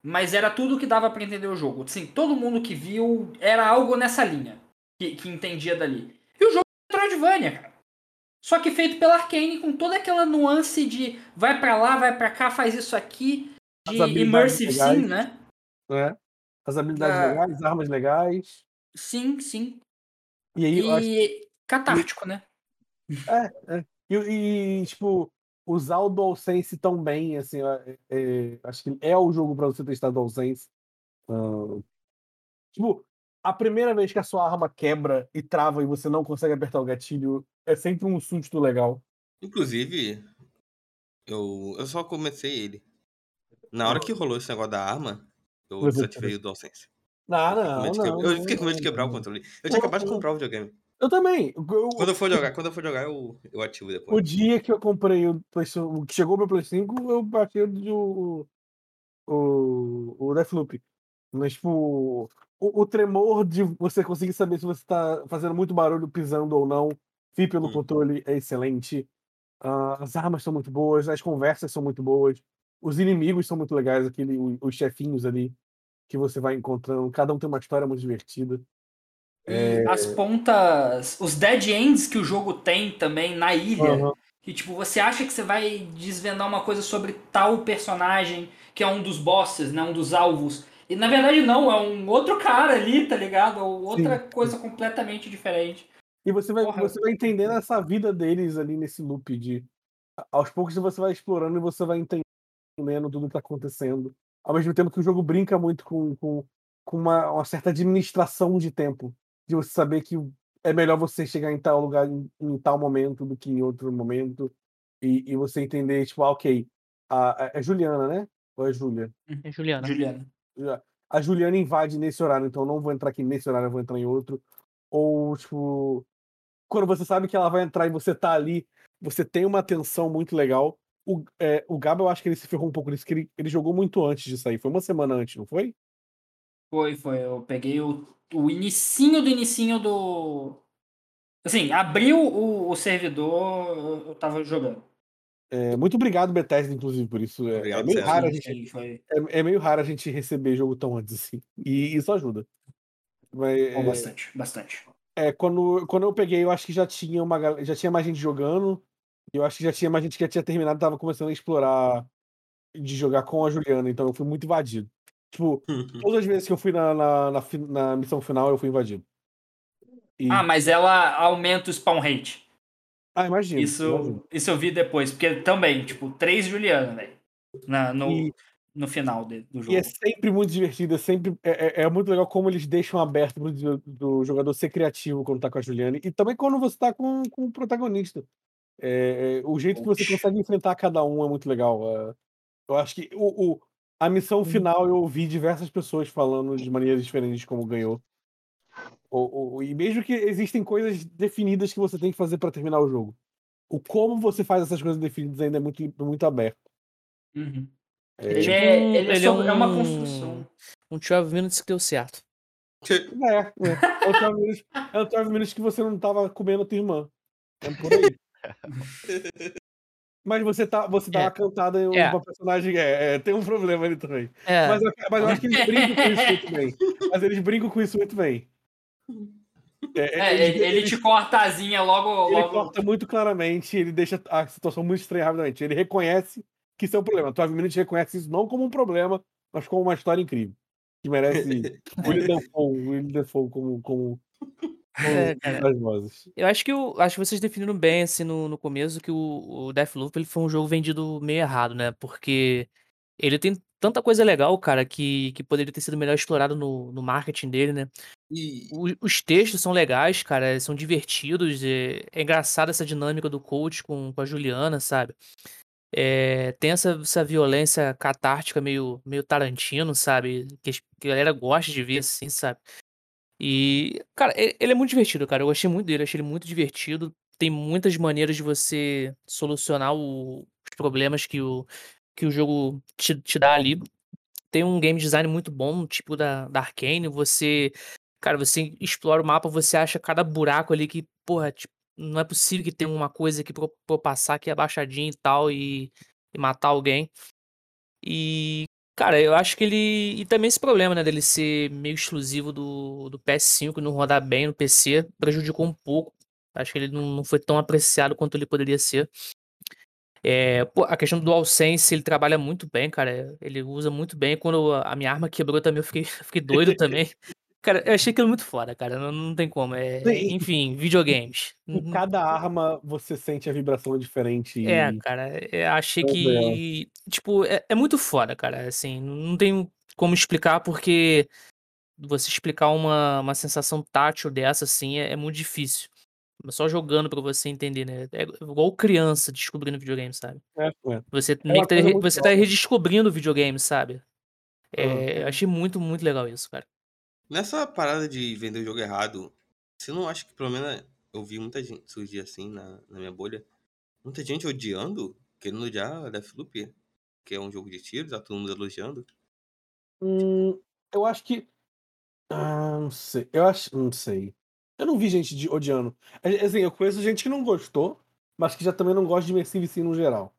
mas era tudo que dava pra entender o jogo. Assim, todo mundo que viu era algo nessa linha que, que entendia dali. E o jogo é Metroidvania, cara. Só que feito pela Arkane com toda aquela nuance de vai pra lá, vai pra cá, faz isso aqui, de immersive legais. sim, né? Né? As habilidades Ah. legais, armas legais. Sim, sim. E aí, eu acho E catártico, né? E, e, tipo, usar o DualSense tão bem, assim, é- é- acho que é o jogo pra você testar DualSense. Ah, tipo, a primeira vez que a sua arma quebra e trava e você não consegue apertar o gatilho, é sempre um susto legal. Inclusive, eu, eu só comecei ele. Na hora que rolou esse negócio da arma, eu desativei o DualSense. Não, Eu fiquei com não, de não, quebrar- Eu fiquei com medo de não, quebrar o não. controle. Eu tinha acabado de Não. comprar o videogame. Eu também. Eu- Quando eu for jogar, quando eu for jogar, eu, eu ativo o depois. dia que eu comprei o PlayStation, que chegou o meu Play 5, eu baixei o, o, o Deathloop. Mas, tipo, o, o tremor de você conseguir saber se você tá fazendo muito barulho pisando ou não, vir pelo Hum. controle é excelente. Ah, as armas são muito boas, as conversas são muito boas, os inimigos são muito legais, aquele, o- os chefinhos ali que você vai encontrando, cada um tem uma história muito divertida. E as pontas. Os dead ends que o jogo tem também na ilha. Aham. Que tipo, você acha que você vai desvendar uma coisa sobre tal personagem, que é um dos bosses, né? Um dos alvos. E na verdade não, é um outro cara ali, tá ligado? Ou outra Sim. coisa completamente diferente. E você vai, Porra, você vai entendendo essa vida deles ali nesse loop de. Aos poucos você vai explorando e você vai entendendo tudo que tá acontecendo. Ao mesmo tempo que o jogo brinca muito com, com, com uma, uma certa administração de tempo. De você saber que é melhor você chegar em tal lugar em, em tal momento do que em outro momento. E, e você entender, tipo, ah, ok. A, a- é Juliana, né? Ou é Júlia? É Juliana. Juliana. A Juliana invade nesse horário, então eu não vou entrar aqui nesse horário, eu vou entrar em outro. Ou, tipo, quando você sabe que ela vai entrar e você tá ali, você tem uma tensão muito legal. O, é, o Gabo, eu acho que ele se ferrou um pouco nisso, que ele, ele jogou muito antes de sair. Foi uma semana antes, não foi? Foi, foi. Eu peguei o, o inicinho do inicinho do. Assim, abriu o, o servidor, eu- tava jogando. É, muito obrigado, Bethesda, inclusive, por isso. É, é Obrigado, meio César. raro a gente, foi é, é meio raro a gente receber jogo tão antes assim. E isso ajuda. Mas, bom, é, bastante, bastante. É, quando, quando eu peguei, eu acho que já tinha uma já tinha mais gente jogando. e Eu acho que já tinha mais gente que já tinha terminado, tava começando a explorar de jogar com a Juliana, então eu fui muito invadido. Tipo, todas as vezes que eu fui na, na, na, na missão final, eu fui invadido. E- Ah, mas ela aumenta o spawn rate. ah, imagino. Isso, isso eu vi depois, porque também, tipo, três Juliana, velho. No, E- no final de- do jogo. E é sempre muito divertido, é sempre é, é- é muito legal como eles deixam aberto pro do, do jogador ser criativo quando tá com a Juliane e também quando você tá com, com o protagonista. É, é, o jeito que você Oxi. consegue enfrentar cada um é muito legal. é. eu acho que o, o- a missão final eu ouvi diversas pessoas falando de maneiras diferentes como ganhou. O- o- e mesmo que existem coisas definidas que você tem que fazer para terminar o jogo. O como você faz essas coisas definidas ainda é muito, muito aberto. Uhum. É, Ele, tipo é, um- ele é, ele é sobre- é uma um- construção. Um 12 Minutes que deu certo. É, é. É o 12 minutes, é o 12 minutes que você não tava comendo a tua irmã. É por aí. Mas você tá, você dá É. uma cantada em É. uma personagem. É, é, tem um problema ali também. É, Mas, eu- mas eu acho que eles brincam com isso muito bem. Mas eles brincam com isso muito bem. É, É, ele, ele te corta a asinha logo. ele logo... corta muito claramente, ele deixa a situação muito estranha rapidamente. Ele reconhece que isso é um problema. 12 Minutes reconhece isso não como um problema, mas como uma história incrível. Que merece William Dafoe, William como, como, como É, cara. eu acho que o, acho que vocês definiram bem assim no, no começo que o, o Deathloop ele foi um jogo vendido meio errado, né? Porque ele tem tanta coisa legal, cara, que, que poderia ter sido melhor explorado no, no marketing dele, né? E O- os textos são legais, cara, são divertidos. É, é engraçada essa dinâmica do coach com, com a Juliana, sabe? É, tem essa, essa violência catártica meio, meio Tarantino, sabe? Que, que a galera gosta de ver assim, sabe? E, cara, ele é muito divertido, cara. Eu gostei muito dele, achei ele muito divertido. Tem muitas maneiras de você solucionar o- os problemas que o, que o jogo te, te dá ali. Tem um game design muito bom, tipo da, da Arcane. Você, cara, você explora o mapa, você acha cada buraco ali que, porra, tipo, não é possível que tenha uma coisa aqui pra pra passar aqui abaixadinho e tal e, e matar alguém. E, cara, eu acho que ele. E também esse problema, né, dele ser meio exclusivo do, do PS5 e não rodar bem no PC, prejudicou um pouco. Acho que ele não, não foi tão apreciado quanto ele poderia ser. É, pô, a questão do DualSense, ele trabalha muito bem, cara. Ele usa muito bem. Quando a minha arma quebrou também, eu fiquei, fiquei doido também. Cara, eu achei aquilo muito foda, cara. Não, não tem como. É, Sim. enfim, videogames. Em cada arma você sente a vibração diferente. Uhum. É, e- cara, eu achei É que. Tipo, é, é muito foda, cara. Assim, não tem como explicar, porque você explicar uma, uma sensação tátil dessa, assim, é, é muito difícil. Só jogando pra você entender, né? É igual criança descobrindo videogame, sabe? É, é. Você meio tá, você tá redescobrindo o videogame, sabe? É, eu achei muito, muito legal isso, cara. Nessa parada de vender o jogo errado, você não acha que pelo menos eu vi muita gente surgir assim na, na minha bolha? Muita gente odiando, querendo odiar Deathloop, que é um jogo de tiro, tá todo mundo elogiando. Hum, eu acho que. Ah, não sei. Eu acho. Não sei. Eu não vi gente de- odiando. É, Assim, eu conheço gente que não gostou, mas que já também não gosta de Immersive Sim no geral.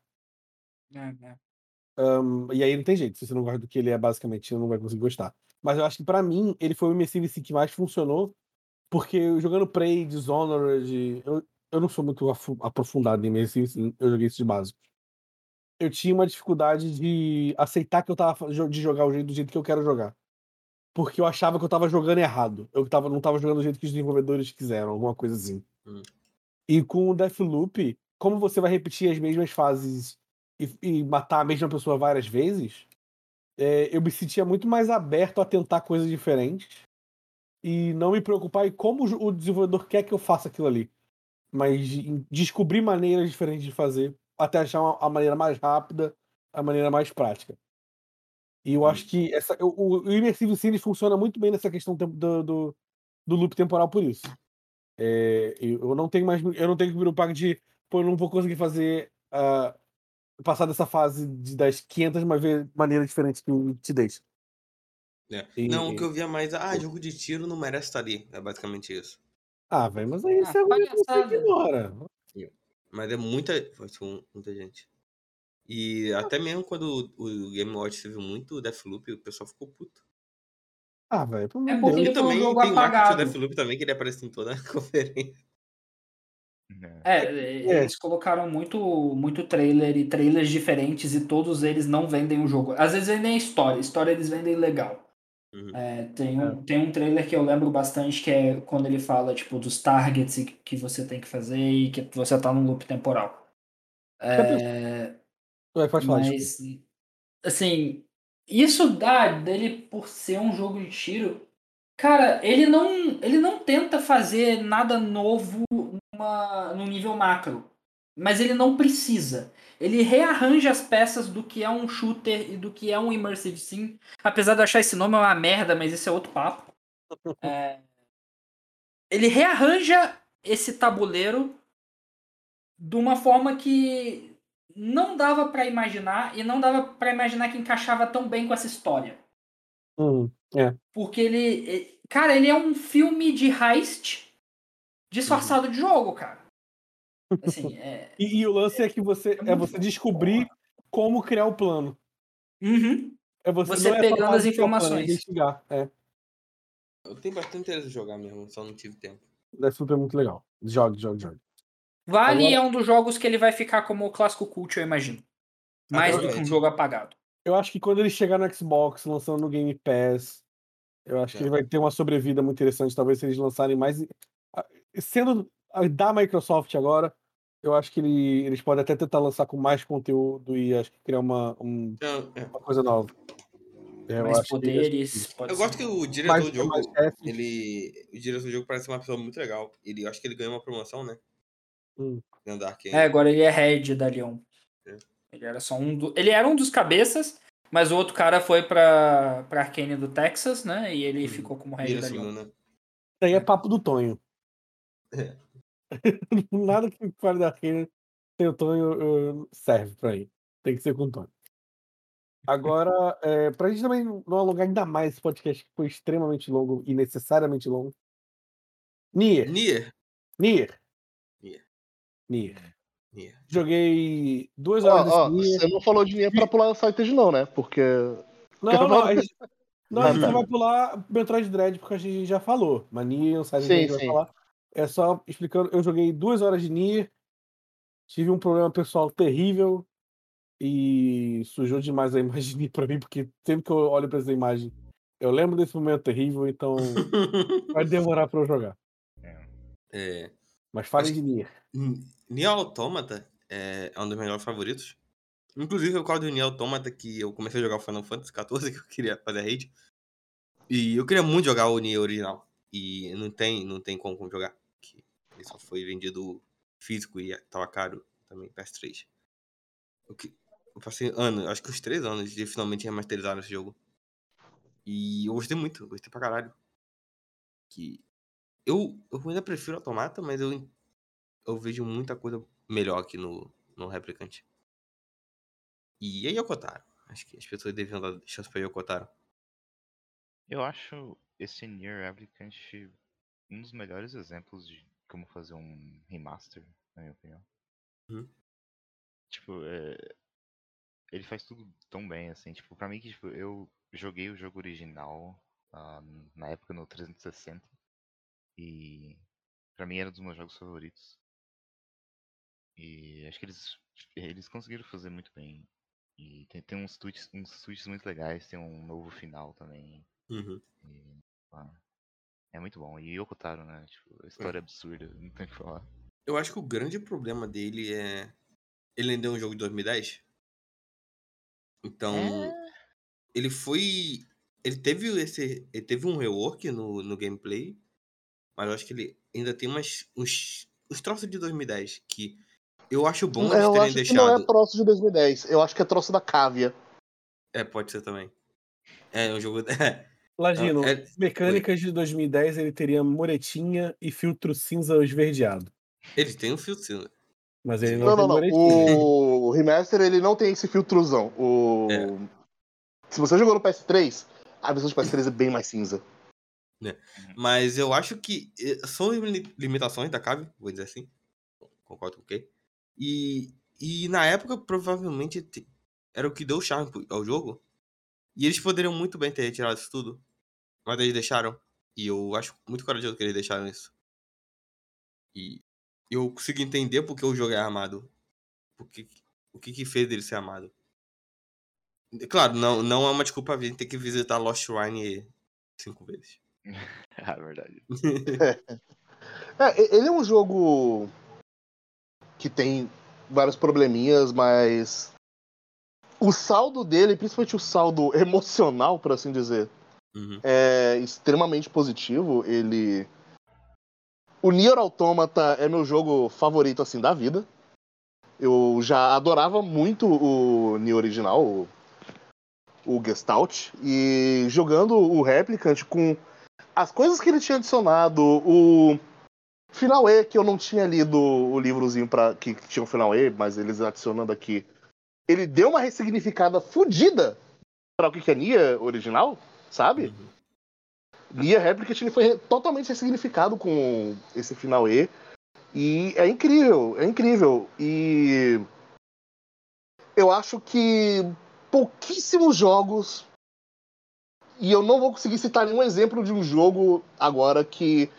Hum, e aí não tem jeito. Se você não gosta do que ele é, basicamente, você não vai conseguir gostar. Mas eu acho que pra mim, ele foi o Sim que mais funcionou. Porque jogando Prey, Dishonored, eu, eu não sou muito aprofundado em Immersive Sim, eu joguei isso de básico. Eu tinha uma dificuldade de aceitar que eu tava de jogar o jeito do jeito que eu quero jogar. Porque eu achava que eu tava jogando errado. Eu tava, não tava jogando do jeito que os desenvolvedores quiseram, alguma coisa assim. Hum. E com o Deathloop, como você vai repetir as mesmas fases e, e matar a mesma pessoa várias vezes, é, eu me sentia muito mais aberto a tentar coisas diferentes e não me preocupar em como o desenvolvedor quer que eu faça aquilo ali. Mas em descobrir maneiras diferentes de fazer até achar a maneira mais rápida, a maneira mais prática. E eu acho que essa, o, o Immersive ele funciona muito bem nessa questão do, do, do loop temporal por isso. É, eu não tenho mais. Eu não tenho que me preocupar de. Pô, eu não vou conseguir fazer. ah, passar dessa fase de, das 500 ma- ve- maneiras diferentes que te deixa. É. E- Não, o que eu via mais, ah, jogo de tiro não merece estar ali. É basicamente isso. Ah, velho, mas aí Ah, argumento você palhaçada. ignora. Mas é muita. Foi muita gente. E até mesmo quando o, o Game Watch se viu muito Deathloop, o pessoal ficou puto. Ah, velho, pelo É amor de porque ele foi um também jogo tem apagado. do Deathloop também, que ele aparece em toda a conferência. É. É, eles colocaram muito, muito trailer e trailers diferentes e todos eles não vendem o jogo. Às vezes vendem a história, a história eles vendem legal. Uhum. É, tem, um, tem um trailer que eu lembro bastante que é quando ele fala tipo dos targets que você tem que fazer e que você tá num loop temporal. É, Vai, pode falar. mas assim, isso dá dele por ser um jogo de tiro. Cara, ele não, ele não tenta fazer nada novo numa, no nível macro. Mas ele não precisa. Ele rearranja as peças do que é um shooter e do que é um immersive sim. Apesar de eu achar esse nome uma merda, mas esse é outro papo. É, Ele rearranja esse tabuleiro de uma forma que não dava pra imaginar e não dava pra imaginar que encaixava tão bem com essa história. Hum, é. Porque ele. Cara, ele é um filme de heist disfarçado de jogo, cara. Assim, é. E, e o lance é que você é, muito você descobrir como criar o plano. Uhum. É você, Você não é pegando as o plano, é informações. investigar. É. Eu tenho bastante interesse em jogar mesmo, só não tive tempo. É muito legal. Jogue, jogue, jogue. Vale Agora- é um dos jogos que ele vai ficar como o clássico cult, eu imagino. Mais do que um jogo apagado. Eu acho que quando ele chegar no Xbox, lançando no Game Pass, eu acho que É. ele vai ter uma sobrevida muito interessante. Talvez se eles lançarem mais. Sendo da Microsoft agora, Eu acho que ele- eles podem até tentar lançar com mais conteúdo e acho que criar uma, um- é. uma coisa nova. É, eu Mais acho que- poderes. pode Eu ser. gosto que o diretor mais, do jogo, ele. O diretor do jogo parece uma pessoa muito legal. Ele, eu acho que ele ganhou uma promoção, né? Hum. Dentro da Arkane. É, agora ele é head da Leon. É. Ele era só um do... Ele era um dos cabeças, mas o outro cara foi pra, pra Arcane do Texas, né? E ele Uhum. ficou como head da Leon. né? Isso aí é papo do Tonho. É. Nada que fale da Arcane sem o Tonho serve pra ir. Tem que ser com o Tonho. Agora, é, pra gente também não alongar ainda mais esse podcast que foi extremamente longo e necessariamente longo. Nier. Nier. Nier. Nier. Nier. Nier. Joguei duas horas desse ó, Nier. você não falou de Nier pra pular o site não, né? Porque. Não, não, a gente, não, a gente vai pular Metroid Dread porque a gente já falou. Mas Nier, o site Sim, gente vai sim. falar. É só explicando. Eu joguei duas horas de Nier. Tive um problema pessoal terrível. E sujou demais a imagem de Nier pra mim, porque sempre que eu olho pra essa imagem, eu lembro desse momento terrível, então vai demorar pra eu jogar. é. Mas fale de Nier. Nier Automata é, é um dos melhores favoritos. Inclusive, é por causa do Nier Automata que eu comecei a jogar o Final Fantasy XIV, que eu queria fazer a raid. E eu queria muito jogar o Nier original. E não tem, não tem como, como jogar. Ele só foi vendido físico e tava caro também, PS3. O que, eu passei anos, acho que uns três anos de finalmente remasterizar esse jogo. E eu gostei muito, gostei pra caralho. Que eu, eu ainda prefiro Automata, mas eu, eu vejo muita coisa melhor aqui no, no Replicante. E aí Yokotaro. Acho que as pessoas deviam dar chance pra Yokotaro. Eu acho esse Nier Replicant um dos melhores exemplos de como fazer um remaster, na minha opinião. Uhum. Tipo, é... ele faz tudo tão bem, assim. Tipo, pra mim que tipo, eu joguei o jogo original ah, na época no 360 e pra mim era um dos meus jogos favoritos. E acho que eles, eles conseguiram fazer muito bem. E tem, tem uns, tweets, uns tweets muito legais, tem um novo final também. Uhum. E, ah, é muito bom. E Yokotaro, né? Tipo, a história é absurda, não tem o que falar. Eu acho que o grande problema dele é. Ele ainda é um jogo de 2010. Então. Ele foi. Ele teve esse. Ele teve um rework no, no gameplay. Mas eu acho que ele ainda tem umas, uns, uns troços de 2010 que eu acho bom eles eu terem acho que não deixado. é troço de 2010. Eu acho que é troço da Cávia. É, pode ser também. É um jogo. É, Lagino, é- mecânicas de 2010 ele teria muretinha e filtro cinza esverdeado. ele tem um filtro cinza. Mas ele Não, não, não, não. tem muretinha. O remaster ele não tem esse filtrozão. O... É. Se você jogou no PS3, a versão de PS3 é bem mais cinza. Mas eu acho que eh, são limi- limitações da Cave, vou dizer assim. Concordo com o Kay. E, e na época, provavelmente, te- era o que deu charme ao jogo. E eles poderiam muito bem ter retirado isso tudo. Mas eles deixaram. E eu acho muito corajoso que eles deixaram isso. E eu consigo entender porque o jogo é amado. Porque, o que que fez dele ser amado. Claro, não, não é uma desculpa a gente ter que visitar Lost Shrine cinco vezes. é verdade. É, ele é um jogo que tem vários probleminhas, mas o saldo dele, principalmente o saldo emocional, por assim dizer, Uhum. é extremamente positivo. Ele. O Nier Automata é meu jogo favorito assim da vida. Eu já adorava muito o Nier original, o, o Gestalt, e jogando o Replicant com as coisas que ele tinha adicionado, o Final E, que eu não tinha lido o livrozinho pra, que, tinha o Final E, mas eles adicionando aqui. Ele deu uma ressignificada fodida para o que que é Nier original, sabe? Uhum. Nier Replicant ele foi totalmente ressignificado com esse final E. E é incrível, é incrível. E eu acho que pouquíssimos jogos. E eu não vou conseguir citar nenhum exemplo de um jogo agora que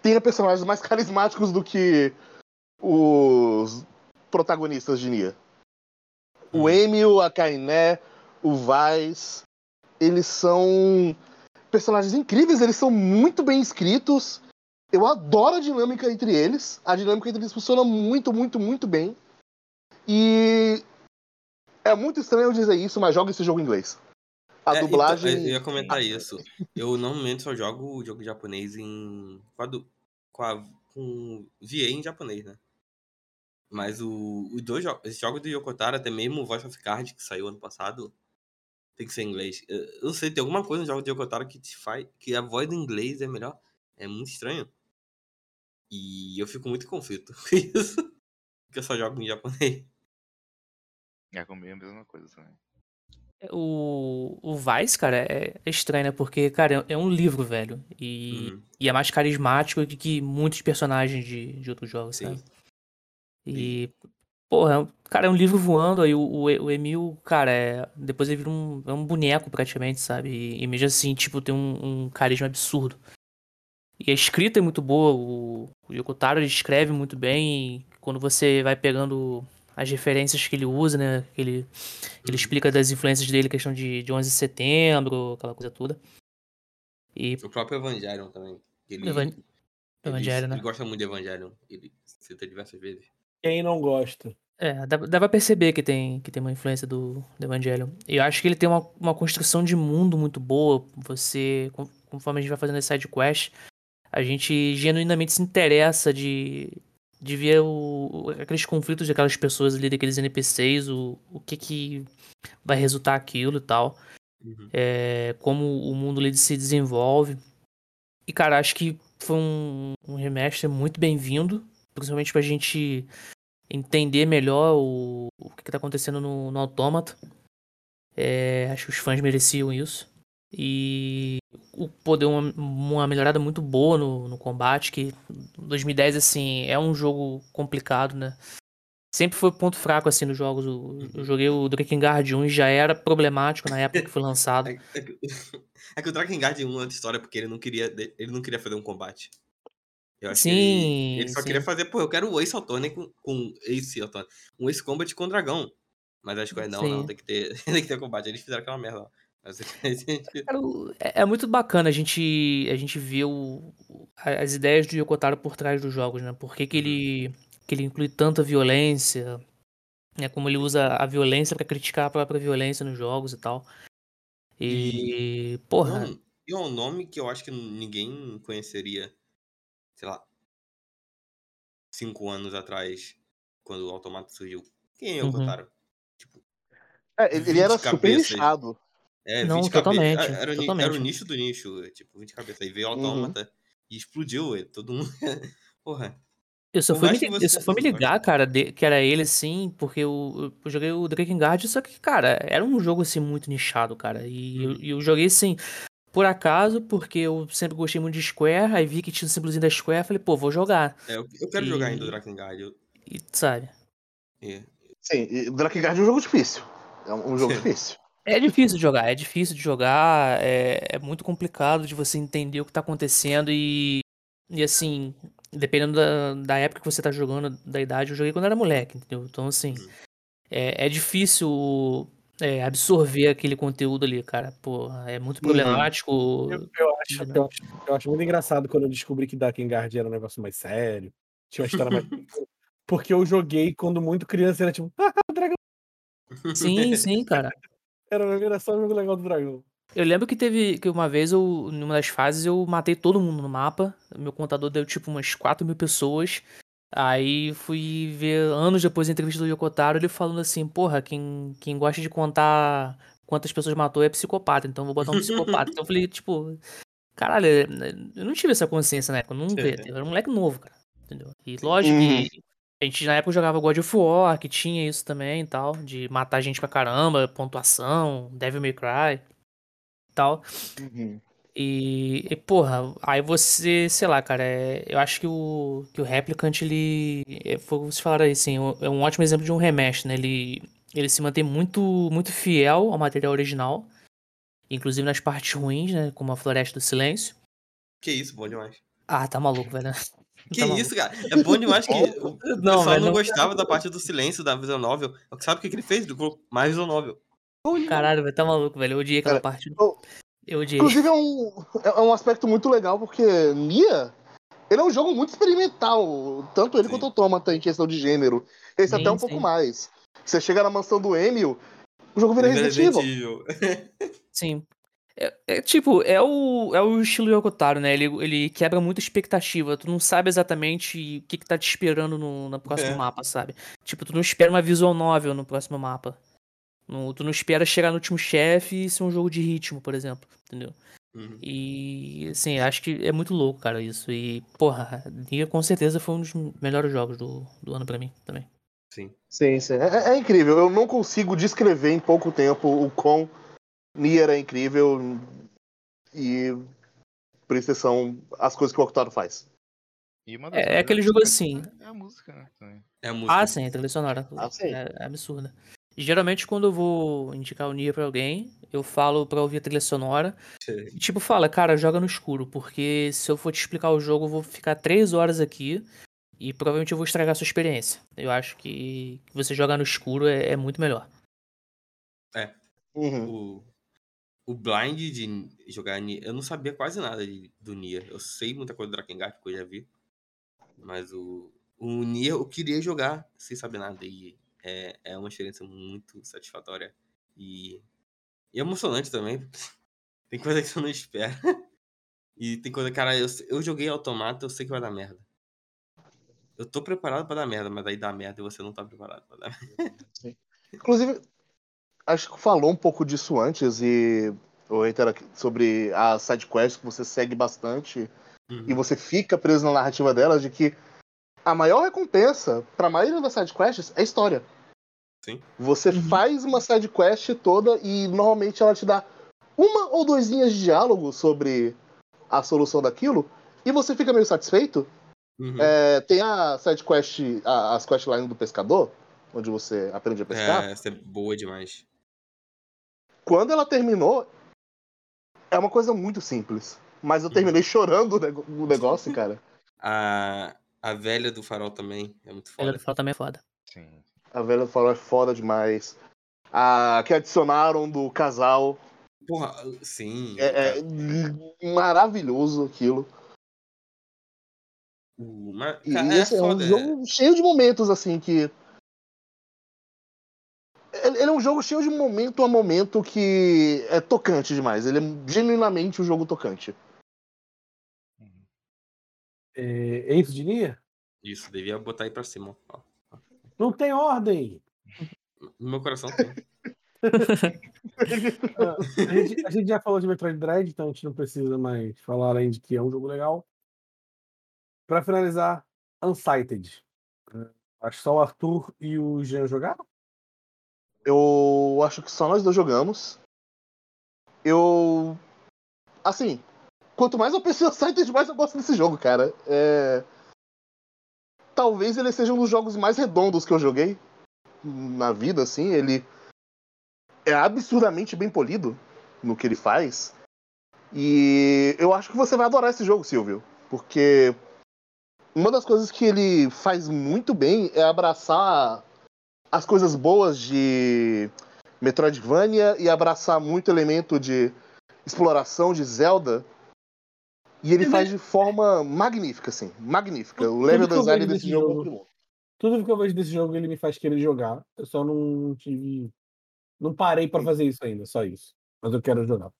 tenha personagens mais carismáticos do que os protagonistas de Nier. O Uhum. Emil, a Kainé, o Vice, eles são personagens incríveis, eles são muito bem escritos Eu adoro a dinâmica entre eles. A dinâmica entre eles funciona muito, muito, muito bem. E é muito estranho eu dizer isso, mas joga esse jogo em inglês. A É, então, dublagem. eu ia comentar isso. Eu normalmente só jogo o jogo japonês em. com a, du- com a com VA em japonês, né? Mas o, os dois jogos, esse jogo do Yokotaro, até mesmo o Voice of Card que saiu ano passado, tem que ser em inglês. Eu eu não sei, tem alguma coisa no jogo do Yokotaro que te faz. que a voz do inglês é melhor. É muito estranho. E eu fico muito conflito com isso. Porque eu só jogo em japonês. É comigo a mesma coisa também. O, o Vice, cara, é, é estranho, né? Porque, cara, é, é um livro, velho. E, Uhum. e é mais carismático que, que muitos personagens de, de outros jogos, Sim. sabe? E, porra, é cara, é um livro voando, aí o, o, o Emil, cara, é, depois ele vira um, é um boneco praticamente, sabe? E, e mesmo assim, tipo, tem um, um carisma absurdo. E a escrita é muito boa, o, o Yoko Taro ele escreve muito bem, quando você vai pegando as referências que ele usa, né? Que ele, ele explica das influências dele, questão de, de 11 de setembro, aquela coisa toda. E, O próprio Evangelion também. Ele, Evan- ele, Evangelion, né? ele gosta muito de Evangelion. Ele cita diversas vezes. Quem não gosta? É, dá, dá pra perceber que tem, que tem uma influência do, do Evangelion. E eu acho que ele tem uma, uma construção de mundo muito boa. Você, con- conforme a gente vai fazendo as side quests, a gente genuinamente se interessa de, de ver o- aqueles conflitos daquelas pessoas ali, daqueles NPCs, o, o que que vai resultar aquilo e tal. Uhum. é, como o mundo ali se desenvolve. E, cara, acho que foi um, um remaster muito bem-vindo, principalmente pra gente entender melhor o, o que, que tá acontecendo no, no Autômata. É, acho que os fãs mereciam isso. E o poder uma, uma melhorada muito boa no, no combate, que 2010, assim, é um jogo complicado, né? Sempre foi ponto fraco, assim, nos jogos. O- Eu joguei o Drakengard 1 e já era problemático na época que foi lançado. É, é que, é que o Drakengard é uma outra história porque ele não queria, ele não queria fazer um combate. Eu acho que Sim, ele, ele só sim. queria fazer, pô, eu quero o Ace Attorney com, com Ace Attorney, um Ace Combat com dragão. Mas acho que não, não, Sim. tem que ter, tem que ter combate. Eles fizeram aquela merda lá. É, é muito bacana a gente, a gente ver o, as ideias do Yoko Taro por trás dos jogos, né? Por que, que, ele, que ele inclui tanta violência, né? Como ele usa a violência pra criticar a própria violência nos jogos e tal. E, E porra, um, e um nome que eu acho que ninguém conheceria, sei lá, cinco anos atrás, quando o Automata surgiu. Quem é o Uhum. Kotaro? Tipo, É, ele, ele era 20 super cabeças. nichado. É, Não, 20 cabeças. totalmente, Era, o ni- totalmente. era o nicho do nicho, tipo, 20 cabeças. Aí veio o Uhum. Autômata e explodiu, e todo mundo. Porra. eu só fui me, eu só fui me ligar, cara, de- que era ele, assim, porque eu, eu joguei o Drakengard, só que, cara, era um jogo, assim, muito nichado, cara. E eu, Uhum. e eu joguei, assim, por acaso, porque eu sempre gostei muito de Square, aí vi que tinha o símbolozinho da Square, falei, pô, vou jogar. É, eu, eu quero jogar ainda o E- Drakengard. Eu, E, sabe? é. Sim, e o Drakengard é um jogo difícil. É um, um jogo Sim. difícil. É difícil de jogar, é difícil de jogar, é, é muito complicado de você entender o que tá acontecendo e, e assim, dependendo da, da época que você tá jogando, da idade, eu joguei quando era moleque, entendeu? Então, assim, Uhum. é, é difícil é, absorver aquele conteúdo ali, cara. Pô, é muito Uhum. problemático. Eu, eu acho, eu, acho, eu acho muito engraçado quando eu descobri que Drakengard era um negócio mais sério. Tinha uma história mais. Porque eu joguei quando muito criança era tipo, ah, dragão. Sim, sim, cara. Era, era só um jogo legal do dragão. Eu lembro que teve que uma vez eu, numa das fases, eu matei todo mundo no mapa. Meu contador deu tipo umas 4 mil pessoas. Aí fui ver anos depois a entrevista do Yokotaro, ele falando assim, porra, quem, quem gosta de contar quantas pessoas matou é psicopata, então vou botar um psicopata. Então eu falei, tipo, caralho, eu não tive essa consciência na época, eu não vi, eu era um moleque novo, cara. Entendeu? E lógico Uhum. que a gente na época jogava God of War, que tinha isso também e tal, de matar gente pra caramba, pontuação, Devil May Cry e tal. Uhum. E, e, porra, aí você, sei lá, cara, é- eu acho que o, que o Replicant, ele, é, foi o que vocês falaram aí, assim, é um ótimo exemplo de um remaster, né? Ele, ele se mantém muito, muito fiel ao material original, inclusive nas partes ruins, né? Como a Floresta do Silêncio. Que isso, bom demais. Ah, tá maluco, velho. Que Tá maluco. isso, cara? É bom demais que o Não, pessoal velho, não não. gostava da parte do silêncio da Visual Novel. Sabe o que, que ele fez? Ele colocou mais Visual Novel. Caralho, velho, tá maluco, velho. Eu odiei aquela Cara, parte. Eu- odiei. Inclusive é um, é um aspecto muito legal, porque Nia Ele é um jogo muito experimental, tanto ele Sim. quanto o Automata em questão de gênero. Esse Sim, até um sim. pouco mais. Você chega na mansão do Emil, o jogo vira Resident Evil. Sim. É, é, tipo, é o, é o estilo Yokotaro, né? Ele, ele quebra muita expectativa. Tu não sabe exatamente o que, que tá te esperando no, no próximo É. mapa, sabe? Tipo, tu não espera uma visual novel no próximo mapa. No- tu não espera chegar no último chefe e ser um jogo de ritmo, por exemplo. Entendeu? Uhum. E, assim, acho que é muito louco, cara, isso. E, porra, Nier com certeza foi um dos melhores jogos do, do ano pra mim também. Sim. Sim, sim. É, é incrível. Eu não consigo descrever em pouco tempo o quão Nier é incrível e por isso são as coisas que o Octaro faz. E É, é aquele jogo assim. É a música, né? É a música. Ah, sim, a trilha sonora. Ah, sim. É, é absurda. Geralmente quando eu vou indicar o Nier pra alguém, eu falo pra ouvir a trilha sonora. E tipo, fala, cara, joga no escuro, porque se eu for te explicar o jogo, eu vou ficar três horas aqui e provavelmente eu vou estragar a sua experiência. Eu acho que você jogar no escuro é, é muito melhor. Uhum. O, o blind de jogar Nier, eu não sabia quase nada de- do Nier. Eu sei muita coisa do Drakengard que eu já vi. Mas o, o Nier eu queria jogar sem saber nada. E é, é uma experiência muito satisfatória. E, e emocionante também. Tem coisa que você não espera. E tem coisa, cara, eu, eu joguei automata, eu sei que vai dar merda. Eu tô preparado pra dar merda, mas aí dá merda e você não tá preparado pra dar merda. Inclusive, acho que falou um pouco disso antes e o Reiter aqui, sobre a sidequest que você segue bastante e Uhum. você fica preso na narrativa delas de que a maior recompensa pra maioria das sidequests é história. Sim. Você Uhum. faz uma sidequest toda e normalmente ela te dá uma ou duas linhas de diálogo sobre a solução daquilo e você fica meio satisfeito. Uhum. É, tem a sidequest, a- as questlines do pescador, onde você aprende a pescar. É, essa é boa demais. Quando ela terminou, é uma coisa muito simples. Mas eu terminei chorando o negócio, cara. A, a velha do farol também é muito Ela foda. fala também é foda. Sim. A velha falou é foda demais. A que adicionaram do casal Porra, sim. é, é maravilhoso aquilo. Mas, E, cara, e é esse é um foda. jogo cheio de momentos, assim, que. Ele ele é um jogo cheio de momento a momento que é tocante demais. Ele é genuinamente um jogo tocante. É, é isso de Nier? Isso, devia botar aí pra cima. ó. Não tem ordem. No meu coração tem. Ah, a, gente, a gente já falou de Metroid Dread, então a gente não precisa mais falar além de que é um jogo legal. Pra finalizar, Unsighted. Ah, Acho que só o Arthur e o Jean jogaram? Eu acho que só nós dois jogamos. Eu. Assim, quanto mais eu penso em Unsighted, mais eu gosto desse jogo, cara. É... Talvez ele seja um dos jogos mais redondos que eu joguei na vida, assim. Ele é absurdamente bem polido no que ele faz. E eu acho que você vai adorar esse jogo, Silvio. Porque uma das coisas que ele faz muito bem é abraçar as coisas boas de Metroidvania e abraçar muito elemento de exploração de Zelda. E ele faz de forma magnífica, assim. Magnífica. O level design desse desse jogo é muito bom. Tudo que eu vejo desse jogo ele me faz querer jogar. Eu só não tive. Não parei pra fazer isso ainda, só isso. Mas eu quero jogar.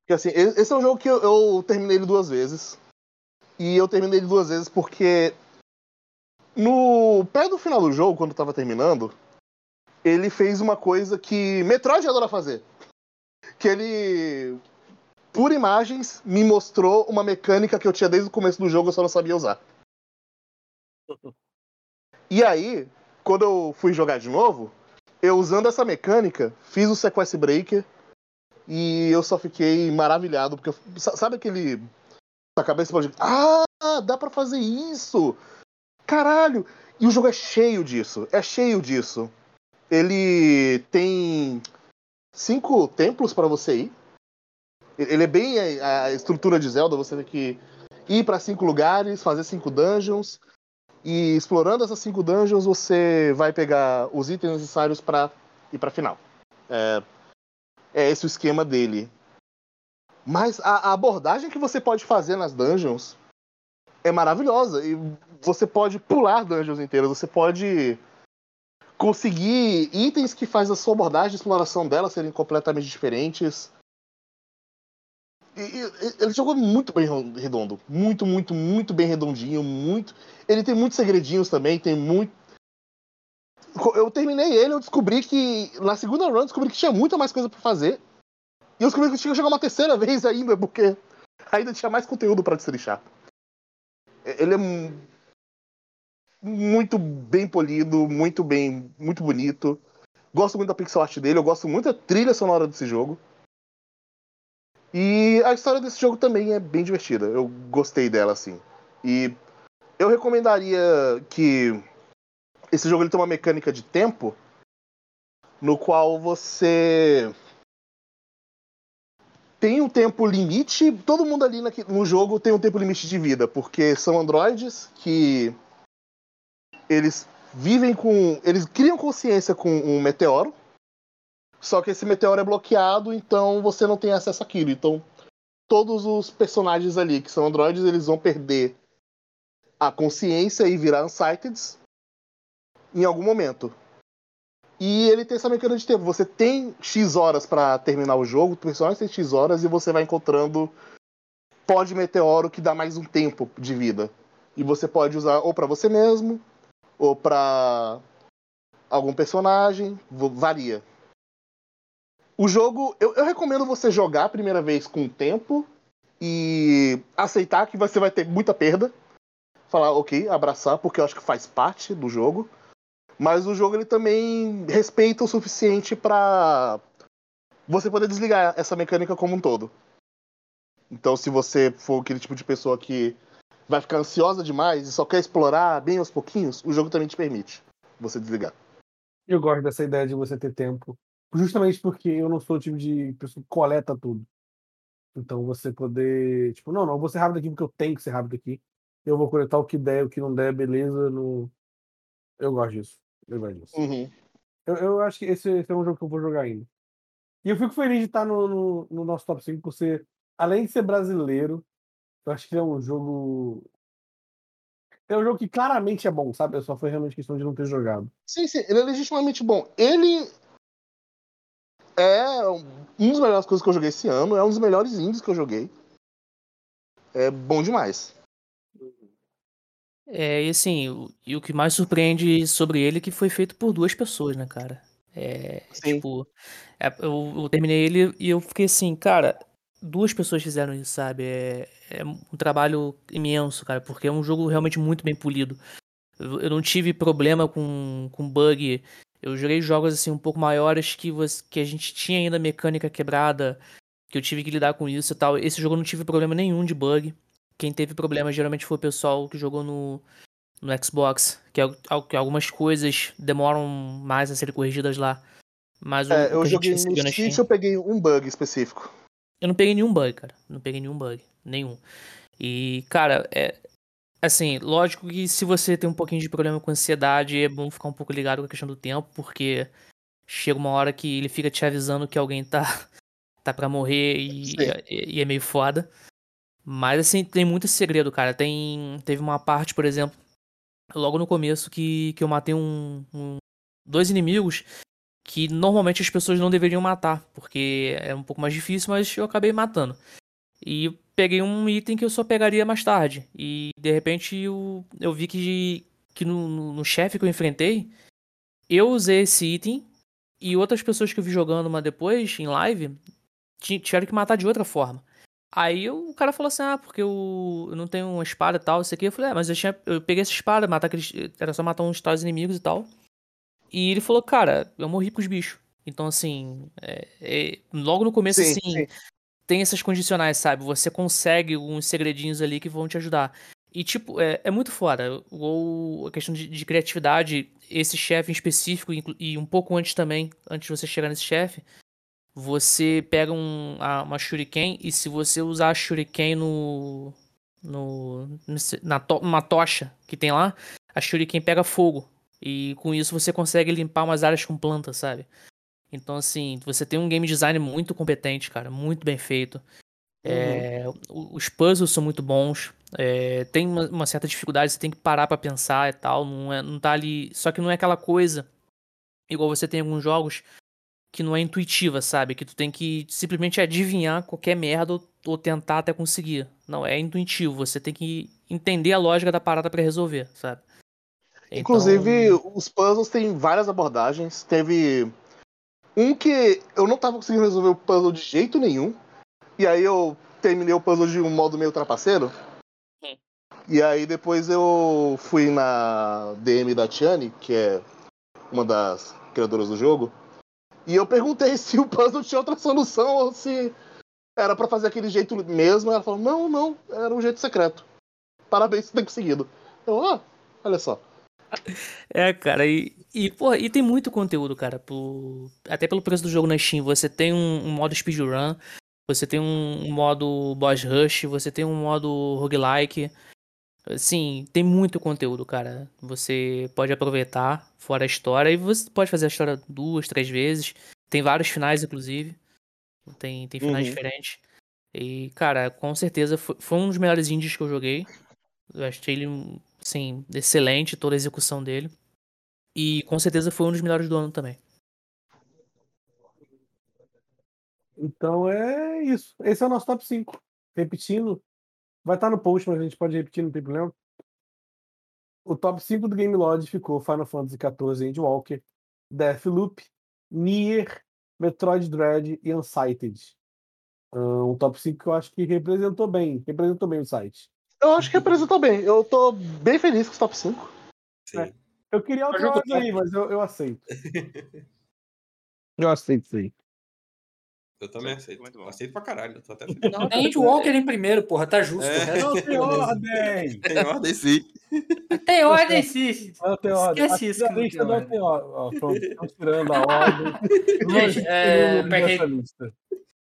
Porque assim, esse é um jogo que eu, eu terminei ele duas vezes. E eu terminei ele duas vezes porque no pé do final do jogo, quando eu tava terminando, ele fez uma coisa que Metroid adora fazer. Que ele, por imagens, me mostrou uma mecânica que eu tinha desde o começo do jogo, eu só não sabia usar. E aí, quando eu fui jogar de novo, eu usando essa mecânica, fiz o Sequence Breaker e eu só fiquei maravilhado, porque eu- sa- sabe aquele. A cabeça pode. Ah, dá pra fazer isso! Caralho! E o jogo é cheio disso, é cheio disso. Ele tem cinco templos pra você ir. Ele é bem a, a estrutura de Zelda, você tem que ir pra cinco lugares, fazer cinco dungeons. E explorando essas cinco dungeons, você vai pegar os itens necessários pra ir pra final. É, é esse o esquema dele. Mas a, a abordagem que você pode fazer nas dungeons é maravilhosa. E você pode pular dungeons inteiras, você pode conseguir itens que faz a sua abordagem de exploração dela serem completamente diferentes. Ele jogou muito bem redondo. Muito, muito, muito bem redondinho. Muito. Ele tem muitos segredinhos também, tem muito. Eu terminei ele, eu descobri que. Na segunda run, descobri que tinha muita mais coisa para fazer. E eu descobri que tinha que jogar uma terceira vez ainda, porque ainda tinha mais conteúdo para destrinchar. Ele é muito bem polido, muito bem, muito bonito. Gosto muito da pixel art dele, eu gosto muito da trilha sonora desse jogo. E a história desse jogo também é bem divertida. Eu gostei dela, assim. E eu recomendaria que esse jogo ele tem uma mecânica de tempo no qual você tem um tempo limite. Todo mundo ali no jogo tem um tempo limite de vida, porque são androides que eles vivem com. Eles criam consciência com um meteoro. Só que esse meteoro é bloqueado, então você não tem acesso àquilo. Então, todos os personagens ali que são androides, eles vão perder a consciência e virar unsighted em algum momento. E ele tem essa mecânica de tempo. Você tem X horas para terminar o jogo, o personagem tem X horas e você vai encontrando pó de meteoro que dá mais um tempo de vida. E você pode usar ou para você mesmo, ou para algum personagem, varia. O jogo, eu, eu, recomendo você jogar a primeira vez com tempo e aceitar que você vai ter muita perda. Falar, ok, abraçar, porque eu acho que faz parte do jogo. Mas o jogo ele também respeita o suficiente para você poder desligar essa mecânica como um todo. Então, se você for aquele tipo de pessoa que vai ficar ansiosa demais e só quer explorar bem aos pouquinhos, o jogo também te permite você desligar. Eu gosto dessa ideia de você ter tempo, justamente porque eu não sou o tipo de pessoa que coleta tudo. Então você poder, tipo, não, não, vou ser rápido aqui porque eu tenho que ser rápido aqui. Eu vou coletar o que der, o que não der, beleza. No... Eu gosto disso. Eu gosto disso. Uhum. Eu, eu, acho que esse, esse, é um jogo que eu vou jogar ainda. E eu fico feliz de estar no, no, no nosso top 5 por ser, além de ser brasileiro, eu acho que é um jogo. É um jogo que claramente é bom, sabe? Só foi realmente questão de não ter jogado. Sim, sim, ele é legitimamente bom. Ele é um dos melhores coisas que eu joguei esse ano, é um dos melhores indies que eu joguei. É bom demais. É, e assim, o, e o que mais surpreende sobre ele é que foi feito por duas pessoas, né, cara? É, Sim. tipo, é, eu, eu terminei ele e eu fiquei assim, cara, duas pessoas fizeram isso, sabe? É, é um trabalho imenso, cara, porque é um jogo realmente muito bem polido. Eu, eu não tive problema com, com bug. Eu joguei jogos assim um pouco maiores que, você, que a gente tinha ainda mecânica quebrada, que eu tive que lidar com isso e tal. Esse jogo eu não tive problema nenhum de bug. Quem teve problema geralmente foi o pessoal que jogou no, no Xbox, que, é, que algumas coisas demoram mais a serem corrigidas lá. Mas é, eu joguei no Switch, eu peguei um bug específico. Eu não peguei nenhum bug, cara. Não peguei nenhum bug. Nenhum. E, cara, é. Assim, lógico que se você tem um pouquinho de problema com ansiedade, é bom ficar um pouco ligado com a questão do tempo, porque chega uma hora que ele fica te avisando que alguém tá, tá pra morrer e, e, e é meio foda. Mas, assim, tem muito segredo, cara. Tem, teve uma parte, por exemplo, logo no começo, que, que eu matei um, um dois inimigos que normalmente as pessoas não deveriam matar, porque é um pouco mais difícil, mas eu acabei matando. E peguei um item que eu só pegaria mais tarde. E de repente eu, eu vi que, que no, no, no chefe que eu enfrentei, eu usei esse item e outras pessoas que eu vi jogando uma depois, em live, tiveram que matar de outra forma. Aí o cara falou assim: Ah, porque eu, eu não tenho uma espada e tal, isso aqui. Eu falei: É, mas eu, tinha, eu peguei essa espada, matar aqueles, era só matar uns tais inimigos e tal. E ele falou, cara, eu morri pros bichos. Então, assim, é, é, logo no começo, sim, assim, sim. Tem essas condicionais, sabe? Você consegue uns segredinhos ali que vão te ajudar. E, tipo, é, é muito fora. Ou a questão de, de criatividade, esse chefe em específico, e um pouco antes também, antes de você chegar nesse chefe, você pega um, uma shuriken e se você usar a shuriken no, no na to, uma tocha que tem lá, a shuriken pega fogo. E com isso você consegue limpar umas áreas com plantas, sabe? Então, assim, você tem um game design muito competente, cara, muito bem feito. É, o- os puzzles são muito bons. é, tem uma, uma certa dificuldade, você tem que parar pra pensar e tal. Não, é, não tá ali. Só que não é aquela coisa. Igual você tem em alguns jogos que não é intuitiva, sabe? Que tu tem que simplesmente adivinhar qualquer merda ou, ou tentar até conseguir. Não, é intuitivo. Você tem que entender a lógica da parada pra resolver, sabe? Inclusive, Então, os puzzles têm várias abordagens. Teve um que eu não tava conseguindo resolver o puzzle de jeito nenhum. E aí eu terminei o puzzle de um modo meio trapaceiro. Sim. E aí depois eu fui na DM da Tiane, que é uma das criadoras do jogo. E eu perguntei se o puzzle tinha outra solução ou se era pra fazer aquele jeito mesmo. Ela falou: não, não, era um jeito secreto. Parabéns por ter conseguido. Eu, ah, olha só. É, cara, e, e, porra, e tem muito conteúdo, cara. Por, até pelo preço do jogo na Steam. Você tem um, um modo speedrun, você tem um, um modo boss rush, você tem um modo roguelike. Assim, tem muito conteúdo, cara. Você pode aproveitar fora a história e você pode fazer a história duas, três vezes. Tem vários finais, inclusive. Tem, tem finais Uhum. diferentes. E, cara, com certeza foi, foi um dos melhores indies que eu joguei. Eu achei ele, assim, excelente toda a execução dele. E com certeza foi um dos melhores do ano também. Então é isso. Esse é o nosso top 5. Repetindo. Vai estar no post, mas a gente pode repetir, não tem problema. O top 5 do Game Lodge ficou Final Fantasy XIV Endwalker, Deathloop, Nier, Metroid Dread e Unsighted. Ah, Um top 5 que eu acho que representou bem. Representou bem o site. Eu acho que representou bem. Eu tô bem feliz com os top 5. Sim. É. Eu queria outra jogo ordem aí, mas eu, eu aceito. eu aceito isso aí. Eu também Sim, aceito. muito bom. Aceito pra caralho. Tô até feliz. Não, tem Walker em primeiro, porra, tá justo. É. O resto- Não tem ordem! Tem ordem sim. Tem ordem sim. Não tem ordem. Esquece isso não tem não ordem. tem estamos tirando a ordem. Gente, é, pra quem-.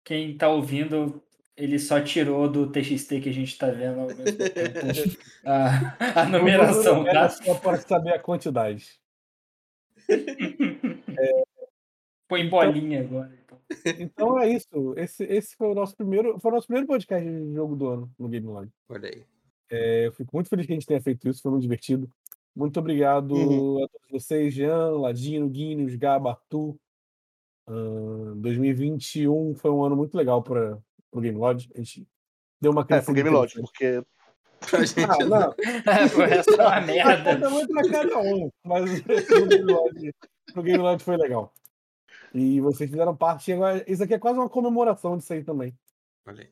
Quem tá ouvindo, ele só tirou do TXT que a gente tá vendo ao mesmo tempo a, a numeração, Era tá? só para saber a quantidade. Põe bolinha agora. Então. Então é isso. Esse, esse foi o nosso primeiro, foi o nosso primeiro podcast de jogo do ano no Game Lodge. Olha aí. É, eu fico muito feliz que a gente tenha feito isso, foi muito divertido. Muito obrigado Uhum. a todos vocês, Jean, Ladino, Guinness, Gaba, Arthur. Ahn, 2021 foi um ano muito legal para o Game Lodge. A gente deu uma É, crescida pro Game Lodge, porque Pra gente. Ah, não, o resto é uma merda. Cada um é pra cada um, mas o Game Lodge, o Game Lodge foi legal. E vocês fizeram parte. Agora, isso aqui é quase uma comemoração disso aí também. Olha aí.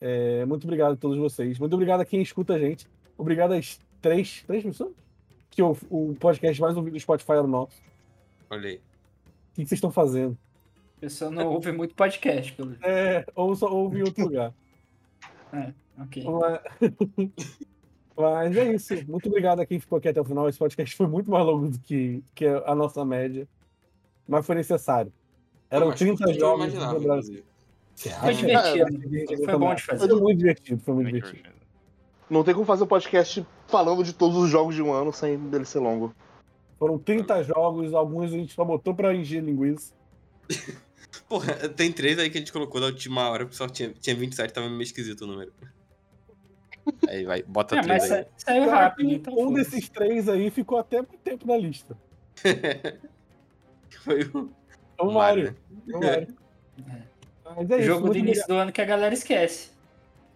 É, muito obrigado a todos vocês. Muito obrigado a quem escuta a gente. Obrigado às três, três pessoas que o, o podcast mais ouvido do Spotify é o nosso. Olha aí. O que vocês estão fazendo? A pessoa não ouve muito podcast, pelo jeito. É, ou só ouve em outro lugar. Ok. Mas... Mas é isso. Muito obrigado a quem ficou aqui até o final. Esse podcast foi muito mais longo do que, que a nossa média. Mas foi necessário. Eram Mas 30 curto que eu jogos do Brasil. Foi divertido. Foi bom de fazer. Foi muito divertido, foi muito divertido. não tem como fazer um podcast falando de todos os jogos de um ano sem dele ser longo. Foram 30 jogos, alguns a gente só botou pra encher linguiça. Porra, tem três aí que a gente colocou na última hora, porque só tinha, tinha 27, tava meio esquisito o número. Aí vai, bota É, mas três aí. sa- saiu rápido, então. um desses três aí ficou até muito tempo na lista. Foi o. É o Mario, Mario. É Mario. Mas é isso. Jogo do início do ano que a galera esquece.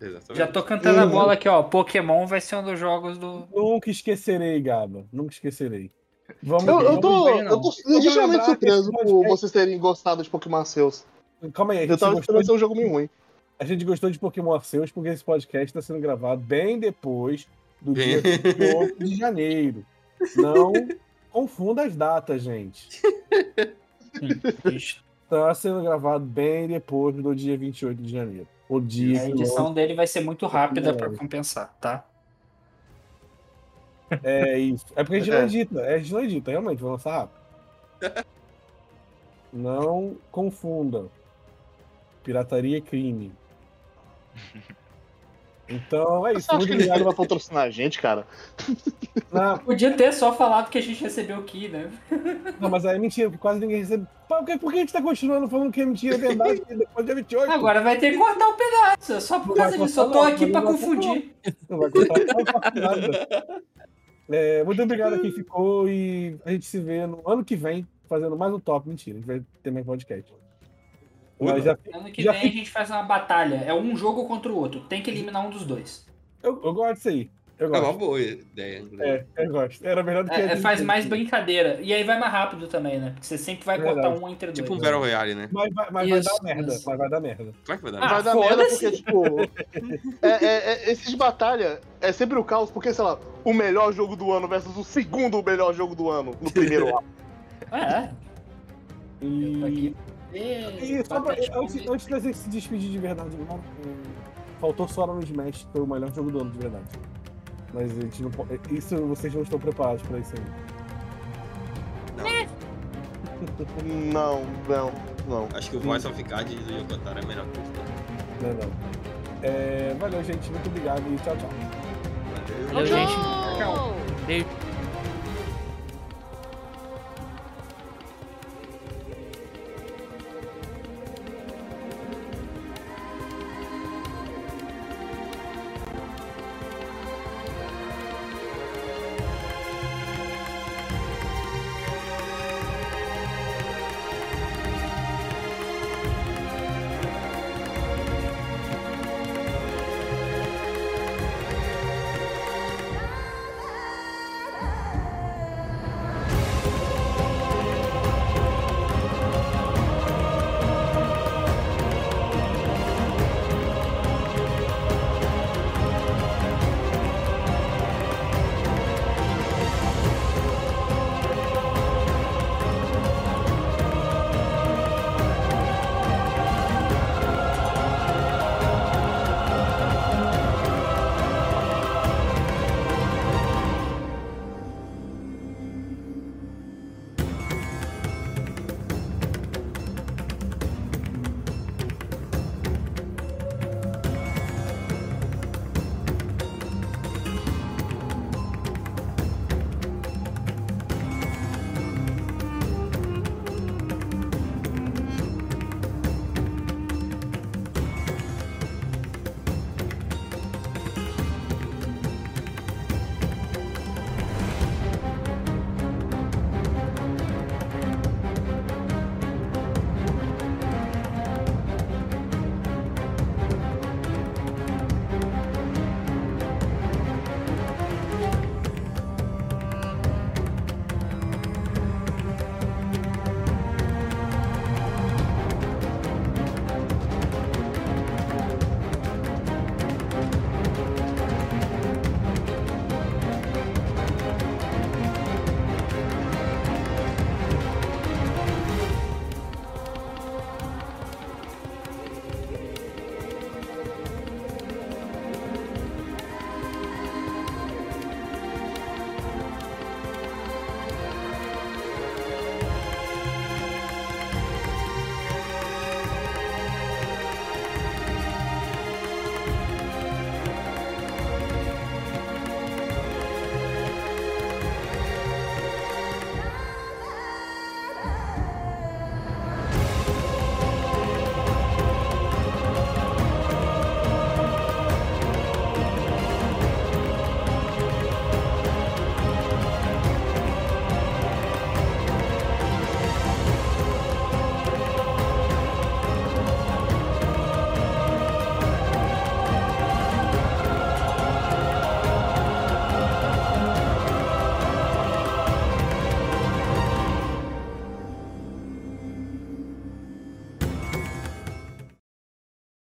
Exatamente. Já tô cantando a Uhum. bola aqui, ó. Pokémon vai ser um dos jogos do. Nunca esquecerei, Gaba. Nunca esquecerei. Vamos, Eu, eu tô, eu tô que surpreso por vocês terem gostado de Pokémon Arceus. Calma aí, a Eu gente, tava gostou esperando de, ser um jogo meio ruim. a gente gostou de Pokémon Arceus porque esse podcast está sendo gravado bem depois do dia 28 de janeiro. Não confunda as datas, gente. Está sendo gravado bem depois do dia 28 de janeiro. O dia A que edição dele vai ser muito rápida pra Não. compensar, tá? É isso. É porque a gente não É. edita. É, a gente não edita, realmente, vou lançar rápido. Não confunda. Pirataria é crime. Então é isso. Muito que obrigado. vai patrocinar a gente, cara? Não, Podia ter só falado que a gente recebeu aqui, né? não, mas aí é mentira, porque quase ninguém recebe. Por que, por que a gente tá continuando falando que é mentira, é verdade, depois dia 28? Agora vai ter que cortar um pedaço. Só por Não causa disso. Eu tô não, aqui pra confundir. Não vai contar, não vai cortar nada. É, muito obrigado a quem ficou e a gente se vê no ano que vem fazendo mais um top. Mentira, a gente vai ter mais podcast. Mas já, Ano que Já vem a gente faz uma batalha. É um jogo contra o outro. Tem que eliminar um dos dois. eu, eu gosto disso aí. Eu É uma gosto. boa ideia. É, eu gosto. Era melhor do que É, é, faz mais brincadeira. E aí vai mais rápido também, né? Porque você sempre vai Verdade. cortar um entre dois. Tipo um Battle Royale, né? Mas, vai, mas vai Isso, dar merda. isso. Mas vai dar merda. Claro que vai dar. Ah, vai dar merda foda-se. porque, tipo. é, é, é, esses de batalha é sempre o caos, porque, sei lá, o melhor jogo do ano versus o segundo melhor jogo do ano no primeiro ano. É. E, e só pra, antes, antes da gente se despedir de verdade, não, é, faltou Sora no Smash, que foi o melhor jogo do ano de verdade. Mas a gente não pode. Isso vocês não estão preparados pra isso ainda. Não, não, não. Acho que o Voice of Card do Yokotaro é melhor que isso. Não, é não. É, valeu, gente. Muito obrigado e tchau, tchau. Valeu. Valeu, gente. Tchau. Beijo.